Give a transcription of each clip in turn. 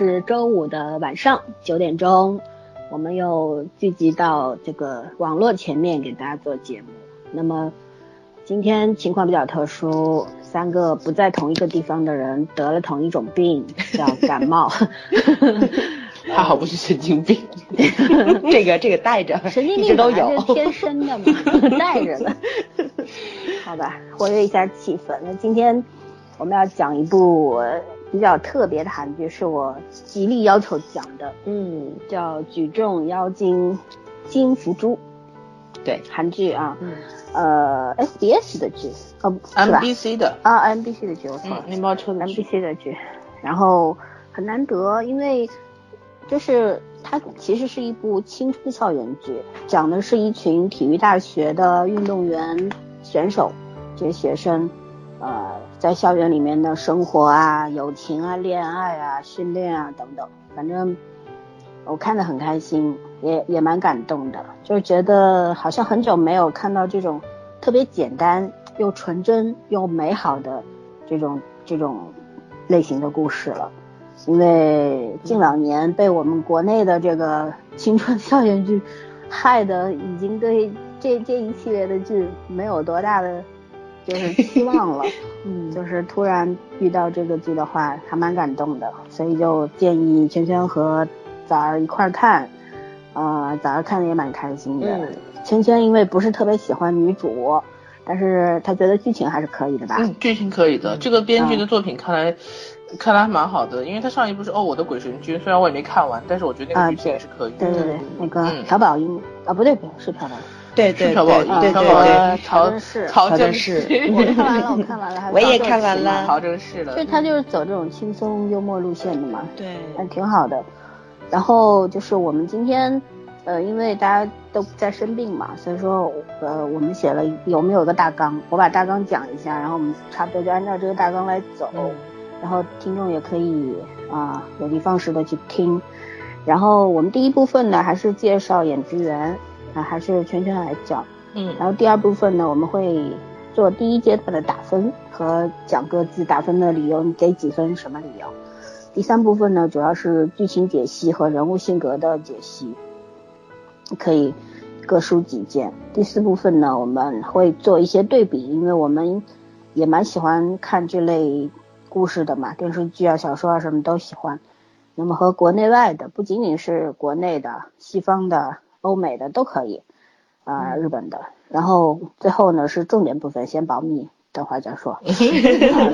在是周五的晚上九点钟，我们又聚集到这个网络前面给大家做节目。那么今天情况比较特殊，三个不在同一个地方的人得了同一种病，叫感冒。还好不是神经病，这个这个带着，神经病都有，天生的嘛，带着的。好吧，活跃一下气氛。那今天我们要讲一部比较特别的韩剧，是我极力要求讲的，嗯，叫《举重妖精金福珠》。对，韩剧啊，呃，SBS 的剧，哦，MBC 的。啊，MBC 的剧，我错了，面包车的 MBC 的剧，然后很难得，因为。就是它其实是一部青春校园剧，讲的是一群体育大学的运动员选手，这些学生，呃，在校园里面的生活啊、友情啊、恋爱啊、训练啊等等，反正我看得很开心，也也蛮感动的，就是觉得好像很久没有看到这种特别简单又纯真又美好的这种这种类型的故事了。因为近两年被我们国内的这个青春校园剧害的，已经对这这一系列的剧没有多大的就是期望了。嗯，就是突然遇到这个剧的话，还蛮感动的，所以就建议圈圈和崽儿一块儿看。呃，崽儿看的也蛮开心的。圈圈因为不是特别喜欢女主，但是他觉得剧情还是可以的吧？嗯，剧情可以的。这个编剧的作品看来。看来还蛮好的，因为他上一部是哦我的鬼神君，虽然我也没看完，但是我觉得那个剧情也是可以。对对对，那个朴宝英啊，不对不对，是朴宝英，对对朴宝英，对对对，曹曹真是，我看完了，我看完了，我也看完了，曹真是了。就他就是走这种轻松幽默路线的嘛，对，还挺好的。然后就是我们今天，呃，因为大家都在生病嘛，所以说呃，我们写了有没有个大纲？我把大纲讲一下，然后我们差不多就按照这个大纲来走。然后听众也可以啊有的放矢的去听，然后我们第一部分呢还是介绍演职员啊还是圈圈来讲，嗯，然后第二部分呢我们会做第一阶段的打分和讲各自打分的理由，你给几分什么理由？第三部分呢主要是剧情解析和人物性格的解析，可以各抒己见。第四部分呢我们会做一些对比，因为我们也蛮喜欢看这类。故事的嘛，电视剧啊、小说啊什么都喜欢。那么和国内外的，不仅仅是国内的、西方的、欧美的都可以，啊，日本的。然后最后呢是重点部分，先保密，等会儿再说。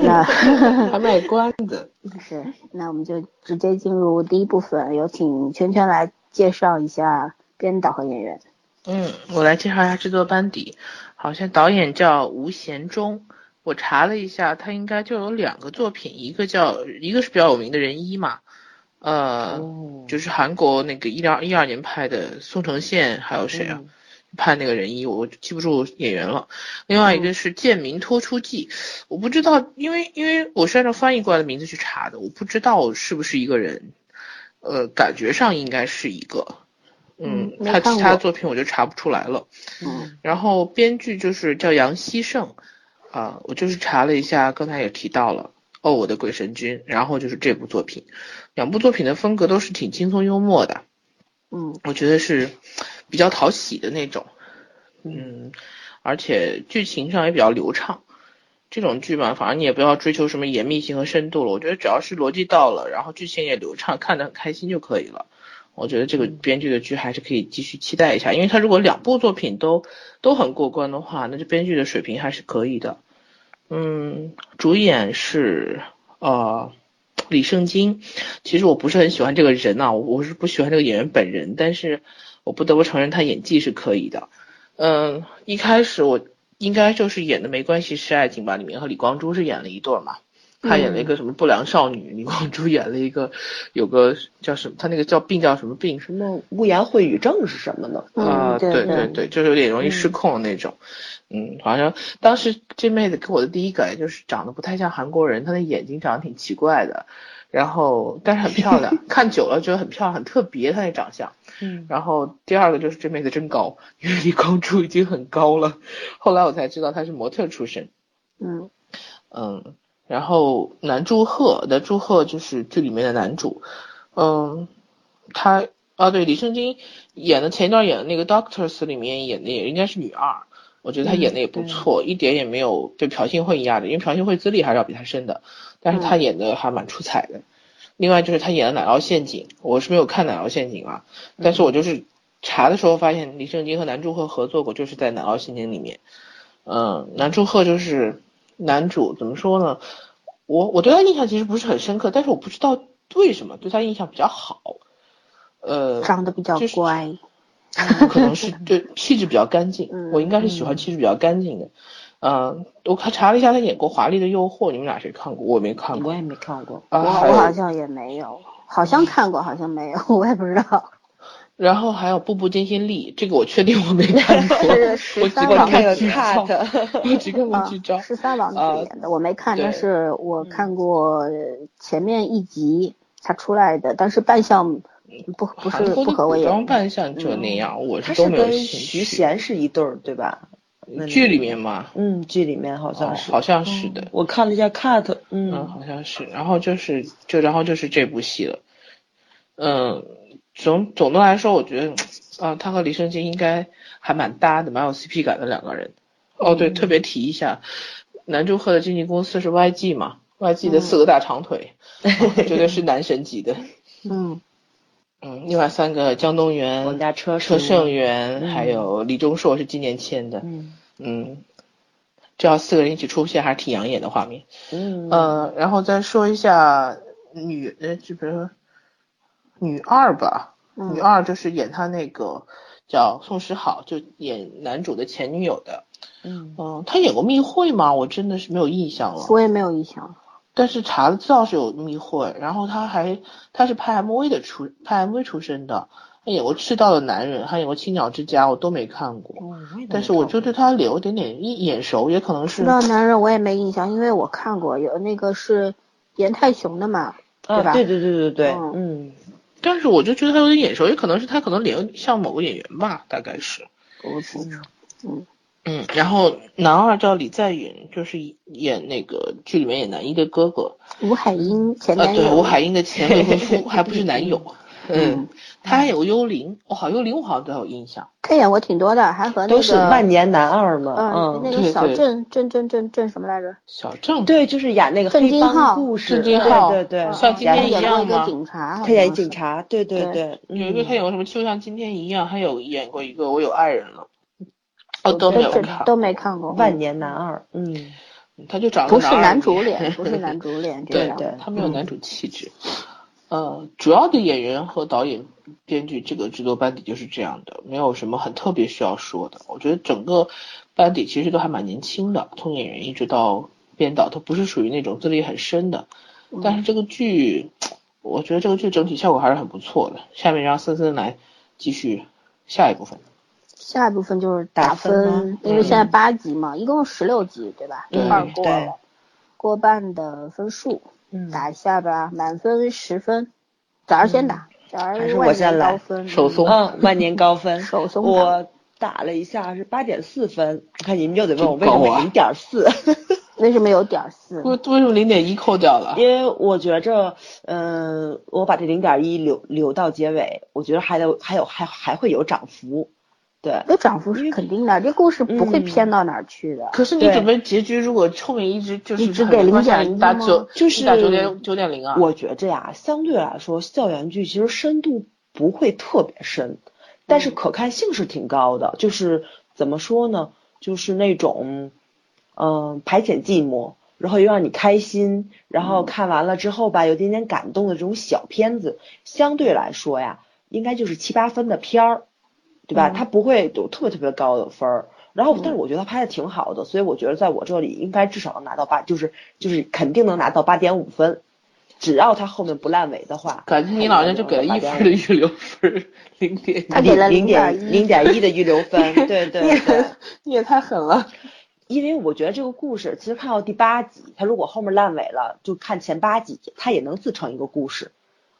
那还卖关子。是，那我们就直接进入第一部分，有请圈圈来介绍一下编导和演员。嗯，我来介绍一下制作班底。好像导演叫吴贤忠。我查了一下，他应该就有两个作品，一个叫一个是比较有名的人一嘛，呃，就是韩国那个一二一二年拍的宋承宪，还有谁啊？拍那个人一，我记不住演员了。另外一个是《剑民脱出记》，我不知道，因为因为我是按照翻译过来的名字去查的，我不知道是不是一个人，呃，感觉上应该是一个，嗯，他其他作品我就查不出来了。嗯，然后编剧就是叫杨希胜。啊，我就是查了一下，刚才也提到了哦，我的鬼神君，然后就是这部作品，两部作品的风格都是挺轻松幽默的，嗯，我觉得是比较讨喜的那种，嗯，而且剧情上也比较流畅，这种剧嘛，反正你也不要追求什么严密性和深度了，我觉得只要是逻辑到了，然后剧情也流畅，看得很开心就可以了。我觉得这个编剧的剧还是可以继续期待一下，因为他如果两部作品都都很过关的话，那这编剧的水平还是可以的。嗯，主演是呃李圣经，其实我不是很喜欢这个人呐，我是不喜欢这个演员本人，但是我不得不承认他演技是可以的。嗯，一开始我应该就是演的没关系是爱情吧，里面和李光洙是演了一对嘛，他演了一个什么不良少女，李光洙演了一个有个叫什么，他那个叫病叫什么病？什么污言秽语症是什么呢？啊，对对对，就是有点容易失控的那种。嗯，好像当时这妹子给我的第一感觉就是长得不太像韩国人，她的眼睛长得挺奇怪的，然后但是很漂亮，看久了觉得很漂亮，很特别她那长相。嗯，然后第二个就是这妹子真高，因为李光洙已经很高了，后来我才知道她是模特出身。嗯嗯，然后南柱赫，南柱赫就是剧里面的男主，嗯，他啊对，李圣经演的前一段演的那个 Doctors 里面演的也应该是女二，我觉得他演的也不错，一点也没有被朴信惠压的，因为朴信惠资历还是要比他深的，但是他演的还蛮出彩的。另外就是他演的《奶酪陷阱》，我是没有看《奶酪陷阱》啊，但是我就是查的时候发现李圣经和南柱赫合作过，就是在《奶酪陷阱》里面，嗯，南柱赫就是。男主怎么说呢？我我对他印象其实不是很深刻，但是我不知道为什么对他印象比较好。呃，长得比较乖，可能是对气质比较干净。我应该是喜欢气质比较干净的。嗯，我看查了一下，他演过《华丽的诱惑》，你们俩谁看过？我没看过，我也没看过。我我好像也没有，好像看过，好像没有，我也不知道。然后还有《步步惊心丽》，这个我确定我没看 过。是十三王子剧照，我只看过剧照。十三王子演的，我没看，但是我看过前面一集他出来的，但是扮相不不是不合我眼。装扮相就那样，我是都没有兴趣。徐贤是一对儿，对吧？剧里面嘛？嗯，剧里面好像是，好像是的。我看了一下 cut，嗯，好像是。然后就是就然后就是这部戏了，嗯。总总的来说，我觉得，啊，他和李圣经应该还蛮搭的，蛮有 CP 感的两个人。哦，对，特别提一下，南柱赫的经纪公司是 YG 嘛，YG 的四个大长腿，绝对是男神级的。嗯嗯，另外三个江东源、王家车、车胜元，还有李钟硕是今年签的。嗯嗯，这要四个人一起出现，还是挺养眼的画面。嗯呃，然后再说一下女，呃，就比如说。女二吧，女二就是演他那个叫宋诗好，就演男主的前女友的。嗯嗯，他演过密会吗？我真的是没有印象了。我也没有印象。但是查了资料是有密会，然后他还他是拍 MV 的出拍 MV 出身的，他演过《赤道的男人》，还演过《青鸟之家》，我都没看过。但是我就对他脸有点点眼熟，也可能是。赤道男人我也没印象，因为我看过有那个是严泰雄的嘛，对吧？对对对对对，嗯。但是我就觉得他有点眼熟，也可能是他可能脸像某个演员吧，大概是。不清楚。嗯嗯，然后男二叫李在允，就是演那个剧里面演男一的哥哥。吴海英前男友。对，吴海英的前 未婚夫，还不是男友。嗯。他还有幽灵，我好幽灵，我好像都有印象。他演过挺多的，还和那个都是万年男二嘛。嗯，那个小郑郑郑郑郑什么来着？小郑。对，就是演那个黑帮故事。郑金浩。对对对。像今天一样吗？警察。他演警察。对对对。有一个他演过什么？就像今天一样，还有演过一个我有爱人了。哦，都没有看。都没看过。万年男二。嗯。他就长得不是男主脸，不是男主脸。对对，他没有男主气质。呃，主要的演员和导演、编剧这个制作班底就是这样的，没有什么很特别需要说的。我觉得整个班底其实都还蛮年轻的，从演员一直到编导都不是属于那种资历很深的。但是这个剧，我觉得这个剧整体效果还是很不错的。下面让森森来继续下一部分。下一部分就是打分，因为现在八集嘛，一共十六集，对吧？对对。过半的分数。打一下吧，满分十分，早上先打，早儿万年高分，手松，嗯，万年高分，手松，我打了一下是八点四分，看你们又得问我为什么零点四，为什么有点四？为为什么零点一扣掉了？因为我觉着，嗯，我把这零点一留留到结尾，我觉得还得还有还还会有涨幅。对，有涨幅是肯定的，这故事不会偏到哪儿去的。可是你准备结局，如果后面一直就是只给零点零打九，就是打九点九点零啊。我觉着呀，相对来说，校园剧其实深度不会特别深，但是可看性是挺高的。就是怎么说呢？就是那种，嗯，排遣寂寞，然后又让你开心，然后看完了之后吧，有点点感动的这种小片子，相对来说呀，应该就是七八分的片儿。对吧？他不会有特别特别高的分儿，然后但是我觉得他拍的挺好的，所以我觉得在我这里应该至少能拿到八，就是就是肯定能拿到八点五分，只要他后面不烂尾的话。感觉你老像就给了一分的预留分，零点。他给了零点零点一的预留分，对对对。你也太狠了，因为我觉得这个故事其实看到第八集，他如果后面烂尾了，就看前八集，他也能自成一个故事。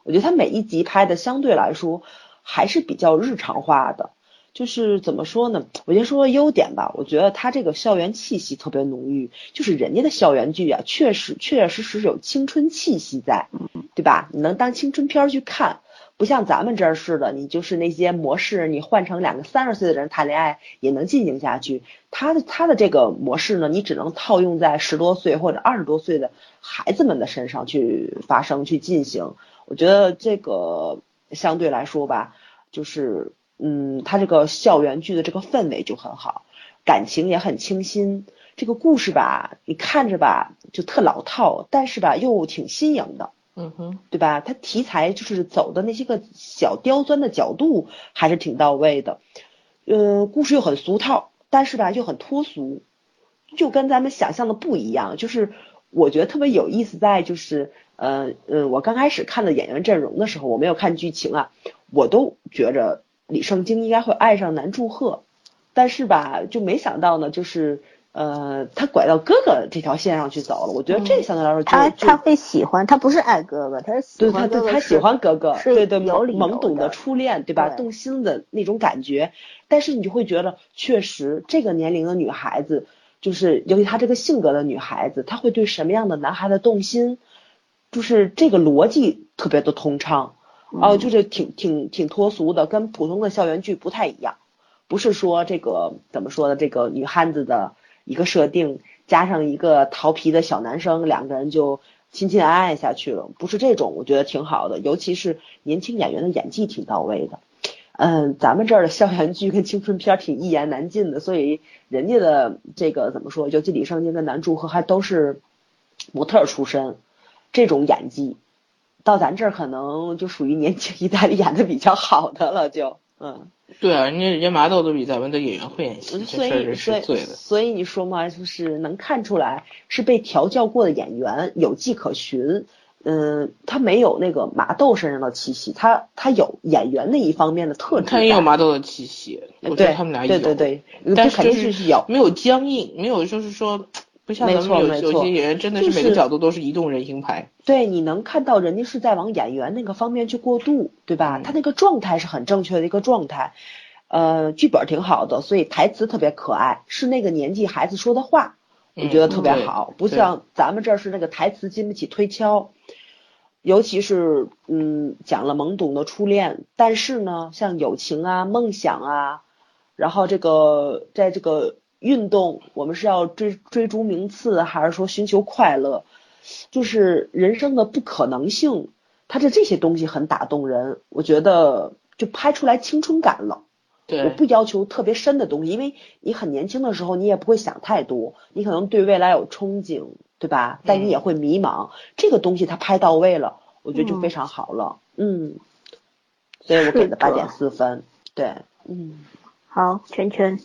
我觉得他每一集拍的相对来说还是比较日常化的。就是怎么说呢？我先说优点吧。我觉得它这个校园气息特别浓郁，就是人家的校园剧啊，确实确确实实有青春气息在，对吧？你能当青春片去看，不像咱们这儿似的，你就是那些模式，你换成两个三十岁的人谈恋爱也能进行下去。他的他的这个模式呢，你只能套用在十多岁或者二十多岁的孩子们的身上去发生去进行。我觉得这个相对来说吧，就是。嗯，他这个校园剧的这个氛围就很好，感情也很清新。这个故事吧，你看着吧就特老套，但是吧又挺新颖的。嗯哼，对吧？它题材就是走的那些个小刁钻的角度还是挺到位的。嗯，故事又很俗套，但是吧又很脱俗，就跟咱们想象的不一样。就是我觉得特别有意思，在就是呃呃，我刚开始看的演员阵容的时候，我没有看剧情啊，我都觉着。李圣经应该会爱上南柱赫，但是吧，就没想到呢，就是呃，他拐到哥哥这条线上去走了。我觉得这相对来说，他他会喜欢，他不是爱哥哥，他是喜欢哥哥，他喜欢哥哥，对对，懵懂的初恋，对吧？动心的那种感觉。但是你就会觉得，确实这个年龄的女孩子，就是由于她这个性格的女孩子，她会对什么样的男孩子动心，就是这个逻辑特别的通畅。哦，就是挺挺挺脱俗的，跟普通的校园剧不太一样。不是说这个怎么说呢？这个女汉子的一个设定，加上一个调皮的小男生，两个人就亲亲爱爱下去了。不是这种，我觉得挺好的。尤其是年轻演员的演技挺到位的。嗯，咱们这儿的校园剧跟青春片挺一言难尽的，所以人家的这个怎么说？尤其李圣经跟男主和还都是模特出身，这种演技。到咱这儿可能就属于年轻 一代里演的比较好的了，就嗯，对啊，人家人家麻豆都比咱们的演员会演戏，所以所以所以你说嘛，就是能看出来是被调教过的演员，有迹可循。嗯，他没有那个麻豆身上的气息，他他有演员那一方面的特质。他也有麻豆的气息，我觉得他们俩有，对对对，但是是有没有僵硬，没有就是说。不像咱们有有些演员真的是每个角度都是移动人形牌。对，你能看到人家是在往演员那个方面去过渡，对吧？他那个状态是很正确的一个状态，呃，剧本挺好的，所以台词特别可爱，是那个年纪孩子说的话，我觉得特别好，不像咱们这儿是那个台词经不起推敲，尤其是嗯讲了懵懂的初恋，但是呢，像友情啊、梦想啊，然后这个在这个。运动，我们是要追追逐名次，还是说寻求快乐？就是人生的不可能性，它的这些东西很打动人。我觉得就拍出来青春感了。对，我不要求特别深的东西，因为你很年轻的时候，你也不会想太多，你可能对未来有憧憬，对吧？但你也会迷茫。这个东西它拍到位了，我觉得就非常好了。嗯，所以我给的八点四分。对，嗯，好，圈圈。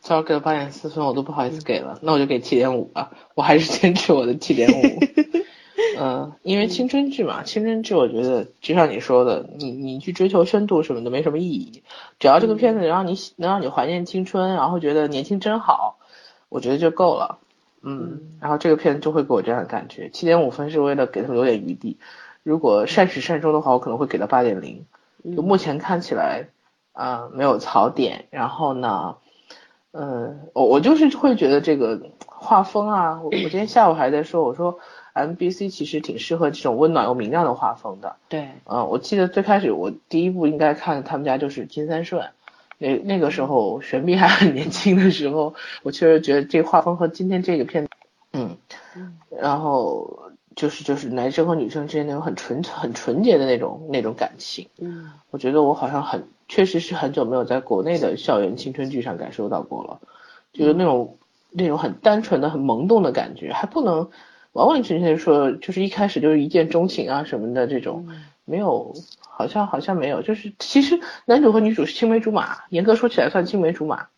早给了八点四分，我都不好意思给了，那我就给七点五吧。我还是坚持我的七点五。嗯，因为青春剧嘛，青春剧我觉得就像你说的，你你去追求深度什么的没什么意义，只要这个片子能让你能让你怀念青春，然后觉得年轻真好，我觉得就够了。嗯，然后这个片子就会给我这样的感觉。七点五分是为了给他们留点余地，如果善始善终的话，我可能会给到八点零。就目前看起来，啊，没有槽点，然后呢？嗯，我我就是会觉得这个画风啊，我我今天下午还在说，我说 MBC 其实挺适合这种温暖又明亮的画风的。对，嗯，我记得最开始我第一部应该看他们家就是金三顺，那那个时候玄彬还很年轻的时候，我确实觉得这画风和今天这个片，嗯，然后就是就是男生和女生之间那种很纯很纯洁的那种那种感情，嗯，我觉得我好像很。确实是很久没有在国内的校园青春剧上感受到过了，就是那种那种很单纯的、很萌动的感觉，还不能完完全全说就是一开始就是一见钟情啊什么的这种，没有，好像好像没有，就是其实男主和女主是青梅竹马，严格说起来算青梅竹马。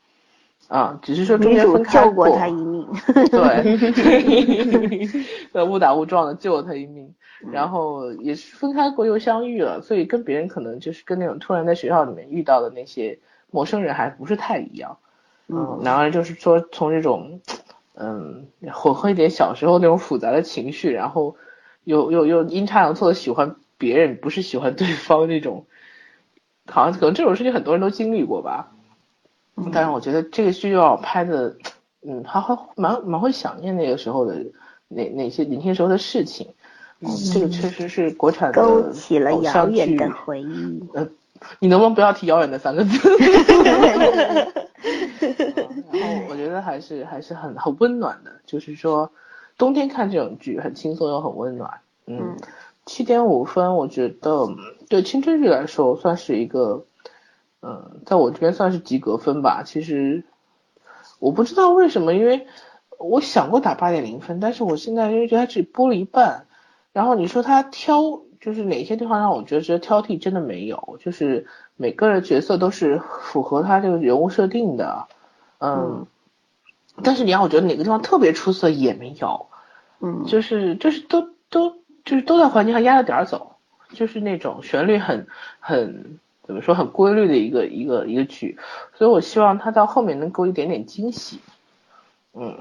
啊，只是说中间分开过，救过他一命，对 呃，误打误撞的救了他一命，然后也是分开过又相遇了，所以跟别人可能就是跟那种突然在学校里面遇到的那些陌生人还不是太一样，嗯，然而就是说从这种，嗯，混合一点小时候那种复杂的情绪，然后又又又阴差阳错的喜欢别人，不是喜欢对方那种，好像可能这种事情很多人都经历过吧。但是我觉得这个剧让我拍的，嗯，还还蛮蛮会想念那个时候的那那些年轻时候的事情。嗯，这个确实是国产的勾起了遥远的回忆。呃，你能不能不要提遥远的三个字？然后我觉得还是还是很很温暖的，就是说冬天看这种剧很轻松又很温暖。嗯，七点五分，我觉得对青春剧来说算是一个，嗯，在我这边算是及格分吧。其实我不知道为什么，因为我想过打八点零分，但是我现在因为觉得它只播了一半。然后你说他挑，就是哪些地方让我觉得觉得挑剔，真的没有，就是每个人角色都是符合他这个人物设定的。嗯，但是你让我觉得哪个地方特别出色也没有，嗯，就是就是都都就是都在环境上压着点儿走，就是那种旋律很很怎么说很规律的一个一个一个剧，所以我希望他到后面能给我一点点惊喜，嗯，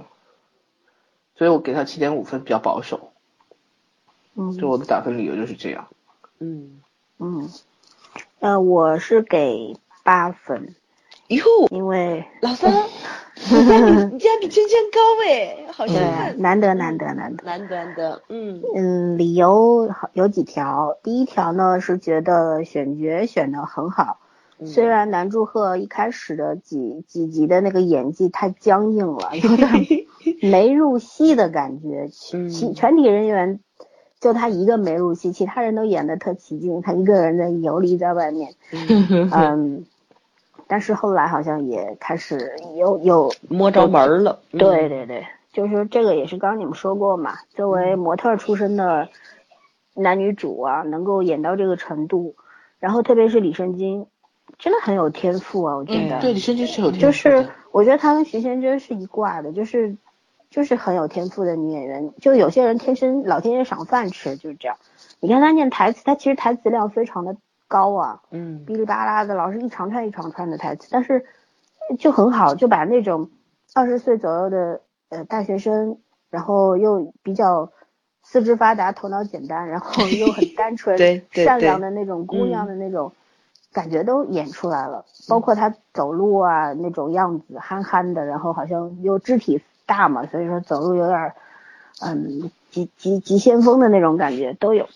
所以我给他七点五分比较保守，嗯，就我的打分理由就是这样，嗯。嗯，呃，我是给八分。哟，因为老三，你竟然你竟然比芊芊高哎，好兴奋，难得难得难得难得难得，嗯。嗯，理由有几条，第一条呢是觉得选角选的很好，虽然南柱赫一开始的几几集的那个演技太僵硬了，有 点没入戏的感觉，其全体人员就他一个没入戏，其他人都演的特起劲，他一个人在游离在外面，嗯。但是后来好像也开始有有摸着门了，对对对，就是这个也是刚刚你们说过嘛，作为模特出身的男女主啊，能够演到这个程度，然后特别是李圣经，真的很有天赋啊，我觉得。对，李圣经是有天赋。就是我觉得他跟徐贤真是一挂的，就是就是很有天赋的女演员。就有些人天生老天爷赏饭吃，就是这样。你看她念台词，她其实台词量非常的。高啊，嗯，哔哩吧啦的，老是一长串一长串的台词，但是就很好，就把那种二十岁左右的呃大学生，然后又比较四肢发达、头脑简单，然后 又很单纯、善良的那种姑娘的那种感觉都演出来了，包括她走路啊那种样子，憨憨的，然后好像又肢体大嘛，所以说走路有点嗯急急急先锋的那种感觉都有。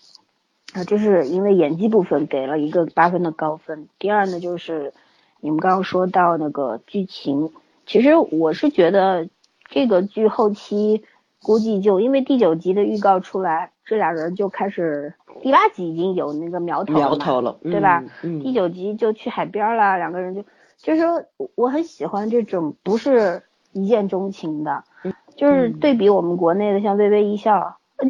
啊，就是因为演技部分给了一个八分的高分。第二呢，就是你们刚刚说到那个剧情，其实我是觉得这个剧后期估计就因为第九集的预告出来，这俩人就开始第八集已经有那个苗头苗头了，对吧？第九集就去海边了，两个人就就是说我很喜欢这种不是一见钟情的，就是对比我们国内的像《微微一笑》。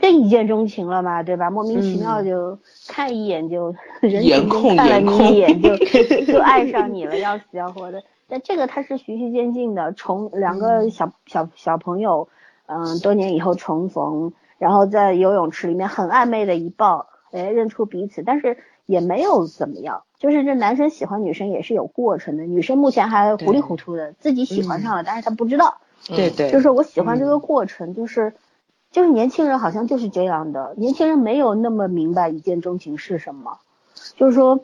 这一见钟情了嘛，对吧？莫名其妙就看一眼就人眼控看了你一眼就 就爱上你了，要死要活的。但这个他是循序渐进的，从两个小小小朋友，嗯，多年以后重逢，然后在游泳池里面很暧昧的一抱，哎，认出彼此，但是也没有怎么样。就是这男生喜欢女生也是有过程的，女生目前还糊里糊涂的自己喜欢上了，但是他不知道。对对，就是我喜欢这个过程，就是。就是年轻人好像就是这样的，年轻人没有那么明白一见钟情是什么，就是说，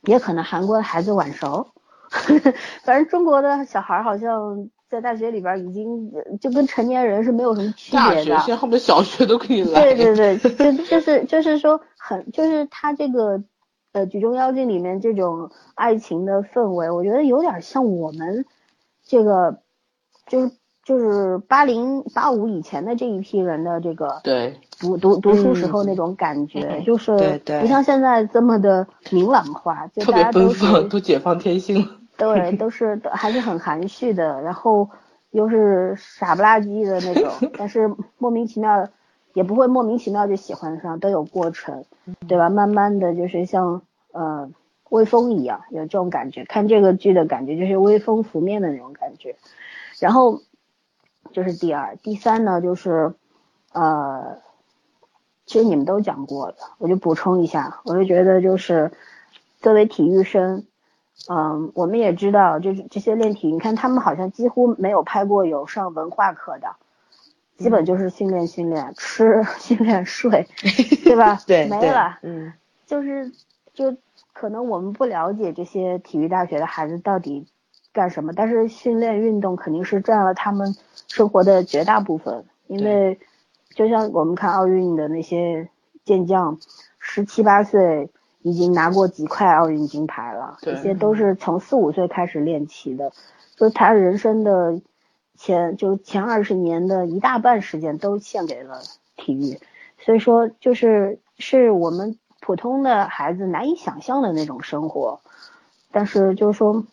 也可能韩国的孩子晚熟，反正中国的小孩好像在大学里边已经就跟成年人是没有什么区别的。大学现在后面小学都可以来。对对对，就就是就是说很就是他这个呃《举重妖精》里面这种爱情的氛围，我觉得有点像我们这个就是。就是八零八五以前的这一批人的这个对读读读书时候那种感觉，就是不像现在这么的明朗化，就大家都都解放天性了。对，都是还是很含蓄的，然后又是傻不拉几的那种，但是莫名其妙也不会莫名其妙就喜欢上，都有过程，对吧？慢慢的就是像呃微风一样，有这种感觉。看这个剧的感觉就是微风拂面的那种感觉，然后。这是第二，第三呢，就是，呃，其实你们都讲过了，我就补充一下，我就觉得就是，作为体育生，嗯，我们也知道，就是这些练体，你看他们好像几乎没有拍过有上文化课的，基本就是训练训练吃 训练睡，对吧？对，没了，嗯，就是就可能我们不了解这些体育大学的孩子到底。干什么，但是训练运动肯定是占了他们生活的绝大部分，因为就像我们看奥运的那些健将，十七八岁已经拿过几块奥运金牌了，这些都是从四五岁开始练起的，所以他人生的前就前二十年的一大半时间都献给了体育，所以说就是是我们普通的孩子难以想象的那种生活。但是就是说，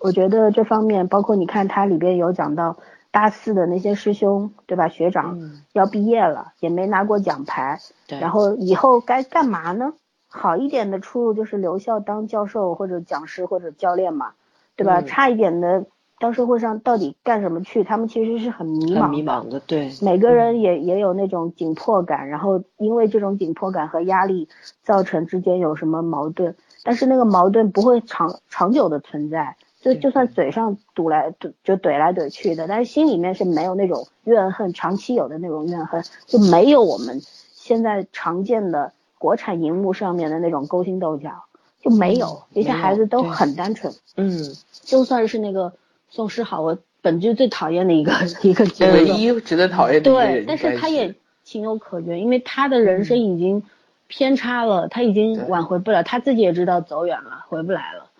我觉得这方面，包括你看它里边有讲到大四的那些师兄，对吧？学长要毕业了，也没拿过奖牌，然后以后该干嘛呢？好一点的出路就是留校当教授或者讲师或者教练嘛，对吧？差一点的到社会上到底干什么去？他们其实是很迷茫，迷茫的，对。每个人也也有那种紧迫感，然后因为这种紧迫感和压力造成之间有什么矛盾。但是那个矛盾不会长长久的存在，就就算嘴上堵来怼就怼来怼去的，但是心里面是没有那种怨恨，长期有的那种怨恨，就没有我们现在常见的国产荧幕上面的那种勾心斗角，就没有，这些孩子都很单纯。嗯，就算是那个宋诗好，我本剧最讨厌的一个 一个角色，唯一值得讨厌的对，但是他也情有可原，因为他的人生已经。偏差了，他已经挽回不了，他自己也知道走远了，回不来了。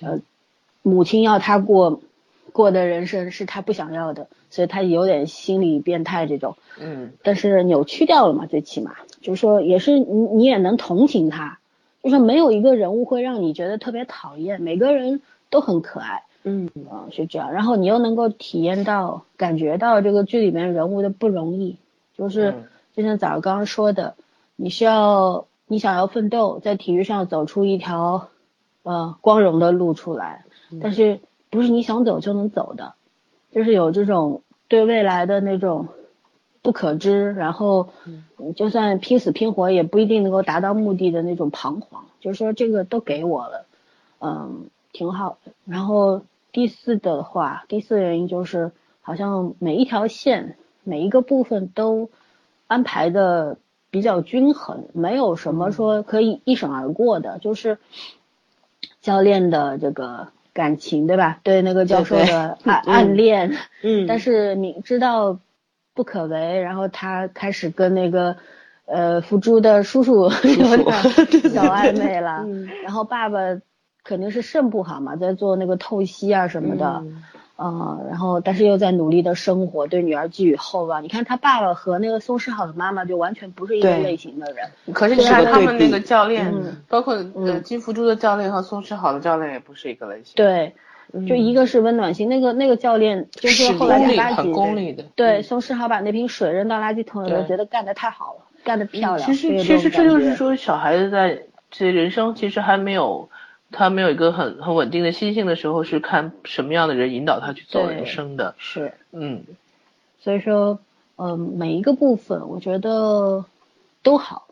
呃，母亲要他过过的人生是他不想要的，所以他有点心理变态这种。嗯。但是扭曲掉了嘛，最起码就是说，也是你你也能同情他，就是没有一个人物会让你觉得特别讨厌，每个人都很可爱。嗯啊，是这样。然后你又能够体验到、感觉到这个剧里面人物的不容易，就是就像早上刚刚说的。你需要，你想要奋斗，在体育上走出一条，呃，光荣的路出来，但是不是你想走就能走的，就是有这种对未来的那种不可知，然后，就算拼死拼活也不一定能够达到目的的那种彷徨，就是说这个都给我了，嗯，挺好的。然后第四的话，第四原因就是好像每一条线每一个部分都安排的。比较均衡，没有什么说可以一闪而过的，就是教练的这个感情，对吧？对那个教授的暗暗恋，嗯，但是明知道不可为，然后他开始跟那个呃福珠的叔叔 有点 小暧昧了，然后爸爸肯定是肾不好嘛，在做那个透析啊什么的。嗯，然后但是又在努力的生活，对女儿寄予厚望。你看他爸爸和那个宋世好的妈妈就完全不是一个类型的人。可是你看他们那个教练，包括呃金福珠的教练和宋世好的教练也不是一个类型。对，就一个是温暖型，那个那个教练就是后来在很功利的。对，宋世好把那瓶水扔到垃圾桶里，觉得干得太好了，干得漂亮。其实其实这就是说，小孩子在这人生其实还没有。他没有一个很很稳定的心性的时候，是看什么样的人引导他去走人生的。是，嗯，所以说，嗯，每一个部分我觉得都好，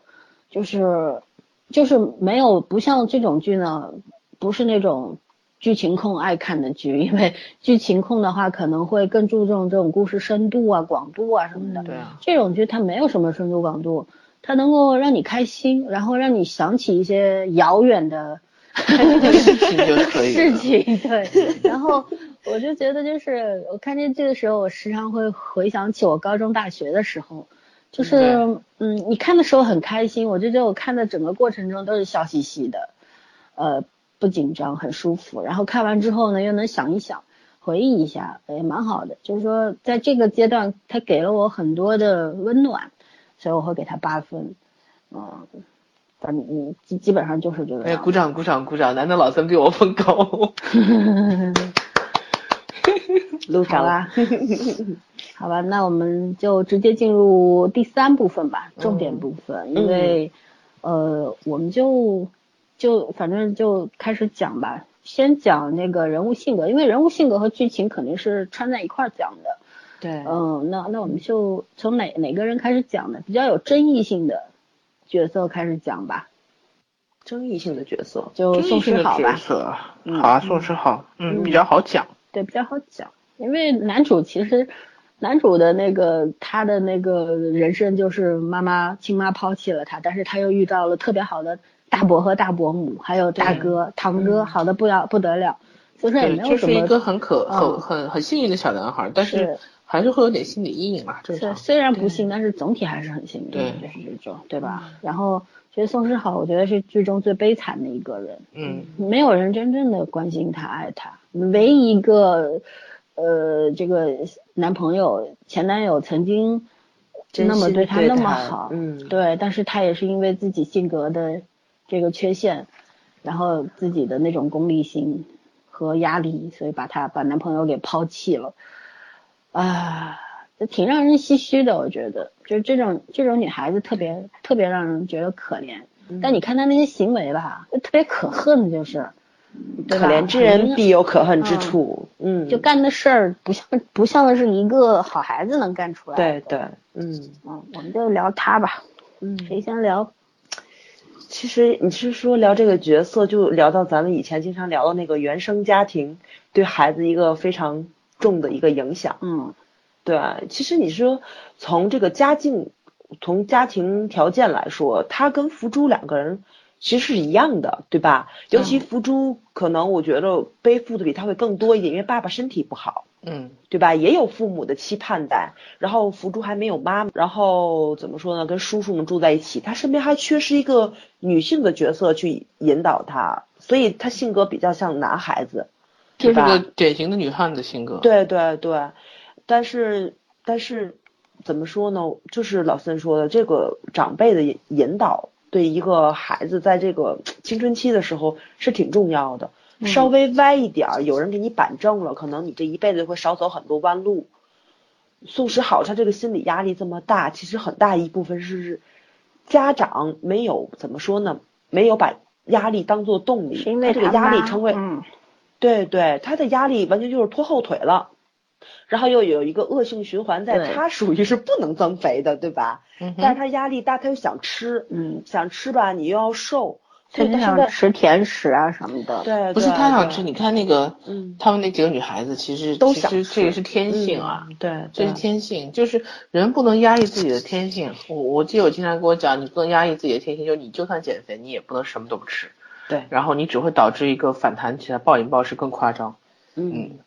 就是就是没有不像这种剧呢，不是那种剧情控爱看的剧，因为剧情控的话可能会更注重这种故事深度啊、广度啊什么的。对啊。这种剧它没有什么深度广度，它能够让你开心，然后让你想起一些遥远的。事情就可以事情对，然后我就觉得就是我看这剧的时候，我时常会回想起我高中、大学的时候，就是嗯，你看的时候很开心，我就觉得我看的整个过程中都是笑嘻嘻的，呃，不紧张，很舒服。然后看完之后呢，又能想一想，回忆一下，也蛮好的。就是说，在这个阶段，他给了我很多的温暖，所以我会给他八分，嗯。反正基基本上就是这个。哎，鼓掌鼓掌鼓掌！难得老曾比我分高？录上啦。好吧，那我们就直接进入第三部分吧，重点部分。因为呃，我们就就反正就开始讲吧，先讲那个人物性格，因为人物性格和剧情肯定是串在一块讲的。对。嗯，那那我们就从哪哪个人开始讲呢？比较有争议性的。角色开始讲吧，争议性的角色就宋诗好吧。好啊，宋诗好，嗯，比较好讲。对，比较好讲，因为男主其实男主的那个他的那个人生就是妈妈亲妈抛弃了他，但是他又遇到了特别好的大伯和大伯母，还有大哥堂哥，好的不要不得了。所以说也没有什么。就是一个很可很很很幸运的小男孩，但是还是会有点心理阴影嘛。是，虽然不幸，但是总体还是很幸运。对，就是这种，对吧？然后，其实宋诗好，我觉得是剧中最悲惨的一个人。嗯。没有人真正的关心他、爱他，唯一一个，呃，这个男朋友、前男友曾经那么对他那么好，嗯，对，但是他也是因为自己性格的这个缺陷。然后自己的那种功利心和压力，所以把她把男朋友给抛弃了，啊，这挺让人唏嘘的。我觉得，就是这种这种女孩子特别特别让人觉得可怜。但你看她那些行为吧，就特别可恨，就是，可怜之人必有可恨之处。嗯，就干的事儿不像不像是一个好孩子能干出来。对对，嗯嗯，我们就聊她吧。嗯，谁先聊？其实你是说聊这个角色，就聊到咱们以前经常聊的那个原生家庭对孩子一个非常重的一个影响。嗯，对。其实你说从这个家境，从家庭条件来说，他跟福珠两个人其实是一样的，对吧？尤其福珠可能我觉得背负的比他会更多一点，因为爸爸身体不好。嗯，对吧？也有父母的期盼在，然后福珠还没有妈妈，然后怎么说呢？跟叔叔们住在一起，他身边还缺失一个女性的角色去引导他，所以他性格比较像男孩子，就是个典型的女汉子性格。对对对，但是但是怎么说呢？就是老森说的，这个长辈的引导对一个孩子在这个青春期的时候是挺重要的。稍微歪一点儿，有人给你板正了，可能你这一辈子会少走很多弯路。宋时好，他这个心理压力这么大，其实很大一部分是家长没有怎么说呢？没有把压力当做动力，他这个压力成为，对对，他的压力完全就是拖后腿了，然后又有一个恶性循环，在他属于是不能增肥的，对吧？嗯但是他压力大，他又想吃，嗯，想吃吧，你又要瘦。他想吃甜食啊什么的，对，不是他想吃。你看那个，嗯，他们那几个女孩子其实都想吃，这也是天性啊，对，这是天性，就是人不能压抑自己的天性。我我记得我经常跟我讲，你不能压抑自己的天性，就你就算减肥，你也不能什么都不吃，对，然后你只会导致一个反弹起来，暴饮暴食更夸张。嗯，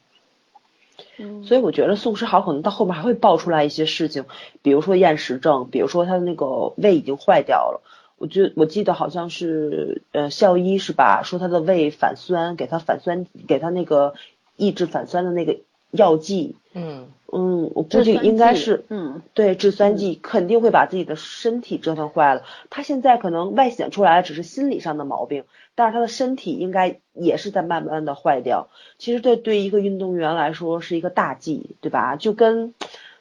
所以我觉得宋诗豪可能到后面还会爆出来一些事情，比如说厌食症，比如说他的那个胃已经坏掉了。我觉我记得好像是呃校医是吧？说他的胃反酸，给他反酸，给他那个抑制反酸的那个药剂。嗯嗯，我估计应该是嗯对制酸剂肯定会把自己的身体折腾坏了。他现在可能外显出来只是心理上的毛病，但是他的身体应该也是在慢慢的坏掉。其实这对一个运动员来说是一个大忌，对吧？就跟。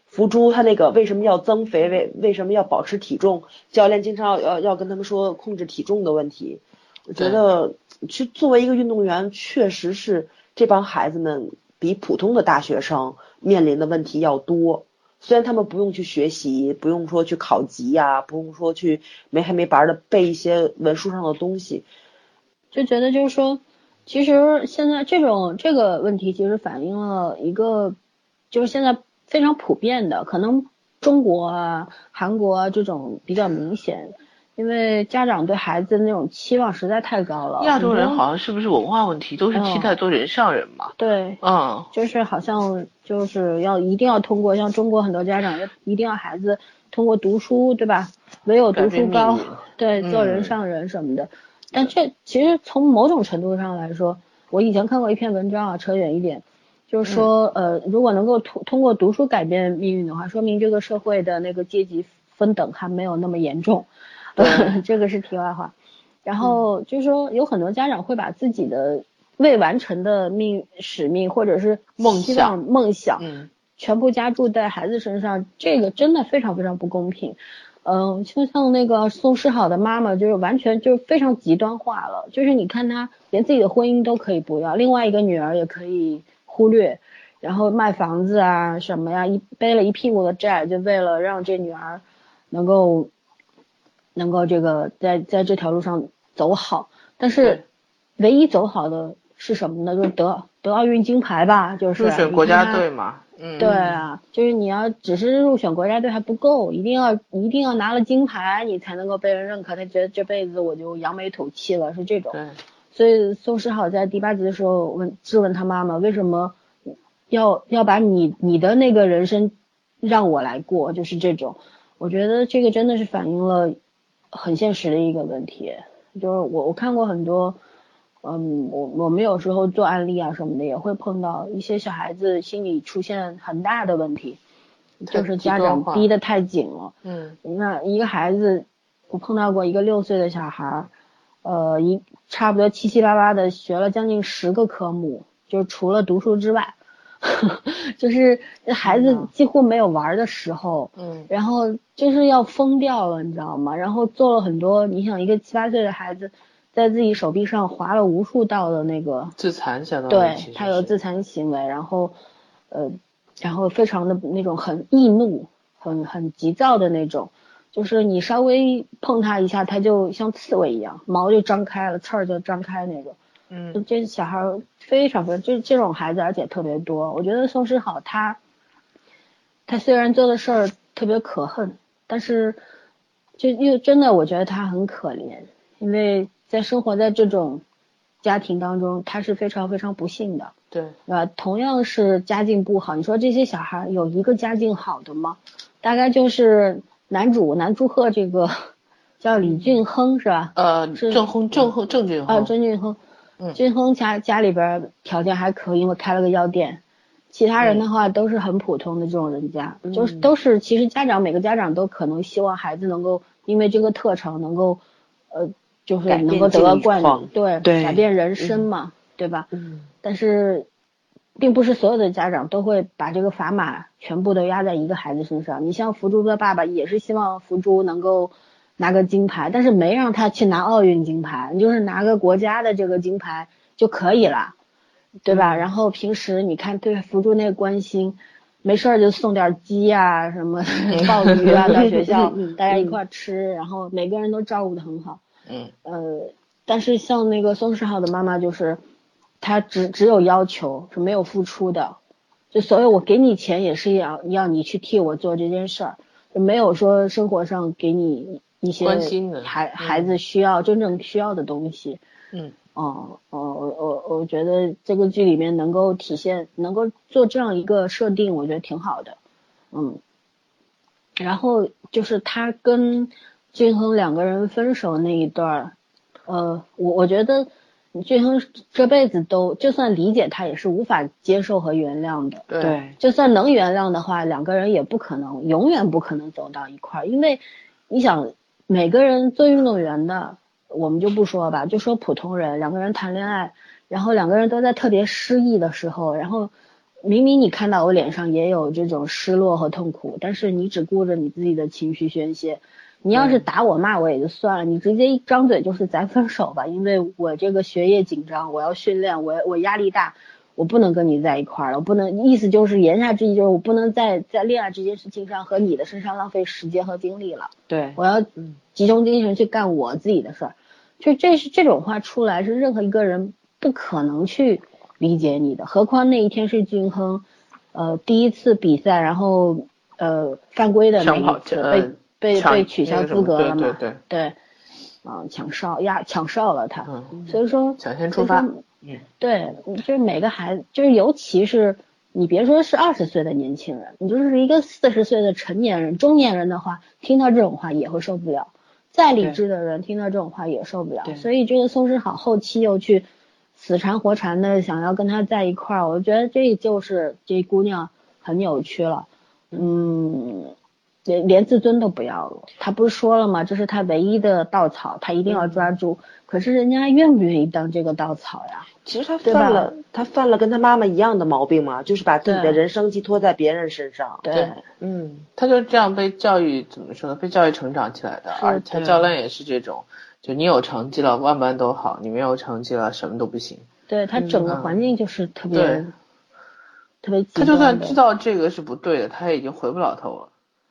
福珠他那个为什么要增肥？为为什么要保持体重？教练经常要要要跟他们说控制体重的问题。我觉得，去作为一个运动员，确实是这帮孩子们比普通的大学生面临的问题要多。虽然他们不用去学习，不用说去考级呀，不用说去没黑没白的背一些文书上的东西，就觉得就是说，其实现在这种这个问题其实反映了一个，就是现在。非常普遍的，可能中国啊、韩国啊这种比较明显，因为家长对孩子那种期望实在太高了。亚洲人好像是不是文化问题，都是期待做人上人嘛？对，嗯，就是好像就是要一定要通过，像中国很多家长要一定要孩子通过读书，对吧？唯有读书高，对，做人上人什么的。但这其实从某种程度上来说，我以前看过一篇文章啊，扯远一点。就是说，呃，如果能够通通过读书改变命运的话，说明这个社会的那个阶级分等还没有那么严重。这个是题外话。然后就是说，有很多家长会把自己的未完成的命使命或者是梦想梦想，嗯，全部加注在孩子身上，这个真的非常非常不公平。嗯，就像那个宋诗好的妈妈，就是完全就是非常极端化了。就是你看她连自己的婚姻都可以不要，另外一个女儿也可以。忽略，然后卖房子啊什么呀，一背了一屁股的债，就为了让这女儿能够能够这个在在这条路上走好。但是唯一走好的是什么呢？就是得得奥运金牌吧，就是入选国家队嘛。嗯，对啊，就是你要只是入选国家队还不够，一定要一定要拿了金牌，你才能够被人认可。他觉得这辈子我就扬眉吐气了，是这种。对。所以宋诗好在第八集的时候问质问他妈妈为什么要要把你你的那个人生让我来过，就是这种。我觉得这个真的是反映了很现实的一个问题，就是我我看过很多，嗯，我我们有时候做案例啊什么的，也会碰到一些小孩子心理出现很大的问题，就是家长逼得太紧了。嗯，那一个孩子，我碰到过一个六岁的小孩，呃，一差不多七七八八的学了将近十个科目，就是除了读书之外。就是孩子几乎没有玩的时候，嗯，然后就是要疯掉了，你知道吗？然后做了很多，你想一个七八岁的孩子，在自己手臂上划了无数道的那个自残，相当对他有自残行为，然后呃，然后非常的那种很易怒，很很急躁的那种，就是你稍微碰他一下，他就像刺猬一样，毛就张开了，刺儿就张开那种。嗯，这小孩非常非常，就这种孩子而且特别多。我觉得宋诗好，他他虽然做的事儿特别可恨，但是就又真的我觉得他很可怜，因为在生活在这种家庭当中，他是非常非常不幸的。对，啊，同样是家境不好，你说这些小孩有一个家境好的吗？大概就是男主男祝贺这个 叫李俊亨是吧？呃，郑亨郑亨郑俊亨啊，郑俊亨。嗯俊亨家家里边条件还可以，因为开了个药店。其他人的话都是很普通的这种人家，就是都是其实家长每个家长都可能希望孩子能够因为这个特长能够呃就是能够得到冠军，对改变人生嘛，对吧？嗯。但是并不是所有的家长都会把这个砝码全部都压在一个孩子身上。你像福珠的爸爸也是希望福珠能够。拿个金牌，但是没让他去拿奥运金牌，你就是拿个国家的这个金牌就可以了，对吧？然后平时你看对福珠那关心，没事儿就送点鸡啊什么鲍鱼啊 到学校，大家一块吃，然后每个人都照顾的很好。嗯。呃，但是像那个宋世浩的妈妈就是，她只只有要求是没有付出的，就所以我给你钱也是要要你去替我做这件事儿，就没有说生活上给你。一些关心的孩孩子需要真正需要的东西，嗯，哦哦，我我我觉得这个剧里面能够体现，能够做这样一个设定，我觉得挺好的，嗯，然后就是他跟俊亨两个人分手那一段，呃，我我觉得俊亨这辈子都就算理解他也是无法接受和原谅的，对，就算能原谅的话，两个人也不可能永远不可能走到一块儿，因为你想。每个人做运动员的，我们就不说吧，就说普通人，两个人谈恋爱，然后两个人都在特别失意的时候，然后明明你看到我脸上也有这种失落和痛苦，但是你只顾着你自己的情绪宣泄。你要是打我骂我也就算了，你直接一张嘴就是咱分手吧，因为我这个学业紧张，我要训练，我我压力大。我不能跟你在一块儿了，我不能，意思就是言下之意就是我不能再在恋爱这件事情上和你的身上浪费时间和精力了。对，我要集中精神去干我自己的事儿。就这是这种话出来是任何一个人不可能去理解你的，何况那一天是俊亨，呃，第一次比赛然后呃犯规的那一次被被被取消资格了嘛？对对对，啊抢哨呀抢哨了他，所以说抢先出发。嗯，对，就是每个孩子，就是尤其是你别说是二十岁的年轻人，你就是一个四十岁的成年人、中年人的话，听到这种话也会受不了。再理智的人听到这种话也受不了。所以这个宋世好后期又去死缠活缠的想要跟他在一块儿，我觉得这就是这姑娘很扭曲了。嗯，连连自尊都不要了。他不是说了吗？这是他唯一的稻草，他一定要抓住。可是人家愿不愿意当这个稻草呀？其实他犯了，他犯了跟他妈妈一样的毛病嘛，就是把自己的人生寄托在别人身上。对，嗯，他就这样被教育，怎么说呢？被教育成长起来的。而他教练也是这种，就你有成绩了，万般都好；你没有成绩了，什么都不行。对他整个环境就是特别，特别。他就算知道这个是不对的，他也已经回不了头了。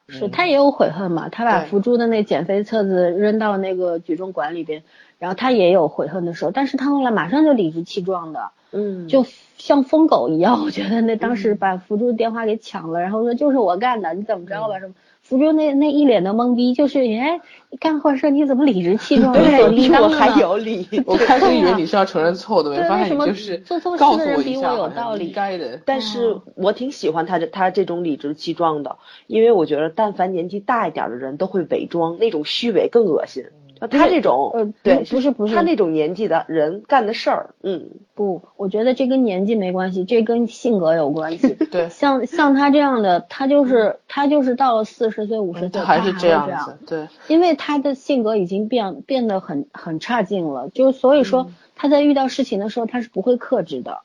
是他也有悔恨嘛？他把福珠的那减肥册子扔到那个举重馆里边。然后他也有悔恨的时候，但是他后来马上就理直气壮的，嗯，就像疯狗一样。我觉得那当时把福珠的电话给抢了，然后说就是我干的，你怎么着吧？什么福州那那一脸的懵逼，就是哎，你干坏事你怎么理直气壮？对，比我还有理。我开始以为你是要承认错的，没发现你就是做错事的人比我有道理。该的。但是我挺喜欢他这他这种理直气壮的，因为我觉得但凡年纪大一点的人都会伪装，那种虚伪更恶心。他这种，呃，对，不是不是，他那种年纪的人干的事儿，嗯，不，我觉得这跟年纪没关系，这跟性格有关系。对，像像他这样的，他就是他就是到了四十岁五十岁还是这样子，对，因为他的性格已经变变得很很差劲了，就所以说他在遇到事情的时候他是不会克制的，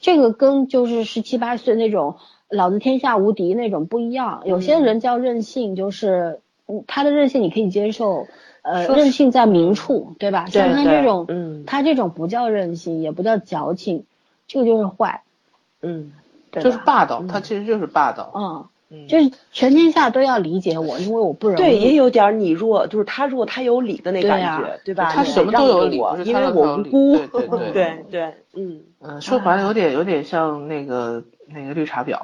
这个跟就是十七八岁那种老子天下无敌那种不一样，有些人叫任性，就是嗯他的任性你可以接受。呃，任性在明处，对吧？像他这种，嗯，他这种不叫任性，也不叫矫情，这个就是坏，嗯，对就是霸道，他其实就是霸道，嗯，就是全天下都要理解我，因为我不容易。对，也有点你弱，就是他弱他有理的那感觉，对吧？他什么都有理，因为我无辜，对对 对对，嗯嗯，说白了有点有点像那个那个绿茶婊，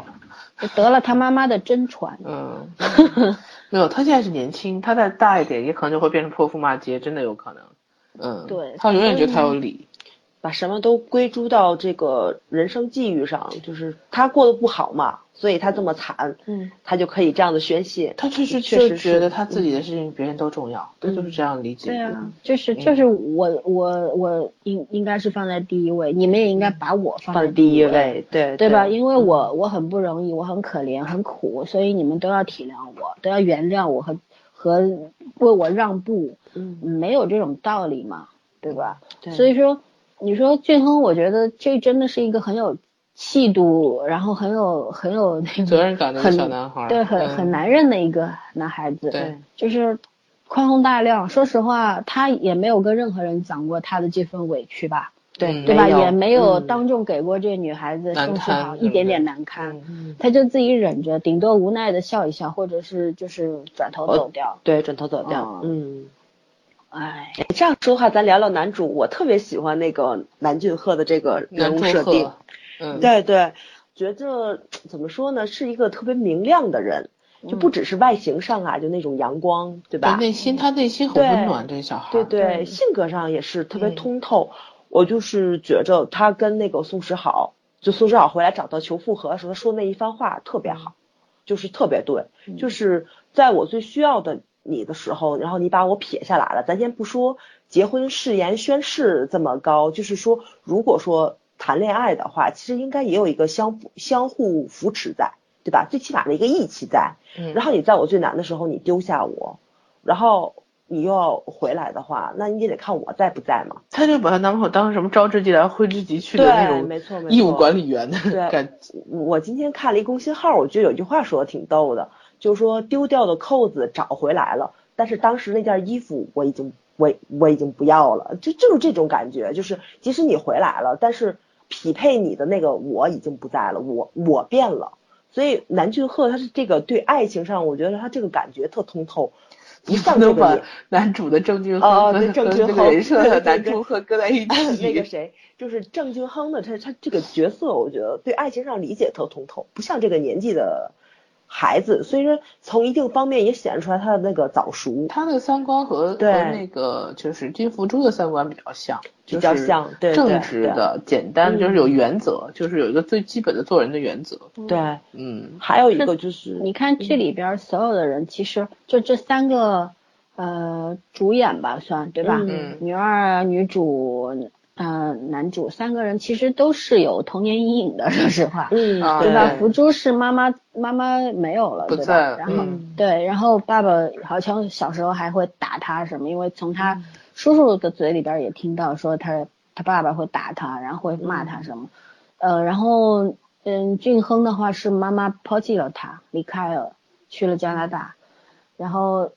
得了他妈妈的真传，嗯。没有，他现在是年轻，他再大一点，也可能就会变成泼妇骂街，真的有可能。嗯，对，他永远觉得他有理，把什么都归诸到这个人生际遇上，就是他过得不好嘛。所以他这么惨，嗯，他就可以这样的宣泄。他确实确实觉得他自己的事情别人都重要，他就是这样理解。对啊，就是就是我我我应应该是放在第一位，你们也应该把我放在第一位，对对吧？因为我我很不容易，我很可怜很苦，所以你们都要体谅我，都要原谅我和和为我让步。嗯，没有这种道理嘛，对吧？对。所以说，你说俊亨，我觉得这真的是一个很有。气度，然后很有很有那个责任感的小男孩，对，很很男人的一个男孩子，对，就是宽宏大量。说实话，他也没有跟任何人讲过他的这份委屈吧，对，对吧？也没有当众给过这女孩子送去好一点点难堪，他就自己忍着，顶多无奈的笑一笑，或者是就是转头走掉，对，转头走掉，嗯，哎，这样说话，咱聊聊男主，我特别喜欢那个南俊赫的这个人物设定。嗯，对对，觉着怎么说呢，是一个特别明亮的人，就不只是外形上啊，就那种阳光，对吧？内心他内心很温暖，这小孩。对对，性格上也是特别通透。我就是觉着他跟那个宋时好，就宋时好回来找到求复合的时候，他说那一番话特别好，就是特别对，就是在我最需要的你的时候，然后你把我撇下来了。咱先不说结婚誓言宣誓这么高，就是说如果说。谈恋爱的话，其实应该也有一个相相互扶持在，对吧？最起码的一个义气在。嗯。然后你在我最难的时候你丢下我，然后你又要回来的话，那你也得看我在不在嘛。他就把他男朋友当什么招之即来挥之即去的那种，没错没错，义务管理员的感觉。我今天看了一公信号，我觉得有句话说的挺逗的，就是说丢掉的扣子找回来了，但是当时那件衣服我已经我我已经不要了，就就是这种感觉，就是即使你回来了，但是。匹配你的那个我已经不在了，我我变了，所以南俊赫他是这个对爱情上，我觉得他这个感觉特通透，不像这个男主的郑俊亨和郑俊亨人设的南俊赫搁在一起。那个谁，就是郑俊亨的他他这个角色，我觉得对爱情上理解特通透，不像这个年纪的。孩子，所以说从一定方面也显示出来他的那个早熟，他的三观和和那个就是金福珠的三观比较像，比较像，对正直的、简单，就是有原则，就是有一个最基本的做人的原则。对，嗯，还有一个就是你看剧里边所有的人，其实就这三个呃主演吧，算对吧？嗯，女二、女主。嗯，男主三个人其实都是有童年阴影的，说实话，嗯，对吧？福珠是妈妈，妈妈没有了，对吧？然后对，然后爸爸好像小时候还会打他什么，因为从他叔叔的嘴里边也听到说他他爸爸会打他，然后会骂他什么，呃，然后嗯，俊亨的话是妈妈抛弃了他，离开了，去了加拿大，然后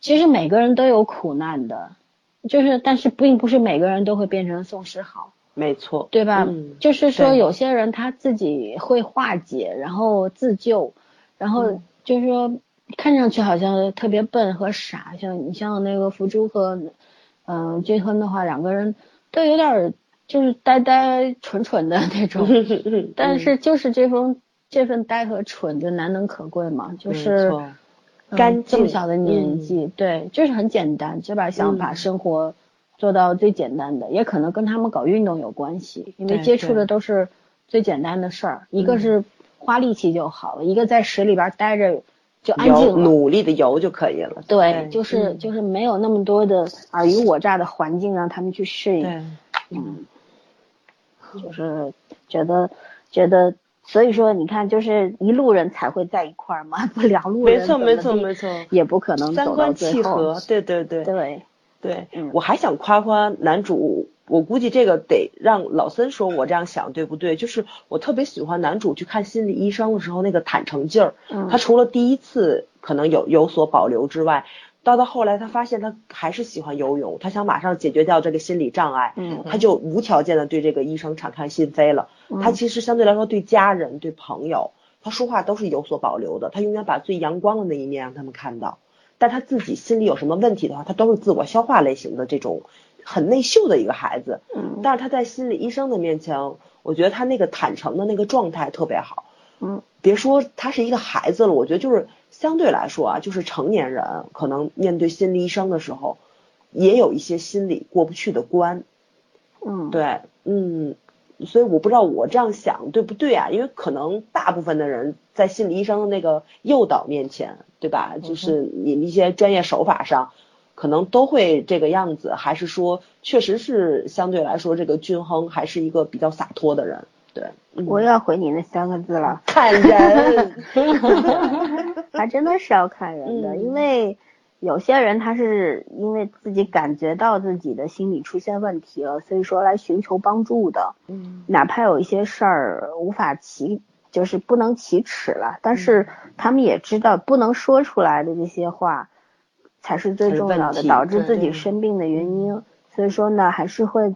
其实每个人都有苦难的。就是，但是并不是每个人都会变成宋诗好，没错，对吧？就是说，有些人他自己会化解，然后自救，然后就是说，看上去好像特别笨和傻，像你像那个福珠和嗯俊亨的话，两个人都有点就是呆呆蠢蠢的那种，但是就是这份这份呆和蠢就难能可贵嘛，就是干这么小的年纪，对，就是很简单，就把想把生活做到最简单的，也可能跟他们搞运动有关系，因为接触的都是最简单的事儿，一个是花力气就好了，一个在水里边待着就安静，努力的游就可以了。对，就是就是没有那么多的尔虞我诈的环境让他们去适应，嗯，就是觉得觉得。所以说，你看，就是一路人才会在一块儿嘛，不两路人没错没错没错，也不可能三观契合。对对对对对，我还想夸夸男主，我估计这个得让老森说，我这样想对不对？就是我特别喜欢男主去看心理医生的时候那个坦诚劲儿，他除了第一次可能有有所保留之外。到到后来，他发现他还是喜欢游泳，他想马上解决掉这个心理障碍，嗯，他就无条件的对这个医生敞开心扉了。他其实相对来说对家人、对朋友，他说话都是有所保留的，他永远把最阳光的那一面让他们看到。但他自己心里有什么问题的话，他都是自我消化类型的这种很内秀的一个孩子。嗯，但是他在心理医生的面前，我觉得他那个坦诚的那个状态特别好。嗯，别说他是一个孩子了，我觉得就是。相对来说啊，就是成年人可能面对心理医生的时候，也有一些心理过不去的关。嗯，对，嗯，所以我不知道我这样想对不对啊？因为可能大部分的人在心理医生的那个诱导面前，对吧？就是你一些专业手法上，可能都会这个样子，还是说确实是相对来说这个均衡还是一个比较洒脱的人。对，我要回你那三个字了，看人，还真的是要看人的，因为有些人他是因为自己感觉到自己的心理出现问题了，所以说来寻求帮助的，嗯，哪怕有一些事儿无法启，就是不能启齿了，但是他们也知道不能说出来的这些话才是最重要的，导致自己生病的原因，所以说呢，还是会。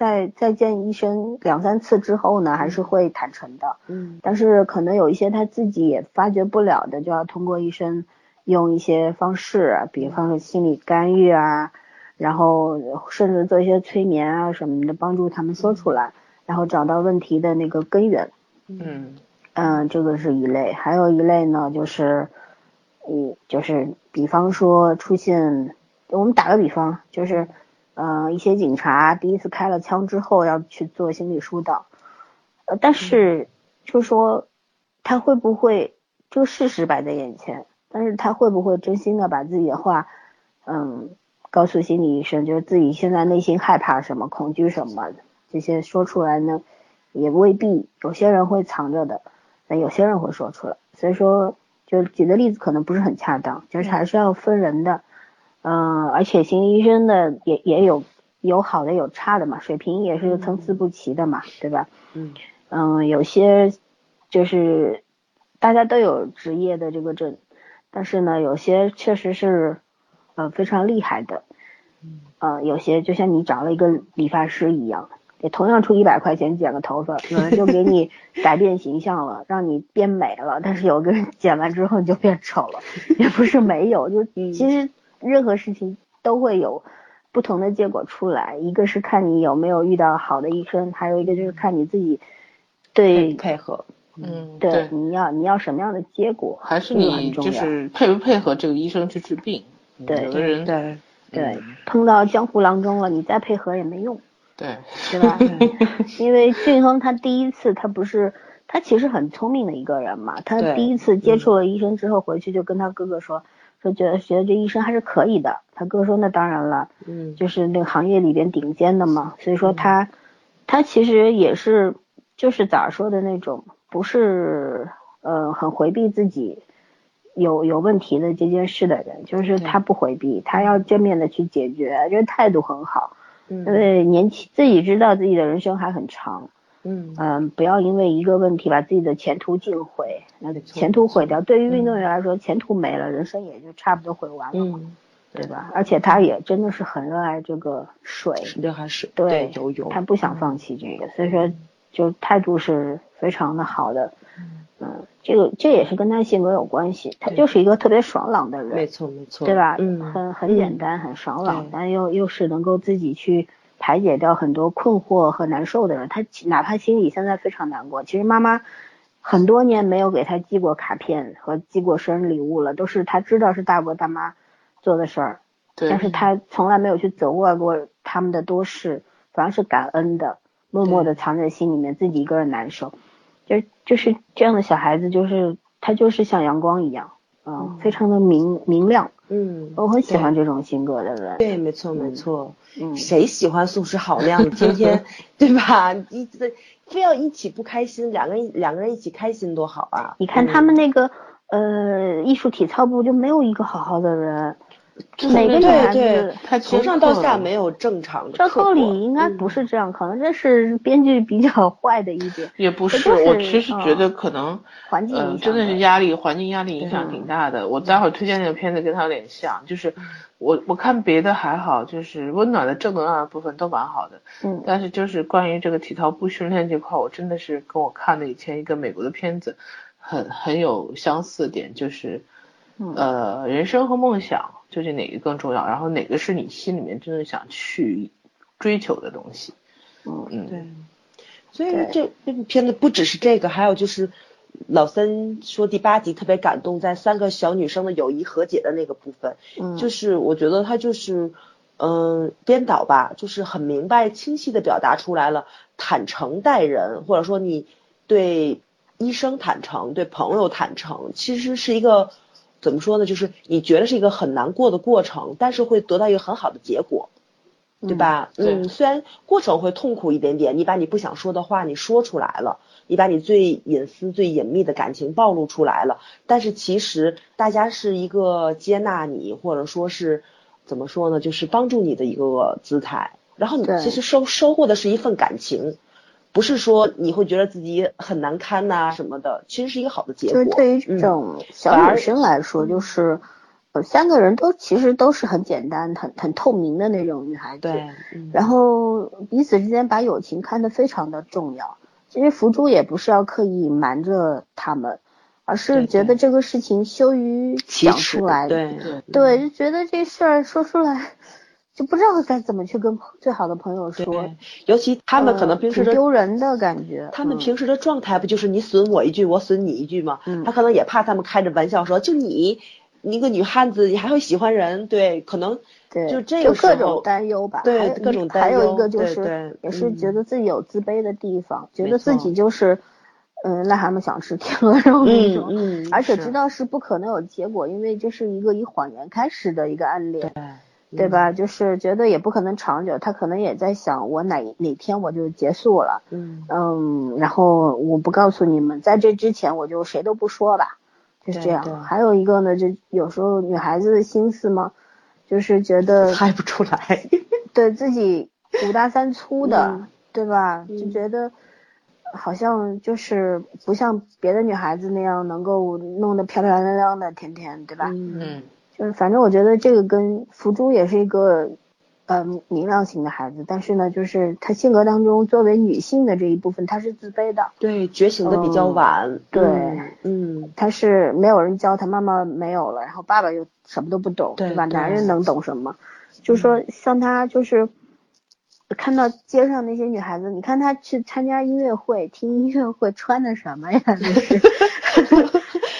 在再见医生两三次之后呢，还是会坦诚的。嗯，但是可能有一些他自己也发觉不了的，就要通过医生用一些方式，比方说心理干预啊，然后甚至做一些催眠啊什么的，帮助他们说出来，然后找到问题的那个根源。嗯嗯，这个是一类，还有一类呢，就是嗯，就是比方说出现，我们打个比方，就是。呃，一些警察第一次开了枪之后要去做心理疏导，呃，但是就说他会不会这个事实摆在眼前，但是他会不会真心的把自己的话，嗯，告诉心理医生，就是自己现在内心害怕什么、恐惧什么这些说出来呢？也未必，有些人会藏着的，但有些人会说出来。所以说，就举的例子可能不是很恰当，就是还是要分人的。嗯，而且心理医生的也也有有好的有差的嘛，水平也是参差不齐的嘛，对吧？嗯嗯，有些就是大家都有职业的这个证，但是呢，有些确实是呃非常厉害的，嗯，有些就像你找了一个理发师一样，也同样出一百块钱剪个头发，有人就给你 改变形象了，让你变美了，但是有个人剪完之后你就变丑了，也不是没有，就其实。任何事情都会有不同的结果出来，一个是看你有没有遇到好的医生，还有一个就是看你自己对配合，嗯，对，你要你要什么样的结果，还是你就是配不配合这个医生去治病？对，有的人对对，碰到江湖郎中了，你再配合也没用，对，对吧？因为俊亨他第一次他不是他其实很聪明的一个人嘛，他第一次接触了医生之后回去就跟他哥哥说。说觉得觉得这医生还是可以的，他哥说那当然了，嗯，就是那个行业里边顶尖的嘛，所以说他他其实也是就是咋说的那种，不是呃很回避自己有有问题的这件事的人，就是他不回避，他要正面的去解决，这态度很好，因为年轻自己知道自己的人生还很长。嗯嗯，不要因为一个问题把自己的前途尽毁，那前途毁掉，对于运动员来说，前途没了，人生也就差不多毁完了，对吧？而且他也真的是很热爱这个水，热爱水，对游泳，他不想放弃这个，所以说就态度是非常的好的。嗯，这个这也是跟他性格有关系，他就是一个特别爽朗的人，没错没错，对吧？嗯，很很简单，很爽朗，但又又是能够自己去。排解掉很多困惑和难受的人，他哪怕心里现在非常难过，其实妈妈很多年没有给他寄过卡片和寄过生日礼物了，都是他知道是大伯大妈做的事儿，对，但是他从来没有去责怪过他们的多事，反而是感恩的，默默的藏在心里面，自己一个人难受。就就是这样的小孩子，就是他就是像阳光一样，嗯，非常的明明亮。嗯，我很喜欢这种性格的人。对，没错没错。嗯，谁喜欢素食好那样的？天天 对吧？一直非要一起不开心，两个人两个人一起开心多好啊！你看他们那个呃艺术体操部就没有一个好好的人。每个女孩子，她从上到下没有正常的。照道理应该不是这样，可能这是编剧比较 坏的一点。也不是，我其实觉得可能环境嗯真的是压力，环境压力影响挺大的。我待会儿推荐那个片子跟他有点像，就是我我看别的还好，就是温暖的正能量的部分都蛮好的。嗯。但是就是关于这个体操部训练这块，我真的是跟我看的以前一个美国的片子很很有相似点，就是呃人生和梦想。究竟哪个更重要？然后哪个是你心里面真的想去追求的东西？嗯嗯，对。所以这这部片子不只是这个，还有就是老三说第八集特别感动，在三个小女生的友谊和解的那个部分，嗯，就是我觉得他就是嗯编导吧，就是很明白清晰的表达出来了，坦诚待人，或者说你对医生坦诚，对朋友坦诚，其实是一个。怎么说呢？就是你觉得是一个很难过的过程，但是会得到一个很好的结果，对吧？嗯，虽然过程会痛苦一点点，你把你不想说的话你说出来了，你把你最隐私、最隐秘的感情暴露出来了，但是其实大家是一个接纳你，或者说是怎么说呢？就是帮助你的一个姿态，然后你其实收收获的是一份感情。不是说你会觉得自己很难堪呐什么的，其实是一个好的结果。就是对于这种小女生来说，就是呃三个人都其实都是很简单、很很透明的那种女孩子。对。然后彼此之间把友情看得非常的重要。其实福珠也不是要刻意瞒着他们，而是觉得这个事情羞于讲出来。对对。对，就觉得这事儿说出来。就不知道该怎么去跟最好的朋友说，尤其他们可能平时丢人的感觉。他们平时的状态不就是你损我一句，我损你一句吗？嗯，他可能也怕他们开着玩笑说，就你一个女汉子，你还会喜欢人？对，可能对，就这个各种担忧吧。对，各种担忧。还有一个就是，也是觉得自己有自卑的地方，觉得自己就是，嗯，癞蛤蟆想吃天鹅肉那种。嗯嗯。而且知道是不可能有结果，因为这是一个以谎言开始的一个暗恋。对。吧？就是觉得也不可能长久，他可能也在想，我哪哪天我就结束了。嗯嗯，然后我不告诉你们，在这之前我就谁都不说吧，就是这样。还有一个呢，就有时候女孩子的心思嘛，就是觉得 猜不出来，对自己五大三粗的，对吧？就觉得好像就是不像别的女孩子那样能够弄得漂漂亮亮的，天天，对吧？嗯。就是反正我觉得这个跟福珠也是一个，呃，明亮型的孩子，但是呢，就是她性格当中作为女性的这一部分，她是自卑的。对，觉醒的比较晚。对，嗯，她是没有人教她，妈妈没有了，然后爸爸又什么都不懂，对吧？男人能懂什么？就是说像她就是。看到街上那些女孩子，你看她去参加音乐会、听音乐会穿的什么呀？就是，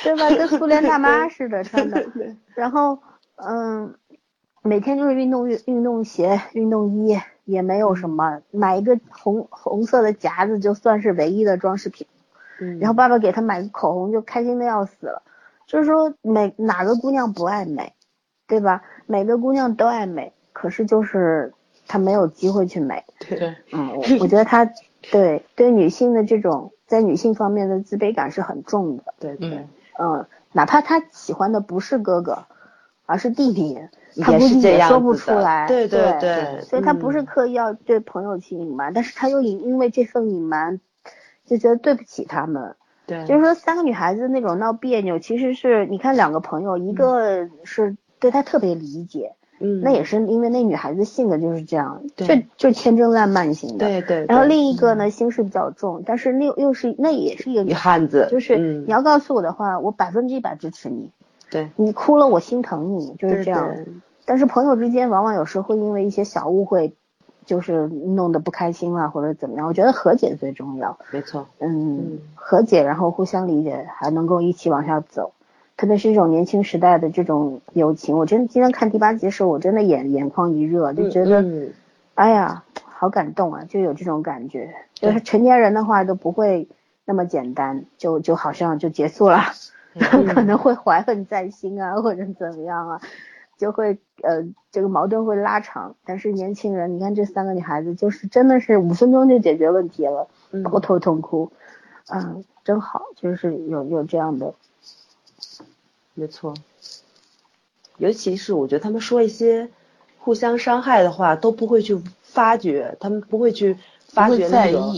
对吧？跟苏联大妈似的穿的。然后，嗯，每天就是运动运运动鞋、运动衣，也没有什么，买一个红红色的夹子就算是唯一的装饰品。嗯。然后爸爸给她买个口红，就开心的要死了。就是说，每哪个姑娘不爱美，对吧？每个姑娘都爱美，可是就是。她没有机会去美，对，嗯，我我觉得她 对对女性的这种在女性方面的自卑感是很重的，对对，嗯，哪怕他喜欢的不是哥哥，而是弟弟，他估计也说不出来，对对对，所以他不是刻意要对朋友去隐瞒，但是他又因因为这份隐瞒，就觉得对不起他们，对，就是说三个女孩子那种闹别扭，其实是你看两个朋友，一个是对他特别理解。嗯，那也是因为那女孩子性格就是这样，就就天真烂漫型的。对对。然后另一个呢，心事比较重，但是又又是那也是一个女汉子，就是你要告诉我的话，我百分之一百支持你。对。你哭了，我心疼你，就是这样。但是朋友之间往往有时候会因为一些小误会，就是弄得不开心了或者怎么样，我觉得和解最重要。没错，嗯，和解，然后互相理解，还能够一起往下走。特别是这种年轻时代的这种友情，我真的今天看第八集的时候，我真的眼眼眶一热，就觉得，哎呀，好感动啊，就有这种感觉。就是成年人的话都不会那么简单，就就好像就结束了 可能会怀恨在心啊，或者怎么样啊，就会呃这个矛盾会拉长。但是年轻人，你看这三个女孩子，就是真的是五分钟就解决问题了，抱头痛哭，嗯，真好，就是有有这样的。没错，尤其是我觉得他们说一些互相伤害的话都不会去发觉，他们不会去发觉那个，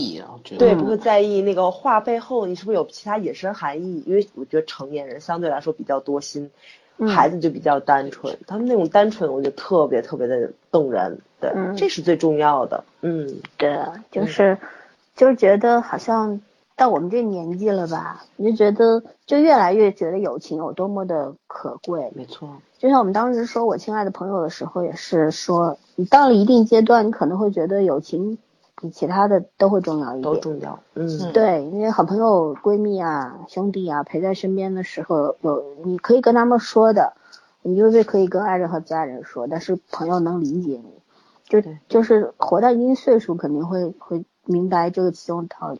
对，不会在意那个话背后你是不是有其他隐身含义。因为我觉得成年人相对来说比较多心，孩子就比较单纯，他们那种单纯我觉得特别特别的动人，对，这是最重要的。嗯，对，就是就是觉得好像。到我们这年纪了吧，你就觉得就越来越觉得友情有多么的可贵。没错，就像我们当时说我亲爱的朋友的时候，也是说，你到了一定阶段，你可能会觉得友情比其他的都会重要一点。都重要，嗯，对，因为好朋友、闺蜜啊、兄弟啊陪在身边的时候，有你可以跟他们说的，你就是可以跟爱人和家人说，但是朋友能理解你，就就是活到一定岁数，肯定会会明白这个其中的道理。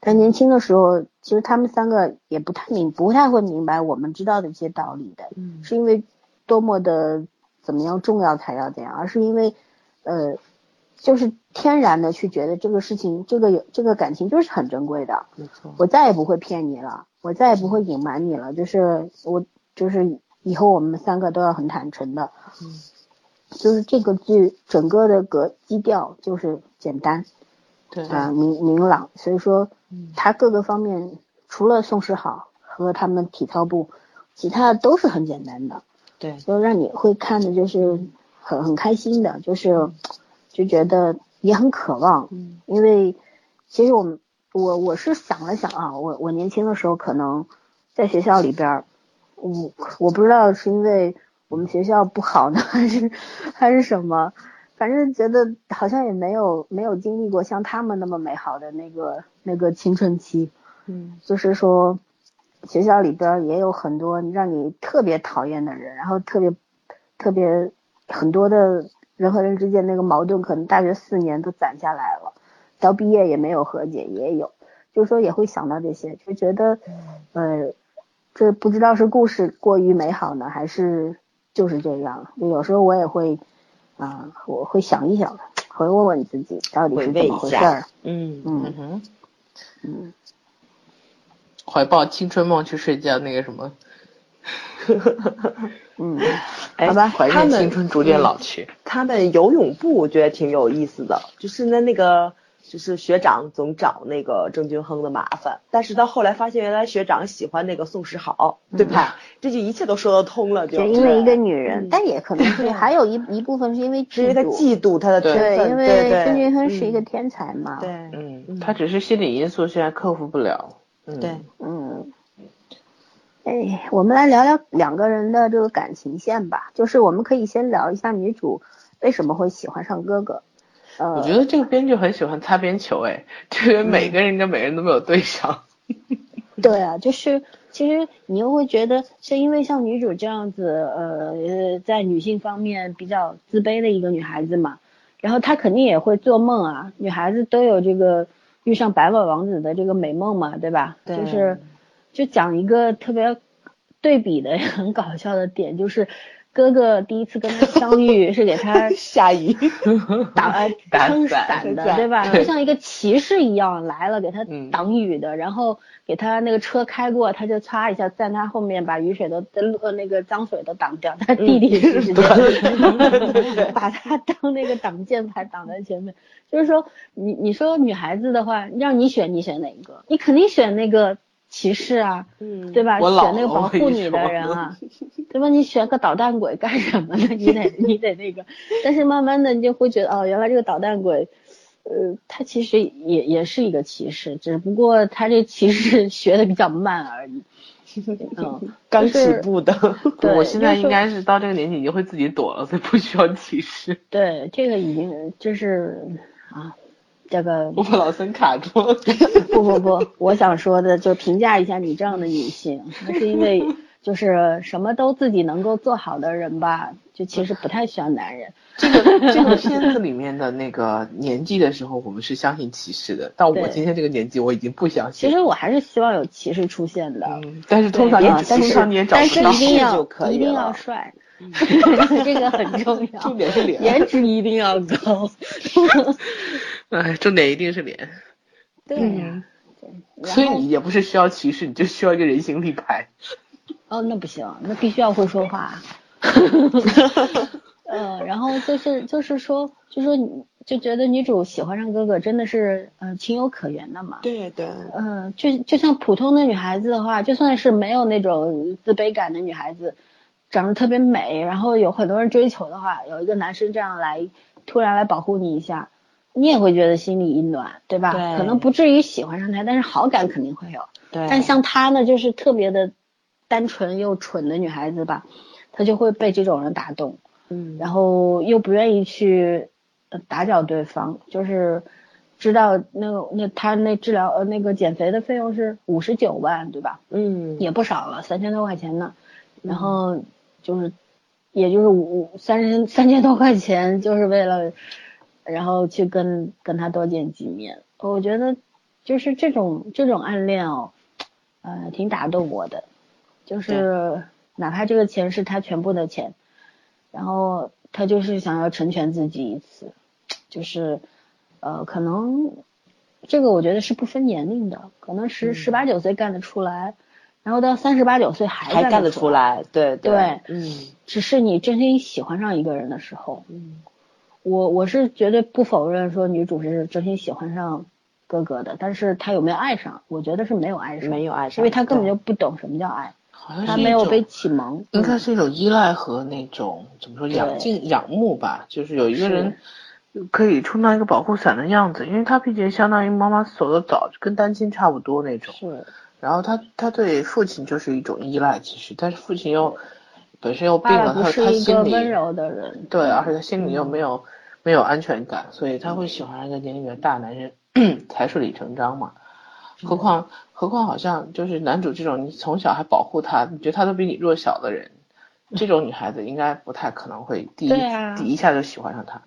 他年轻的时候，其实他们三个也不太明，不太会明白我们知道的一些道理的，是因为多么的怎么样重要才要这样，而是因为，呃，就是天然的去觉得这个事情，这个有这个感情就是很珍贵的。没错，我再也不会骗你了，我再也不会隐瞒你了，就是我就是以后我们三个都要很坦诚的。嗯，就是这个剧整个的格基调就是简单。对。啊，明明朗，所以说，他各个方面除了宋世好和他们体操部，其他的都是很简单的，对，就让你会看的就是很很开心的，就是就觉得也很渴望，嗯，因为其实我们我我是想了想啊，我我年轻的时候可能在学校里边，我我不知道是因为我们学校不好呢，还是还是什么。反正觉得好像也没有没有经历过像他们那么美好的那个那个青春期，嗯，就是说学校里边也有很多让你特别讨厌的人，然后特别特别很多的人和人之间那个矛盾，可能大学四年都攒下来了，到毕业也没有和解，也有，就是说也会想到这些，就觉得呃这不知道是故事过于美好呢，还是就是这样，就有时候我也会。啊，我会想一想，会问问自己到底是怎么回事儿。嗯嗯哼，嗯，怀抱青春梦去睡觉，那个什么。嗯，好吧，怀念青春逐渐老去。他们游泳部我觉得挺有意思的，就是那那个。就是学长总找那个郑俊亨的麻烦，但是到后来发现原来学长喜欢那个宋时豪，对吧？这就一切都说得通了，就因为一个女人，但也可能是还有一一部分是因为是因为他嫉妒他的天分，因为郑君亨是一个天才嘛。对，嗯，他只是心理因素现在克服不了。对，嗯，哎，我们来聊聊两个人的这个感情线吧，就是我们可以先聊一下女主为什么会喜欢上哥哥。我觉得这个编剧很喜欢擦边球，哎，就是每个人跟每个人都没有对上。对啊，就是其实你又会觉得，是因为像女主这样子，呃，在女性方面比较自卑的一个女孩子嘛，然后她肯定也会做梦啊，女孩子都有这个遇上白马王子的这个美梦嘛，对吧？对。就是就讲一个特别对比的 很搞笑的点，就是。哥哥第一次跟他相遇 是给他下雨挡呃撑伞的，对吧？就像一个骑士一样来了，给他挡雨的。然后给他那个车开过，他就擦一下，在他后面把雨水都呃那个脏水都挡掉。他弟弟是 把他当那个挡箭牌挡在前面。就是说，你你说女孩子的话，让你选，你选哪一个？你肯定选那个。骑士啊，嗯，对吧？选那个保护你的人啊，对吧？你选个捣蛋鬼干什么呢？你得你得那个，但是慢慢的你就会觉得，哦，原来这个捣蛋鬼，呃，他其实也也是一个骑士，只不过他这骑士 学的比较慢而已。嗯，刚起步的。对，我现在应该是到这个年纪已经会自己躲了，所以不需要歧视。对，这个已经就是啊，这个 我把老森卡住了。不不不，我想说的就评价一下你这样的女性，那是因为。就是什么都自己能够做好的人吧，就其实不太需要男人。这个这个片子里面的那个年纪的时候，我们是相信歧视的，但我今天这个年纪，我已经不相信。其实我还是希望有歧视出现的，但是通常也通常你也找不到。但是一定要一定要帅，这个很重要。重点是脸，颜值一定要高。哎，重点一定是脸。对呀，所以你也不是需要歧视，你就需要一个人形立牌。哦，那不行，那必须要会说话。呃，然后就是就是说，就说你就觉得女主喜欢上哥哥真的是呃情有可原的嘛？对对。嗯，就就像普通的女孩子的话，就算是没有那种自卑感的女孩子，长得特别美，然后有很多人追求的话，有一个男生这样来突然来保护你一下，你也会觉得心里一暖，对吧？对。可能不至于喜欢上他，但是好感肯定会有。对。但像她呢，就是特别的。单纯又蠢的女孩子吧，她就会被这种人打动，嗯，然后又不愿意去打搅对方，就是知道那个那他那治疗呃那个减肥的费用是五十九万对吧？嗯，也不少了，三千多块钱呢，然后就是也就是五三千三千多块钱就是为了，然后去跟跟他多见几面，我觉得就是这种这种暗恋哦，呃，挺打动我的。就是哪怕这个钱是他全部的钱，然后他就是想要成全自己一次，就是呃可能这个我觉得是不分年龄的，可能十十八九岁干得出来，然后到三十八九岁还干得出来，对对，嗯，只是你真心喜欢上一个人的时候，嗯，我我是绝对不否认说女主是真心喜欢上哥哥的，但是他有没有爱上？我觉得是没有爱上，没有爱上，因为他根本就不懂什么叫爱。他没有被启蒙，应该是一种依赖和那种怎么说仰敬仰慕吧，就是有一个人可以充当一个保护伞的样子，因为他毕竟相当于妈妈走的早，跟单亲差不多那种。是。然后他他对父亲就是一种依赖，其实，但是父亲又本身又病了，他他心里温柔的人。对，而且他心里又没有没有安全感，所以他会喜欢上一个年龄比较大男人，才顺理成章嘛。何况何况好像就是男主这种，你从小还保护他，你觉得他都比你弱小的人，这种女孩子应该不太可能会第一第一下就喜欢上他。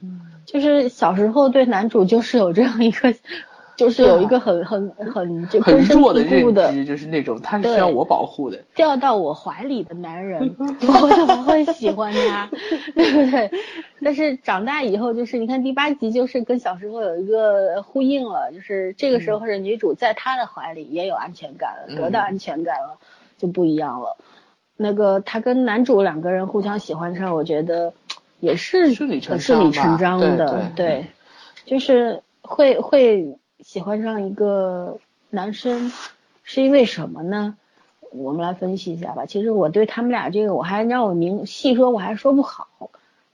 就是小时候对男主就是有这样一个。就是有一个很很很就根深蒂固的，就是那种他是需要我保护的，掉到我怀里的男人，我怎么会喜欢他，对不对？但是长大以后，就是你看第八集，就是跟小时候有一个呼应了，就是这个时候是女主在他的怀里也有安全感了，得到安全感了，就不一样了。那个他跟男主两个人互相喜欢上，我觉得也是顺理成章的，对，就是会会。喜欢上一个男生是因为什么呢？我们来分析一下吧。其实我对他们俩这个，我还让我明细说，我还说不好。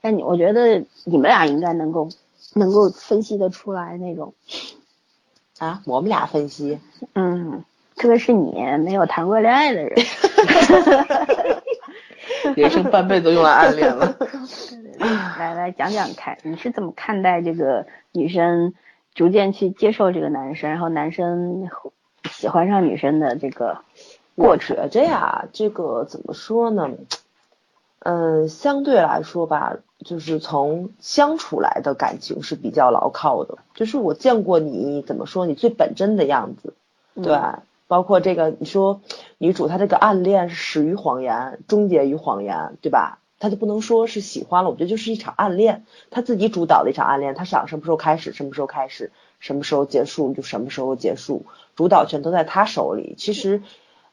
但你我觉得你们俩应该能够能够分析得出来那种。啊，我们俩分析？嗯，特别是你没有谈过恋爱的人。人生半辈子用来暗恋了。来来讲讲看，你是怎么看待这个女生？逐渐去接受这个男生，然后男生喜欢上女生的这个过程。我觉着呀，这个怎么说呢？嗯，相对来说吧，就是从相处来的感情是比较牢靠的。就是我见过你怎么说，你最本真的样子，对，包括这个你说女主她这个暗恋始于谎言，终结于谎言，对吧？他就不能说是喜欢了，我觉得就是一场暗恋，他自己主导的一场暗恋，他想什么时候开始，什么时候开始，什么时候结束就什么时候结束，主导权都在他手里。其实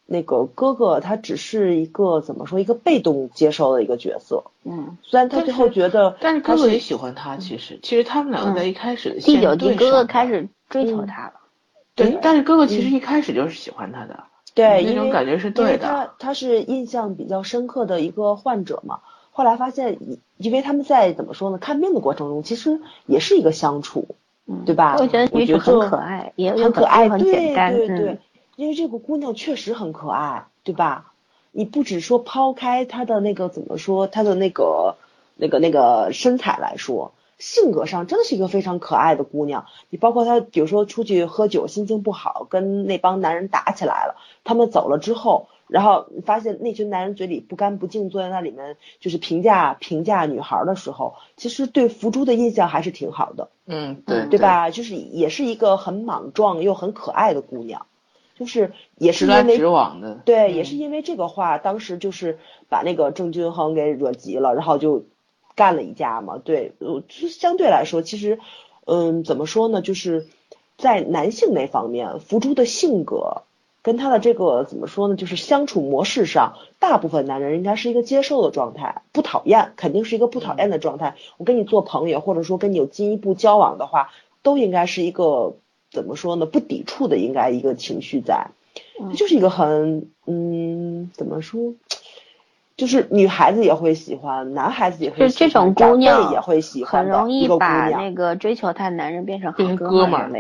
那个哥哥他只是一个怎么说，一个被动接受的一个角色。嗯，虽然他最后觉得，但是哥哥也喜欢他。其实，其实他们两个在一开始的第九集，哥哥开始追求他了。对，但是哥哥其实一开始就是喜欢他的。对，那种感觉是对的。他他是印象比较深刻的一个患者嘛。后来发现，因为他们在怎么说呢？看病的过程中，其实也是一个相处，对吧？我觉得女主很可爱，也很可爱，很简单。对对对。因为这个姑娘确实很可爱，对吧？你不只说抛开她的那个怎么说，她的那个那个那个身材来说，性格上真的是一个非常可爱的姑娘。你包括她，比如说出去喝酒，心情不好，跟那帮男人打起来了，他们走了之后。然后发现那群男人嘴里不干不净，坐在那里面就是评价评价女孩的时候，其实对福珠的印象还是挺好的。嗯，对，对吧？就是也是一个很莽撞又很可爱的姑娘，就是也是因为直往的。对，也是因为这个话，当时就是把那个郑均衡给惹急了，然后就干了一架嘛。对，就相对来说，其实，嗯，怎么说呢？就是在男性那方面，福珠的性格。跟他的这个怎么说呢？就是相处模式上，大部分男人应该是一个接受的状态，不讨厌，肯定是一个不讨厌的状态。我跟你做朋友，或者说跟你有进一步交往的话，都应该是一个怎么说呢？不抵触的，应该一个情绪在，就是一个很嗯，怎么说？就是女孩子也会喜欢，男孩子也会喜欢，就这种姑娘也会喜欢，很容易把那个追求她的男人变成哥们儿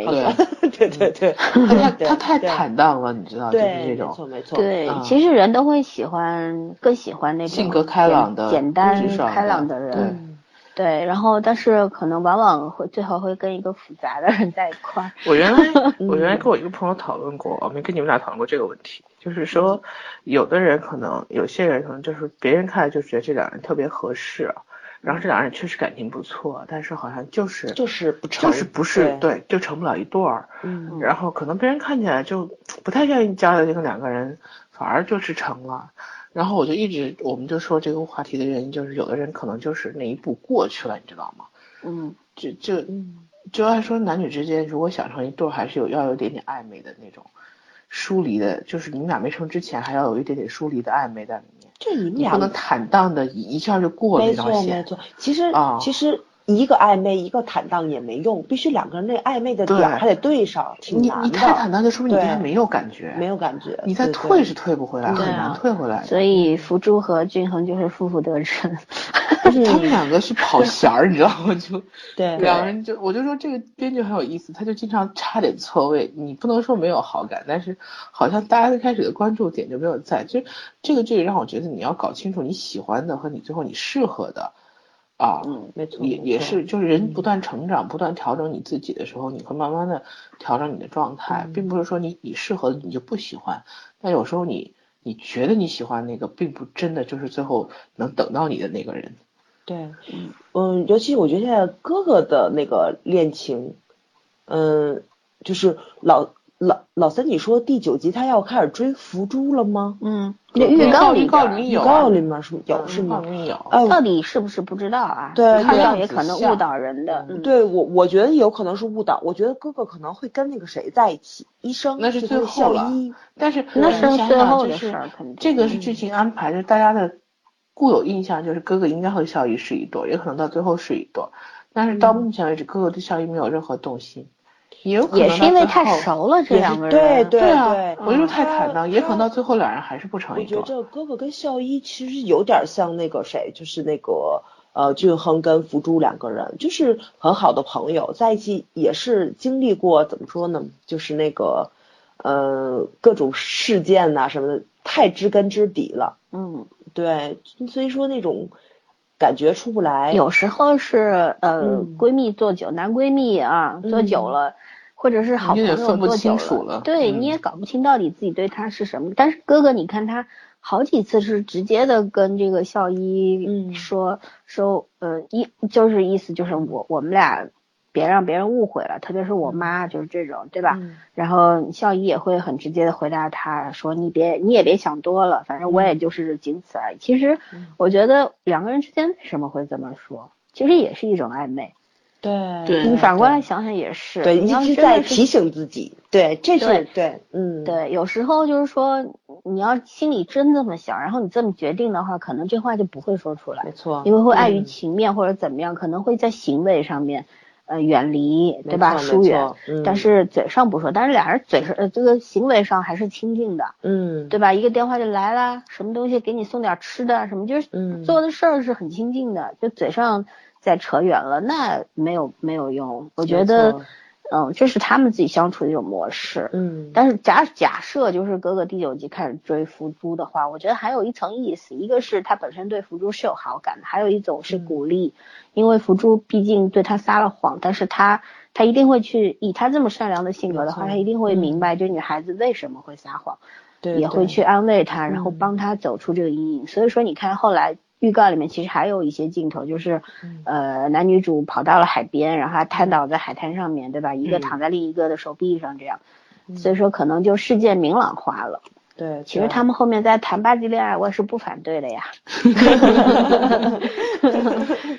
对对对对，他他太坦荡了，你知道，就是这种，没错没错。对，其实人都会喜欢，更喜欢那种性格开朗的、简单开朗的人。对，然后但是可能往往会最后会跟一个复杂的人在一块。我原来 我原来跟我一个朋友讨论过，我没跟你们俩讨论过这个问题。就是说，有的人可能，有些人可能就是别人看就觉得这两人特别合适，然后这两人确实感情不错，但是好像就是就是不成，就是不是对，就成不了一对儿。嗯，然后可能别人看起来就不太愿意交的这个两个人，反而就是成了。然后我就一直，我们就说这个话题的原因，就是有的人可能就是那一步过去了，你知道吗？嗯，就就就按说男女之间如果想成一对，还是有要有点点暧昧的那种。疏离的，就是你们俩没成之前，还要有一点点疏离的暧昧在里面。就你们俩不能坦荡的一一下就过那条线。没错没错，其实啊，其实一个暧昧一个坦荡也没用，必须两个人那暧昧的点还得对上，挺难的。你你太坦荡，就说明你对他没有感觉，没有感觉。你再退是退不回来，很难退回来。所以福珠和俊恒就是负负得正。他们两个是跑弦儿，你知道吗？就对，两个人就我就说这个编剧很有意思，他就经常差点错位。你不能说没有好感，但是好像大家最开始的关注点就没有在。就这个剧让我觉得你要搞清楚你喜欢的和你最后你适合的啊，嗯，没错，也也是就是人不断成长、不断调整你自己的时候，你会慢慢的调整你的状态，并不是说你你适合的你就不喜欢。但有时候你你觉得你喜欢那个，并不真的就是最后能等到你的那个人。对，嗯，尤其我觉得现在哥哥的那个恋情，嗯，就是老老老三，你说第九集他要开始追福珠了吗？嗯，那预告预告里有，预告里面是有是吗？有，到底是不是不知道啊？对，他要也可能误导人的。对我，我觉得有可能是误导。我觉得哥哥可能会跟那个谁在一起，医生那是最后了。但是那是最后的事儿，这个是剧情安排，就是大家的。固有印象就是哥哥应该和孝义是一对，也可能到最后是一对，但是到目前为止，哥哥对孝义没有任何动心，也有可能也是因为太熟了这两个人，对对对啊，我就是太坦荡，也可能到最后两人还是不成一对。我觉得哥哥跟孝一其实有点像那个谁，就是那个呃俊亨跟福珠两个人，就是很好的朋友，在一起也是经历过怎么说呢，就是那个呃各种事件呐什么的，太知根知底了，嗯。对，所以说那种感觉出不来。有时候是呃闺蜜做久，男闺蜜啊做久了，或者是好朋友做久了，对，你也搞不清到底自己对他是什么。但是哥哥，你看他好几次是直接的跟这个校医说说，呃，一就是意思就是我我们俩。别让别人误会了，特别是我妈就是这种，对吧？然后校医也会很直接的回答他说：“你别，你也别想多了，反正我也就是仅此而已。”其实我觉得两个人之间为什么会这么说，其实也是一种暧昧。对，你反过来想想也是。对，一直在提醒自己。对，这是对，嗯，对，有时候就是说你要心里真这么想，然后你这么决定的话，可能这话就不会说出来。没错。因为会碍于情面或者怎么样，可能会在行为上面。呃，远离，对吧？疏远，但是嘴上不说，但是俩人嘴上，呃，这个行为上还是亲近的，嗯，对吧？一个电话就来了，什么东西给你送点吃的，什么就是做的事儿是很亲近的，就嘴上再扯远了，那没有没有用。我觉得，嗯，这是他们自己相处的一种模式。嗯，但是假假设就是哥哥第九集开始追福珠的话，我觉得还有一层意思，一个是他本身对福珠是有好感的，还有一种是鼓励，因为福珠毕竟对他撒了谎，但是他他一定会去以他这么善良的性格的话，他一定会明白这女孩子为什么会撒谎，也会去安慰她，然后帮她走出这个阴影。所以说你看后来。预告里面其实还有一些镜头，就是呃男女主跑到了海边，然后瘫倒在海滩上面，对吧？一个躺在另一个的手臂上，这样，所以说可能就事件明朗化了。对，其实他们后面在谈八级恋爱，我也是不反对的呀。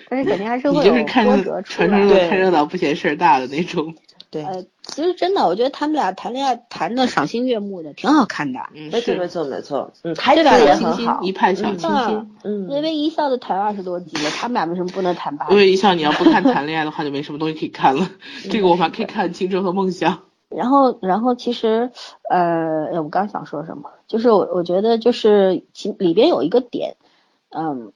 但是肯定还是会有波折出来。看热闹不嫌事儿大的那种。对，呃，其实真的，我觉得他们俩谈恋爱谈的赏心悦目的，挺好看的。嗯，没错没错没错，嗯，台词也很好，一派小清新。嗯，微微一笑的谈二十多集了，他们俩为什么不能谈八？微微一笑，你要不看谈恋爱的话，就没什么东西可以看了。这个我们还可以看青春和梦想。然后，然后其实，呃，我刚想说什么，就是我我觉得就是其里边有一个点，嗯。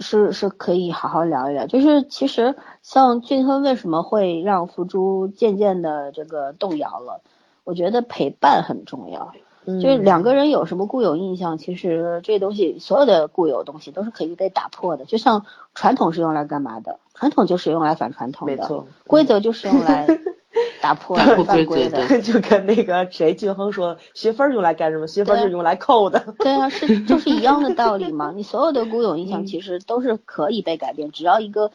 是是可以好好聊一聊，就是其实像俊亨为什么会让福珠渐渐的这个动摇了？我觉得陪伴很重要，就是两个人有什么固有印象，其实这东西所有的固有东西都是可以被打破的。就像传统是用来干嘛的？传统就是用来反传统的，规则就是用来。打破犯规的，就跟那个谁俊亨说，学分用来干什么？学分是用来扣的。对啊，是就是一样的道理嘛。你所有的固有印象其实都是可以被改变，只要一个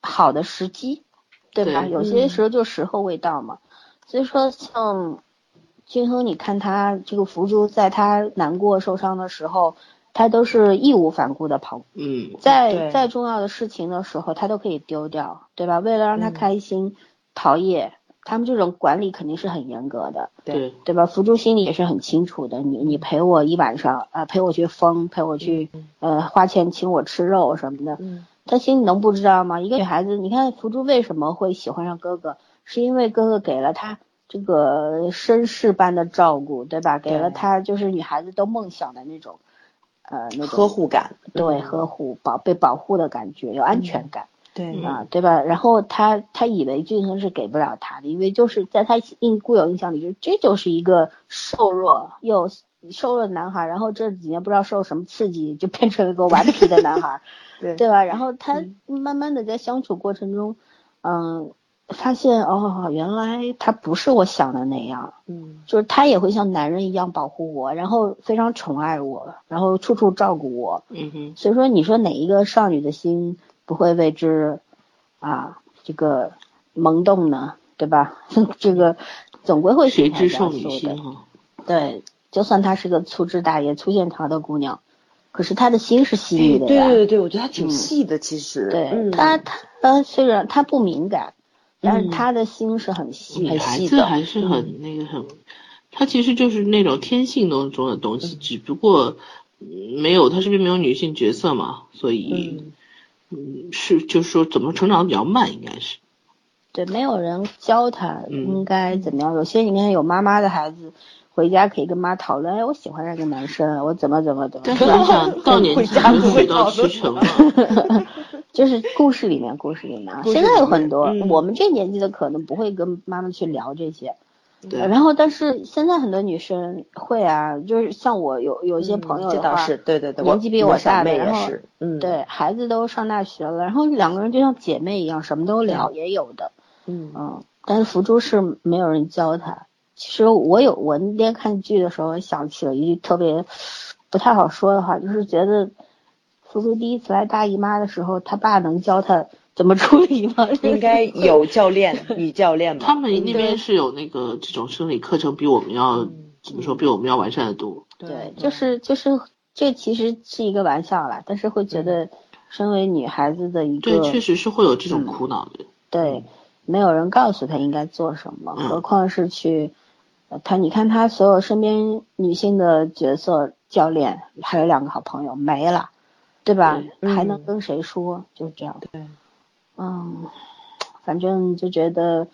好的时机，对吧？有些时候就时候未到嘛。所以说，像俊亨，你看他这个福珠，在他难过受伤的时候，他都是义无反顾的跑。嗯。在再重要的事情的时候，他都可以丢掉，对吧？为了让他开心，陶冶。他们这种管理肯定是很严格的，对对吧？福珠心里也是很清楚的。你你陪我一晚上，呃，陪我去疯，陪我去，呃，花钱请我吃肉什么的，他心里能不知道吗？一个女孩子，你看福珠为什么会喜欢上哥哥，是因为哥哥给了她这个绅士般的照顾，对吧？给了她就是女孩子都梦想的那种，呃，那种呵护感，对，呵护保被保护的感觉，有安全感。对啊，对吧？然后他他以为俊亨是给不了他的，因为就是在他印固有印象里，就这就是一个瘦弱又瘦弱的男孩。然后这几年不知道受什么刺激，就变成了一个顽皮的男孩，对对吧？然后他慢慢的在相处过程中，嗯，发现哦，原来他不是我想的那样，嗯，就是他也会像男人一样保护我，然后非常宠爱我，然后处处照顾我，嗯哼。所以说，你说哪一个少女的心？不会为之啊，这个萌动呢，对吧？这个总归会谁知少女心哈？对，就算她是个粗枝大叶、粗线条的姑娘，可是她的心是细腻的对对对，我觉得她挺细的，其实。对，她她虽然她不敏感，但是她的心是很细很细的。孩子还是很那个很，她其实就是那种天性当中的东西，只不过没有她身边没有女性角色嘛，所以。嗯，是，就是说怎么成长比较慢，应该是。对，没有人教他应该怎么样。有些里面有妈妈的孩子，回家可以跟妈讨论，哎，我喜欢这个男生，我怎么怎么怎么。但是你想 到年纪水到渠成了。就是故事里面，故事里面，现在有很多，我们这年纪的可能不会跟妈妈去聊这些。对，然后但是现在很多女生会啊，就是像我有有一些朋友的话，对对对，年纪比我大的，然后嗯，对孩子都上大学了，然后两个人就像姐妹一样，什么都聊，也有的，嗯嗯，但是福珠是没有人教她。其实我有我那天看剧的时候想起了一句特别不太好说的话，就是觉得福珠第一次来大姨妈的时候，她爸能教他。怎么处理吗？应该有教练，女教练吧。他们那边是有那个这种生理课程，比我们要怎么说？比我们要完善的多。对，就是就是这其实是一个玩笑啦，但是会觉得身为女孩子的一个，对，确实是会有这种苦恼的。对，没有人告诉她应该做什么，何况是去他？你看他所有身边女性的角色教练，还有两个好朋友没了，对吧？还能跟谁说？就是这样。对。嗯，反正就觉得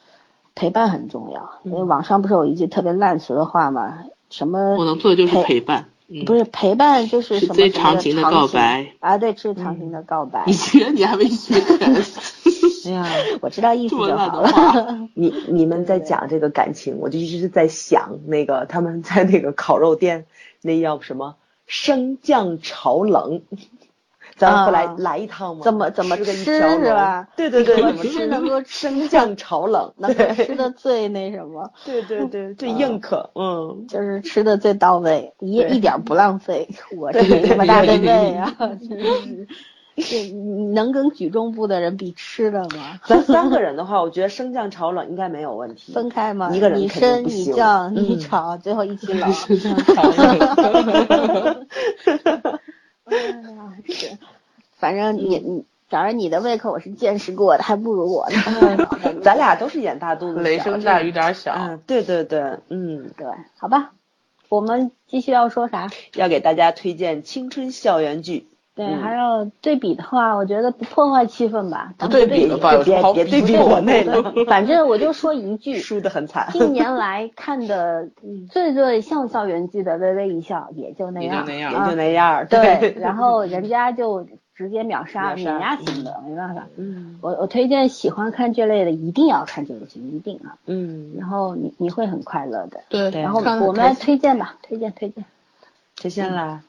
陪伴很重要。因为网上不是有一句特别烂俗的话嘛？什么？我能做的就是陪伴。不是陪伴就是什么？最长情的告白啊！对，最长情的告白。你居然你还没学 哎呀，我知道意思就好了。你你们在讲这个感情，我就一直在想那个他们在那个烤肉店，那叫什么升降炒冷。咱们不来来一趟吗？怎么怎么吃是吧？对对对，怎么吃能够升降炒冷，能够吃的 最那什么？对对对，最硬可，嗯，就是吃的最到位，一一点不浪费。我这这么大的胃 啊，真是。这能跟举重部的人比吃的吗？咱三个人的话，我觉得升降炒冷应该没有问题。分开吗？一个人你升你降你炒，最后一起冷。升降炒冷。哎呀，是，反正你你，反正你的胃口我是见识过的，还不如我呢。咱俩都是眼大肚子，雷声大雨点小。嗯，对对对，嗯，对，好吧，我们继续要说啥？要给大家推荐青春校园剧。对，还要对比的话，我觉得不破坏气氛吧。不对比吧，别别对比我那个。反正我就说一句，输的很惨。近年来看的最最像校园剧的《微微一笑》，也就那样，也就那样。对，然后人家就直接秒杀碾压型的，没办法。嗯。我我推荐喜欢看这类的，一定要看这个剧，一定啊。嗯。然后你你会很快乐的。对。然后我们来推荐吧，推荐推荐。谁先来？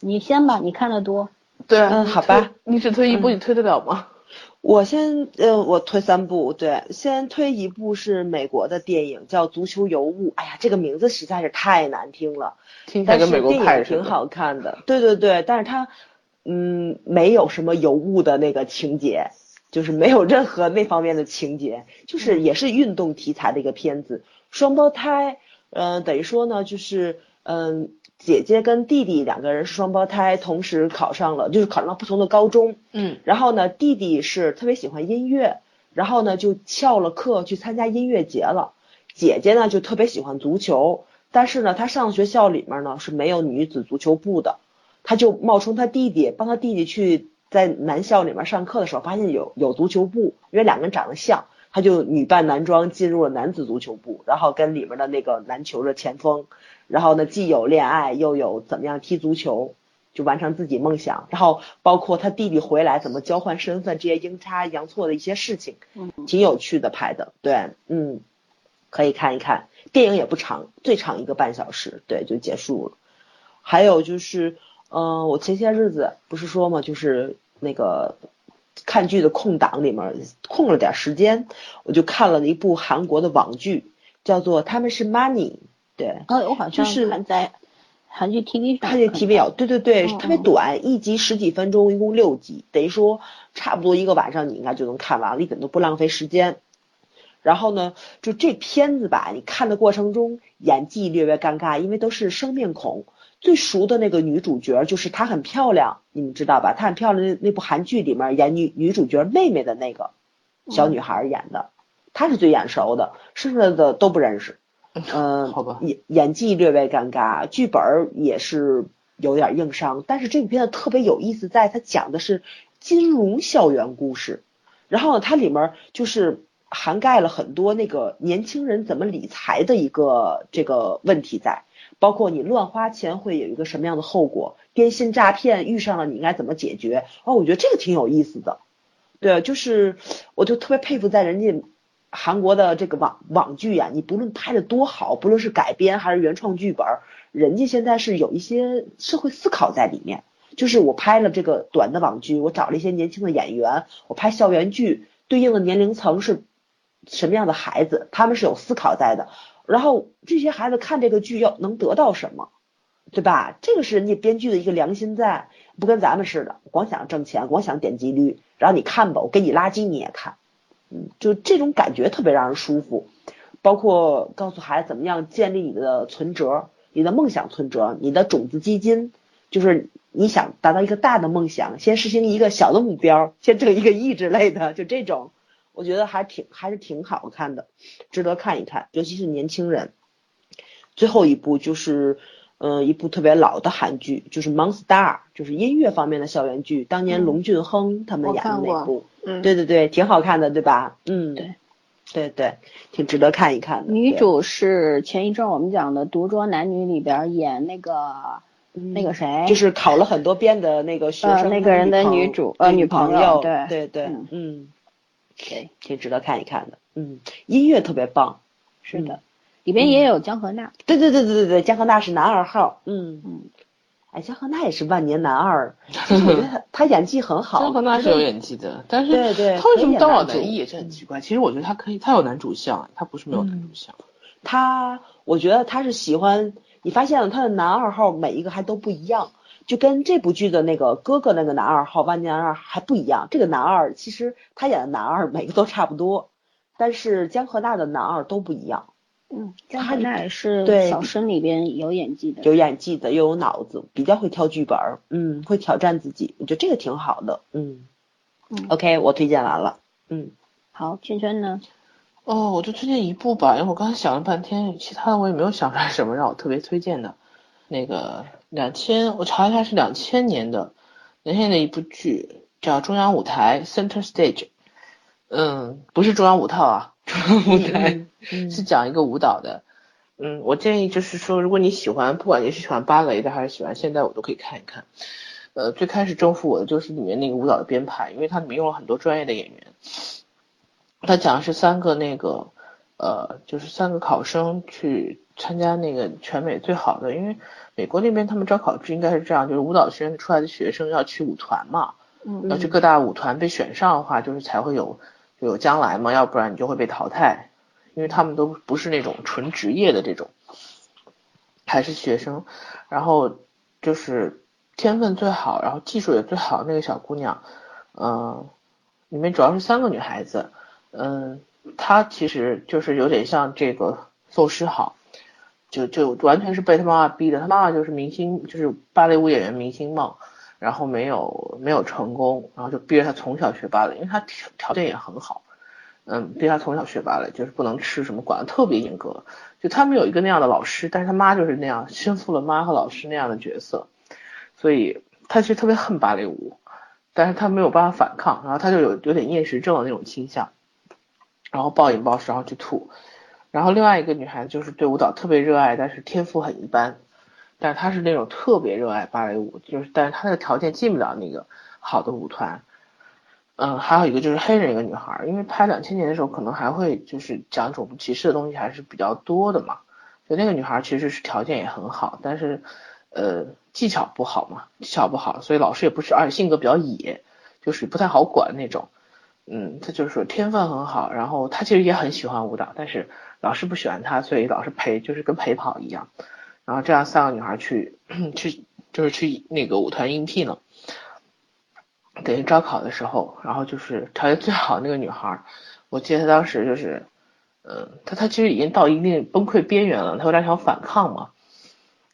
你先吧，你看的多。对，嗯，好吧，你只推一部，你推得了吗？我先，呃，我推三部，对，先推一部是美国的电影，叫《足球尤物》。哎呀，这个名字实在是太难听了，听起来跟美国派挺好看的。对对对，但是它，嗯，没有什么尤物的那个情节，就是没有任何那方面的情节，就是也是运动题材的一个片子，双胞胎，嗯，等于说呢，就是，嗯。姐姐跟弟弟两个人是双胞胎，同时考上了，就是考上了不同的高中。嗯，然后呢，弟弟是特别喜欢音乐，然后呢就翘了课去参加音乐节了。姐姐呢就特别喜欢足球，但是呢，她上学校里面呢是没有女子足球部的，她就冒充她弟弟，帮她弟弟去在男校里面上课的时候，发现有有足球部，因为两个人长得像，她就女扮男装进入了男子足球部，然后跟里面的那个篮球的前锋。然后呢，既有恋爱，又有怎么样踢足球，就完成自己梦想。然后包括他弟弟回来怎么交换身份，这些阴差阳错的一些事情，嗯，挺有趣的拍的。对，嗯，可以看一看。电影也不长，最长一个半小时，对，就结束了。还有就是，嗯，我前些日子不是说嘛，就是那个看剧的空档里面空了点时间，我就看了一部韩国的网剧，叫做《他们是 Money》。对，哦，我好像是在韩剧 TV 上，韩剧 TV 有，对对对，特别短，一集十几分钟，一共六集，等于说差不多一个晚上你应该就能看完了，一点都不浪费时间。然后呢，就这片子吧，你看的过程中演技略微尴尬，因为都是生面孔。最熟的那个女主角就是她很漂亮，你们知道吧？她很漂亮，那那部韩剧里面演女女主角妹妹的那个小女孩演的，她是最眼熟的，剩下的都不认识。嗯，好吧，演演技略微尴尬，剧本也是有点硬伤，但是这部片子特别有意思，在它讲的是金融校园故事，然后它里面就是涵盖了很多那个年轻人怎么理财的一个这个问题在，包括你乱花钱会有一个什么样的后果，电信诈骗遇上了你应该怎么解决，哦，我觉得这个挺有意思的，对，就是我就特别佩服在人家。韩国的这个网网剧呀，你不论拍的多好，不论是改编还是原创剧本，人家现在是有一些社会思考在里面。就是我拍了这个短的网剧，我找了一些年轻的演员，我拍校园剧，对应的年龄层是什么样的孩子，他们是有思考在的。然后这些孩子看这个剧要能得到什么，对吧？这个是人家编剧的一个良心在，不跟咱们似的，光想挣钱，光想点击率，然后你看吧，我给你垃圾你也看。就这种感觉特别让人舒服，包括告诉孩子怎么样建立你的存折，你的梦想存折，你的种子基金，就是你想达到一个大的梦想，先实行一个小的目标，先挣一个亿之类的，就这种，我觉得还挺还是挺好看的，值得看一看，尤其是年轻人。最后一步就是，嗯，一部特别老的韩剧，就是《Monster》，就是音乐方面的校园剧，当年龙俊亨他们演的那部。嗯，对对对，挺好看的，对吧？嗯，对，对对，挺值得看一看的。女主是前一阵我们讲的《独桌男女》里边演那个那个谁，就是考了很多遍的那个学生那个人的女主呃女朋友，对对对，嗯，对，挺值得看一看的。嗯，音乐特别棒。是的，里边也有江河娜。对对对对对对，江河娜是男二号。嗯嗯。哎，江河娜也是万年男二，我觉得他他演技很好。江河娜是有演技的，但是对对，他为什么当老男一也是很奇怪。其实我觉得他可以，他有男主相，他不是没有男主相。他，我觉得他是喜欢，你发现了他的男二号每一个还都不一样，就跟这部剧的那个哥哥那个男二号万年男二还不一样。这个男二其实他演的男二每个都差不多，但是江河娜的男二都不一样。嗯，江河娜也是小生里边有演技的，有演技的，又有脑子，比较会挑剧本，嗯，会挑战自己，我觉得这个挺好的，嗯，嗯，OK，我推荐完了，嗯，好，圈圈呢？哦，我就推荐一部吧，因为我刚才想了半天，其他的我也没有想出来什么让我特别推荐的。那个两千，我查一下是两千年的，两千年的一部剧叫《中央舞台》（Center Stage），嗯，不是中央五套啊。中央舞台是讲一个舞蹈的，嗯，我建议就是说，如果你喜欢，不管你是喜欢芭蕾的还是喜欢现代舞，都可以看一看。呃，最开始征服我的就是里面那个舞蹈的编排，因为它里面用了很多专业的演员。他讲的是三个那个，呃，就是三个考生去参加那个全美最好的，因为美国那边他们招考制应该是这样，就是舞蹈学院出来的学生要去舞团嘛，嗯，要去各大舞团被选上的话，就是才会有。有将来嘛，要不然你就会被淘汰，因为他们都不是那种纯职业的这种，还是学生，然后就是天分最好，然后技术也最好那个小姑娘，嗯，里面主要是三个女孩子，嗯，她其实就是有点像这个宋诗好，就就完全是被她妈妈逼的，她妈妈就是明星，就是芭蕾舞演员明星梦。然后没有没有成功，然后就逼着他从小学芭蕾，因为他条条件也很好，嗯，逼他从小学芭蕾，就是不能吃什么，管的特别严格。就他们有一个那样的老师，但是他妈就是那样，身负了妈和老师那样的角色，所以他其实特别恨芭蕾舞，但是他没有办法反抗，然后他就有有点厌食症的那种倾向，然后暴饮暴食，然后去吐。然后另外一个女孩子就是对舞蹈特别热爱，但是天赋很一般。但是他是那种特别热爱芭蕾舞，就是但是他的条件进不了那个好的舞团。嗯，还有一个就是黑人一个女孩，因为拍两千年的时候可能还会就是讲种族歧视的东西还是比较多的嘛。就那个女孩其实是条件也很好，但是呃技巧不好嘛，技巧不好，所以老师也不是，而且性格比较野，就是不太好管那种。嗯，他就是天分很好，然后他其实也很喜欢舞蹈，但是老师不喜欢他，所以老是陪，就是跟陪跑一样。然后这样三个女孩去 去就是去那个舞团应聘了，等于招考的时候，然后就是条件最好那个女孩，我记得她当时就是，嗯，她她其实已经到一定崩溃边缘了，她有点想反抗嘛，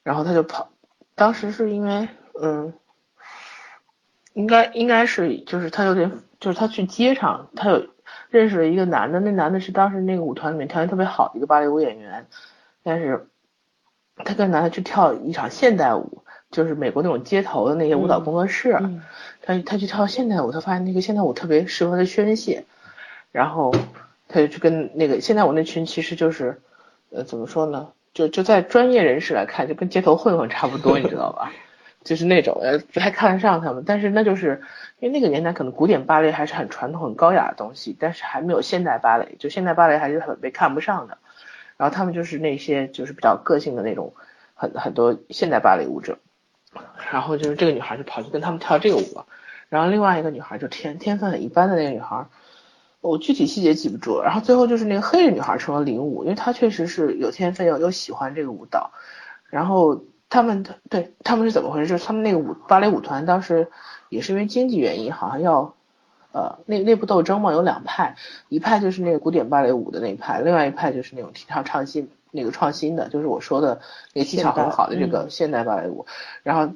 然后她就跑，当时是因为嗯，应该应该是就是她有点就是她去街上，她有认识了一个男的，那男的是当时那个舞团里面条件特别好的一个芭蕾舞演员，但是。他跟男的去跳一场现代舞，就是美国那种街头的那些舞蹈工作室。他他去跳现代舞，他发现那个现代舞特别适合他宣泄，然后他就去跟那个现代舞那群，其实就是呃怎么说呢？就就在专业人士来看，就跟街头混混差不多，你知道吧？就是那种呃不太看得上他们，但是那就是因为那个年代可能古典芭蕾还是很传统、很高雅的东西，但是还没有现代芭蕾，就现代芭蕾还是很被看不上的。然后他们就是那些就是比较个性的那种，很很多现代芭蕾舞者，然后就是这个女孩就跑去跟他们跳这个舞了，然后另外一个女孩就天天分很一般的那个女孩，我具体细节记不住了。然后最后就是那个黑人女孩成了领舞，因为她确实是有天分又又喜欢这个舞蹈。然后他们对他们是怎么回事？就是他们那个舞芭蕾舞团当时也是因为经济原因，好像要。呃，内内部斗争嘛，有两派，一派就是那个古典芭蕾舞的那一派，另外一派就是那种提倡创新、那个创新的，就是我说的那个技巧很好的这个现代芭蕾舞。然后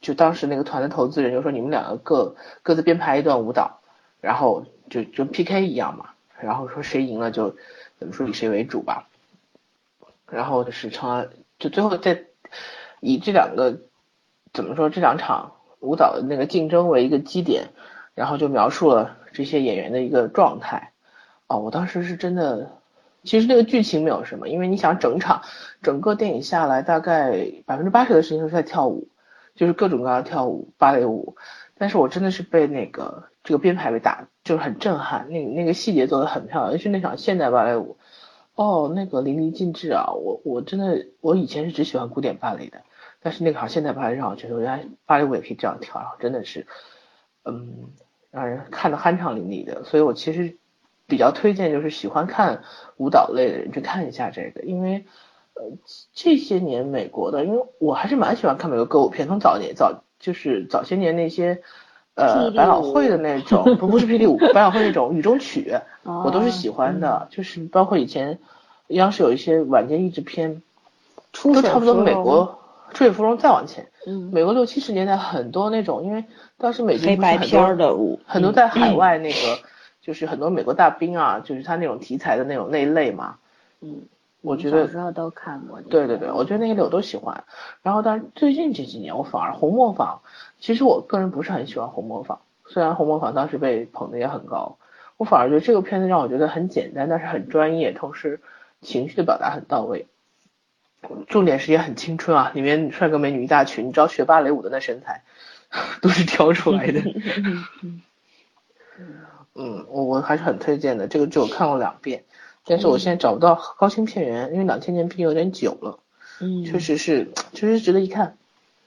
就当时那个团的投资人就说，你们两个各各自编排一段舞蹈，然后就就 PK 一样嘛，然后说谁赢了就怎么说以谁为主吧。然后就是成了，就最后再以这两个怎么说这两场舞蹈的那个竞争为一个基点。然后就描述了这些演员的一个状态，哦，我当时是真的，其实那个剧情没有什么，因为你想整场整个电影下来，大概百分之八十的时间都是在跳舞，就是各种各样的跳舞，芭蕾舞，但是我真的是被那个这个编排被打，就是很震撼，那那个细节做的很漂亮，尤其那场现代芭蕾舞，哦，那个淋漓尽致啊！我我真的我以前是只喜欢古典芭蕾的，但是那场现代芭蕾让我觉得，原来芭蕾舞也可以这样跳，然后真的是，嗯，让人看得酣畅淋漓的。所以我其实比较推荐，就是喜欢看舞蹈类的人去看一下这个，因为呃这些年美国的，因为我还是蛮喜欢看美国歌舞片，从早年早。就是早些年那些，呃，百老汇的那种，不不是霹雳舞，百老汇那种雨中曲，我都是喜欢的。就是包括以前央视有一些晚间译制片，都差不多美国《出水芙蓉》再往前，嗯，美国六七十年代很多那种，因为当时美黑白片的舞，很多在海外那个，就是很多美国大兵啊，就是他那种题材的那种那一类嘛，嗯。我觉得小时候都看过。对对对，我觉得那一类我都喜欢。然后，但是最近这几年，我反而红磨坊，其实我个人不是很喜欢红磨坊。虽然红磨坊当时被捧的也很高，我反而觉得这个片子让我觉得很简单，但是很专业，同时情绪的表达很到位。重点是也很青春啊，里面帅哥美女一大群，你知道学芭蕾舞的那身材 都是挑出来的。嗯，我我还是很推荐的，这个剧我看过两遍。但是我现在找不到高清片源，因为两千年毕竟有点久了。嗯，确实是，确实值得一看。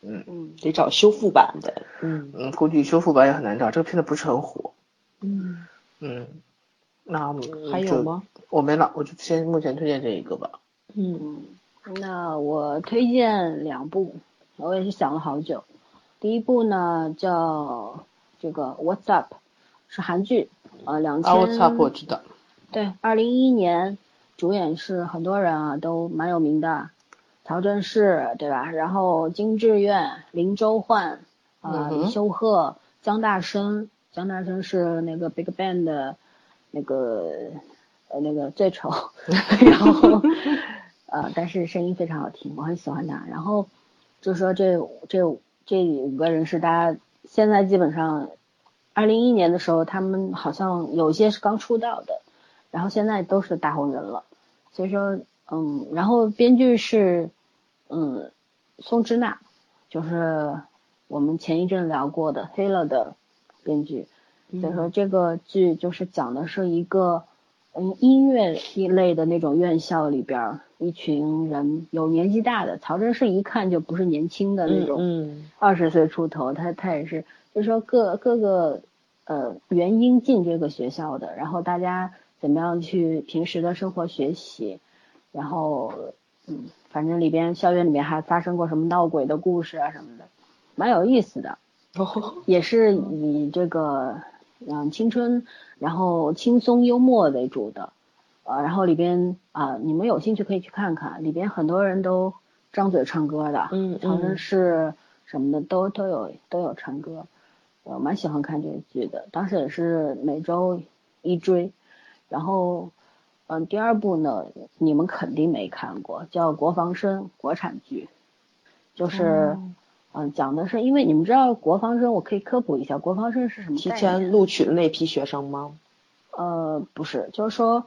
嗯嗯，得找修复版的。嗯嗯，估计修复版也很难找，这个片子不是很火。嗯嗯，那还有吗？我没了，我就先目前推荐这一个吧。嗯，那我推荐两部，我也是想了好久。第一部呢叫这个 What's Up，是韩剧，呃，两千。Up 我知道。对，二零一一年主演是很多人啊，都蛮有名的，曹正奭对吧？然后金志媛、林周焕啊、李秀赫、姜大生，姜大生是那个 Big Bang 的那个呃那个最丑，然后呃但是声音非常好听，我很喜欢他。然后就说这这这五个人是大家现在基本上二零一一年的时候，他们好像有一些是刚出道的。然后现在都是大红人了，所以说，嗯，然后编剧是，嗯，宋之娜，就是我们前一阵聊过的《黑了》的编剧，所以说这个剧就是讲的是一个，嗯，音乐一类的那种院校里边一群人有年纪大的，曹真是一看就不是年轻的那种，二十岁出头，他他也是，就是说各各个呃原因进这个学校的，然后大家。怎么样去平时的生活学习，然后嗯，反正里边校园里面还发生过什么闹鬼的故事啊什么的，蛮有意思的，也是以这个嗯青春，然后轻松幽默为主的，呃，然后里边啊你们有兴趣可以去看看，里边很多人都张嘴唱歌的，嗯嗯，正是什么的都都有都有唱歌，我蛮喜欢看这个剧的，当时也是每周一追。然后，嗯，第二部呢，你们肯定没看过，叫《国防生》，国产剧，就是，嗯，讲的是，因为你们知道国防生，我可以科普一下，国防生是什么？提前录取的那批学生吗？呃，不是，就是说，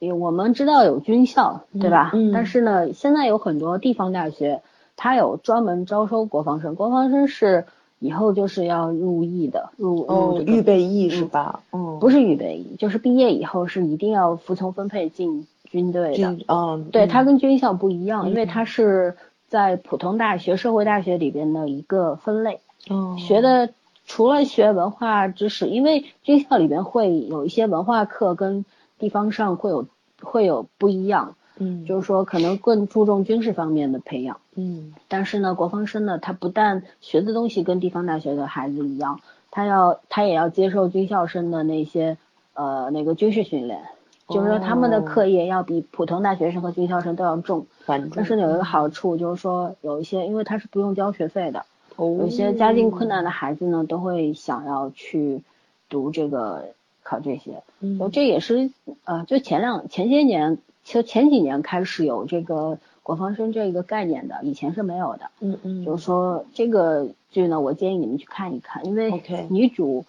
我们知道有军校，对吧？嗯。但是呢，现在有很多地方大学，它有专门招收国防生，国防生是。以后就是要入役的，入入预备役是吧？嗯，不是预备役，就是毕业以后是一定要服从分配进军队的。嗯，对，它跟军校不一样，因为它是在普通大学、社会大学里边的一个分类。哦。学的除了学文化知识，因为军校里边会有一些文化课跟地方上会有会有不一样。嗯，就是说可能更注重军事方面的培养，嗯，但是呢，国防生呢，他不但学的东西跟地方大学的孩子一样，他要他也要接受军校生的那些呃那个军事训练，就是说他们的课业要比普通大学生和军校生都要重，但是有一个好处就是说有一些因为他是不用交学费的，有一些家境困难的孩子呢都会想要去读这个考这些，嗯，这也是呃就前两前些年。其实前几年开始有这个国防生这个概念的，以前是没有的。嗯嗯。就是说这个剧呢，我建议你们去看一看，因为女主，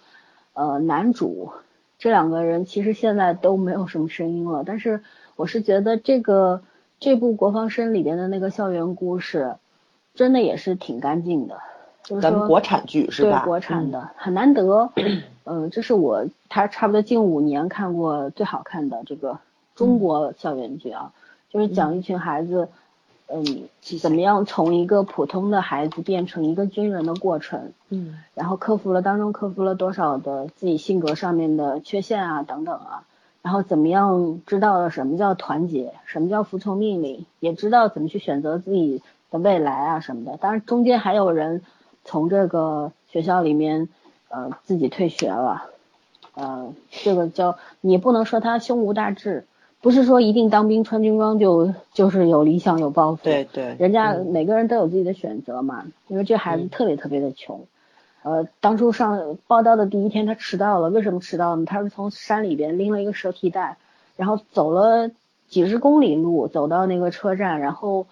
呃，男主这两个人其实现在都没有什么声音了。但是我是觉得这个这部国防生里边的那个校园故事，真的也是挺干净的，就是咱们国产剧是吧？对，国产的很难得。嗯，这是我他差不多近五年看过最好看的这个中国校园剧啊，就是讲一群孩子，嗯，怎么样从一个普通的孩子变成一个军人的过程。嗯，然后克服了当中克服了多少的自己性格上面的缺陷啊等等啊，然后怎么样知道了什么叫团结，什么叫服从命令，也知道怎么去选择自己的未来啊什么的。当然中间还有人从这个学校里面呃自己退学了，呃这个叫你不能说他胸无大志，不是说一定当兵穿军装就就是有理想有抱负，对对，人家嗯每个人都有自己的选择嘛，因为这孩子特别特别的穷。呃，当初上报道的第一天，他迟到了。为什么迟到呢？他是从山里边拎了一个蛇皮袋，然后走了几十公里路，走到那个车站，然后，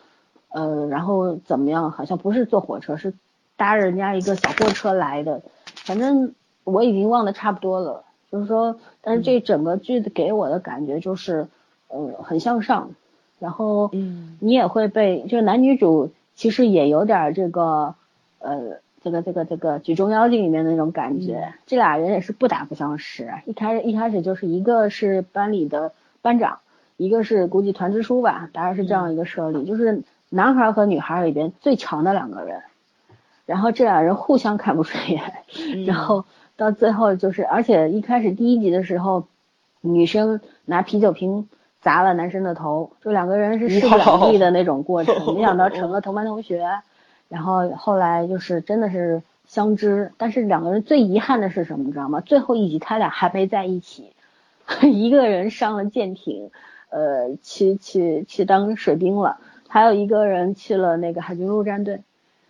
呃，然后怎么样？好像不是坐火车，是搭人家一个小货车来的。反正我已经忘得差不多了。就是说，但是这整个剧的给我的感觉就是，呃，很向上。然后，嗯你也会被，就是男女主其实也有点这个，呃，这个这个这个举重妖精里面的那种感觉。这俩人也是不打不相识，一开始一开始就是一个是班里的班长，一个是估计团支书吧，大概是这样一个设立，就是男孩和女孩里边最强的两个人。然后这俩人互相看不顺眼，然后到最后就是，而且一开始第一集的时候，女生拿啤酒瓶砸了男生的头，就两个人是势不两立的那种过程，没想到成了同班同学，然后后来就是真的是相知，但是两个人最遗憾的是什么，你知道吗？最后一集他俩还没在一起，一个人上了舰艇，呃，去去去当水兵了，还有一个人去了那个海军陆战队。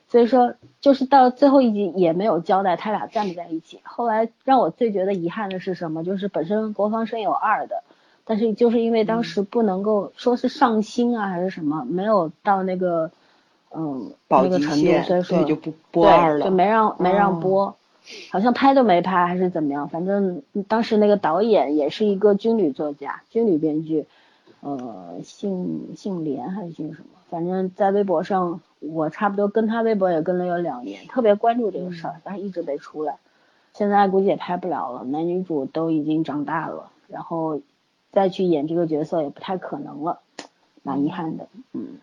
所以说，就是到最后一集也没有交代他俩在不在一起。后来让我最觉得遗憾的是什么？就是本身国防生有二的，但是就是因为当时不能够说是上星啊还是什么，没有到那个嗯那个程度，所以说就不播二了，就没让没让播，好像拍都没拍还是怎么样。反正当时那个导演也是一个军旅作家、军旅编剧，呃，姓姓连还是姓什么？反正在微博上。我差不多跟他微博也跟了有两年，特别关注这个事儿，但是一直没出来。现在估计也拍不了了，男女主都已经长大了，然后再去演这个角色也不太可能了，蛮遗憾的。嗯，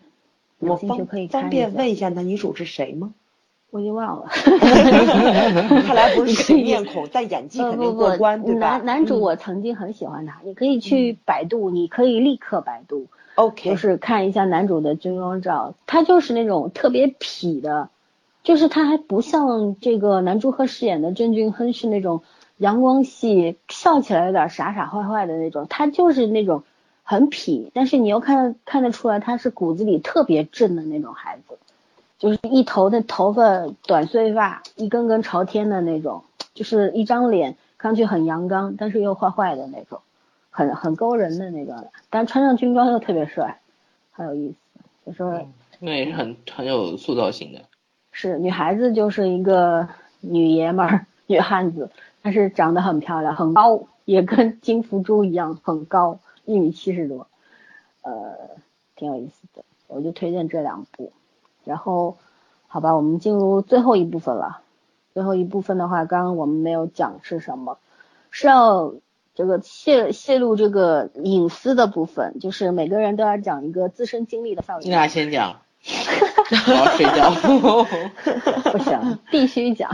我兴趣可以看方便问一下男女主是谁吗？我已经忘了。看来不是 新面孔，但演技肯定过关，对吧？男男主我曾经很喜欢他，你可以去百度，你可以立刻百度。OK，就是看一下男主的军装照，他就是那种特别痞的，就是他还不像这个男主和饰演的郑俊亨是那种阳光系，笑起来有点傻傻坏坏的那种，他就是那种很痞，但是你又看看得出来他是骨子里特别正的那种孩子，就是一头的头发短碎发，一根根朝天的那种，就是一张脸看上去很阳刚，但是又坏坏的那种。很很勾人的那个，但穿上军装又特别帅，很有意思。就说那也是很很有塑造性的。是女孩子就是一个女爷们儿、女汉子，但是长得很漂亮，很高，也跟金福珠一样很高，一米七十多，呃，挺有意思的。我就推荐这两部。然后，好吧，我们进入最后一部分了。最后一部分的话，刚刚我们没有讲是什么，是要。这个泄泄露这个隐私的部分，就是每个人都要讲一个自身经历的范围。你俩先讲，我要睡觉。不行，必须讲。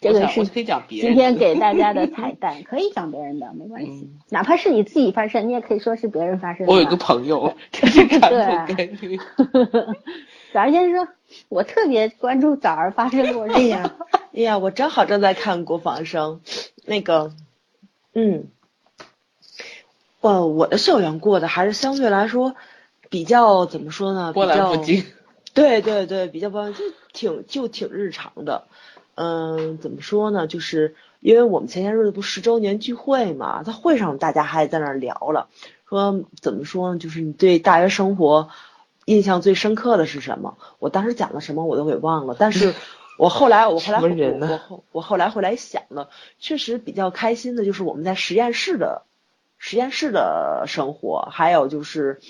这个是可以讲别人。今天给大家的彩蛋，可以讲别人的，没关系。嗯、哪怕是你自己发生，你也可以说是别人发生的。我有一个朋友，这是传统概率。早儿先说，我特别关注早儿发生过这样。哎呀，我正好正在看国防生，那个。嗯，呃，我的校园过的还是相对来说比较怎么说呢？波澜不惊。对对对，比较波澜，就挺就挺日常的。嗯，怎么说呢？就是因为我们前些日子不十周年聚会嘛，在会上大家还在那儿聊了，说怎么说呢？就是你对大学生活印象最深刻的是什么？我当时讲了什么我都给忘了，但是。我后来，我后来，我后我后来回来想了，确实比较开心的就是我们在实验室的实验室的生活，还有就是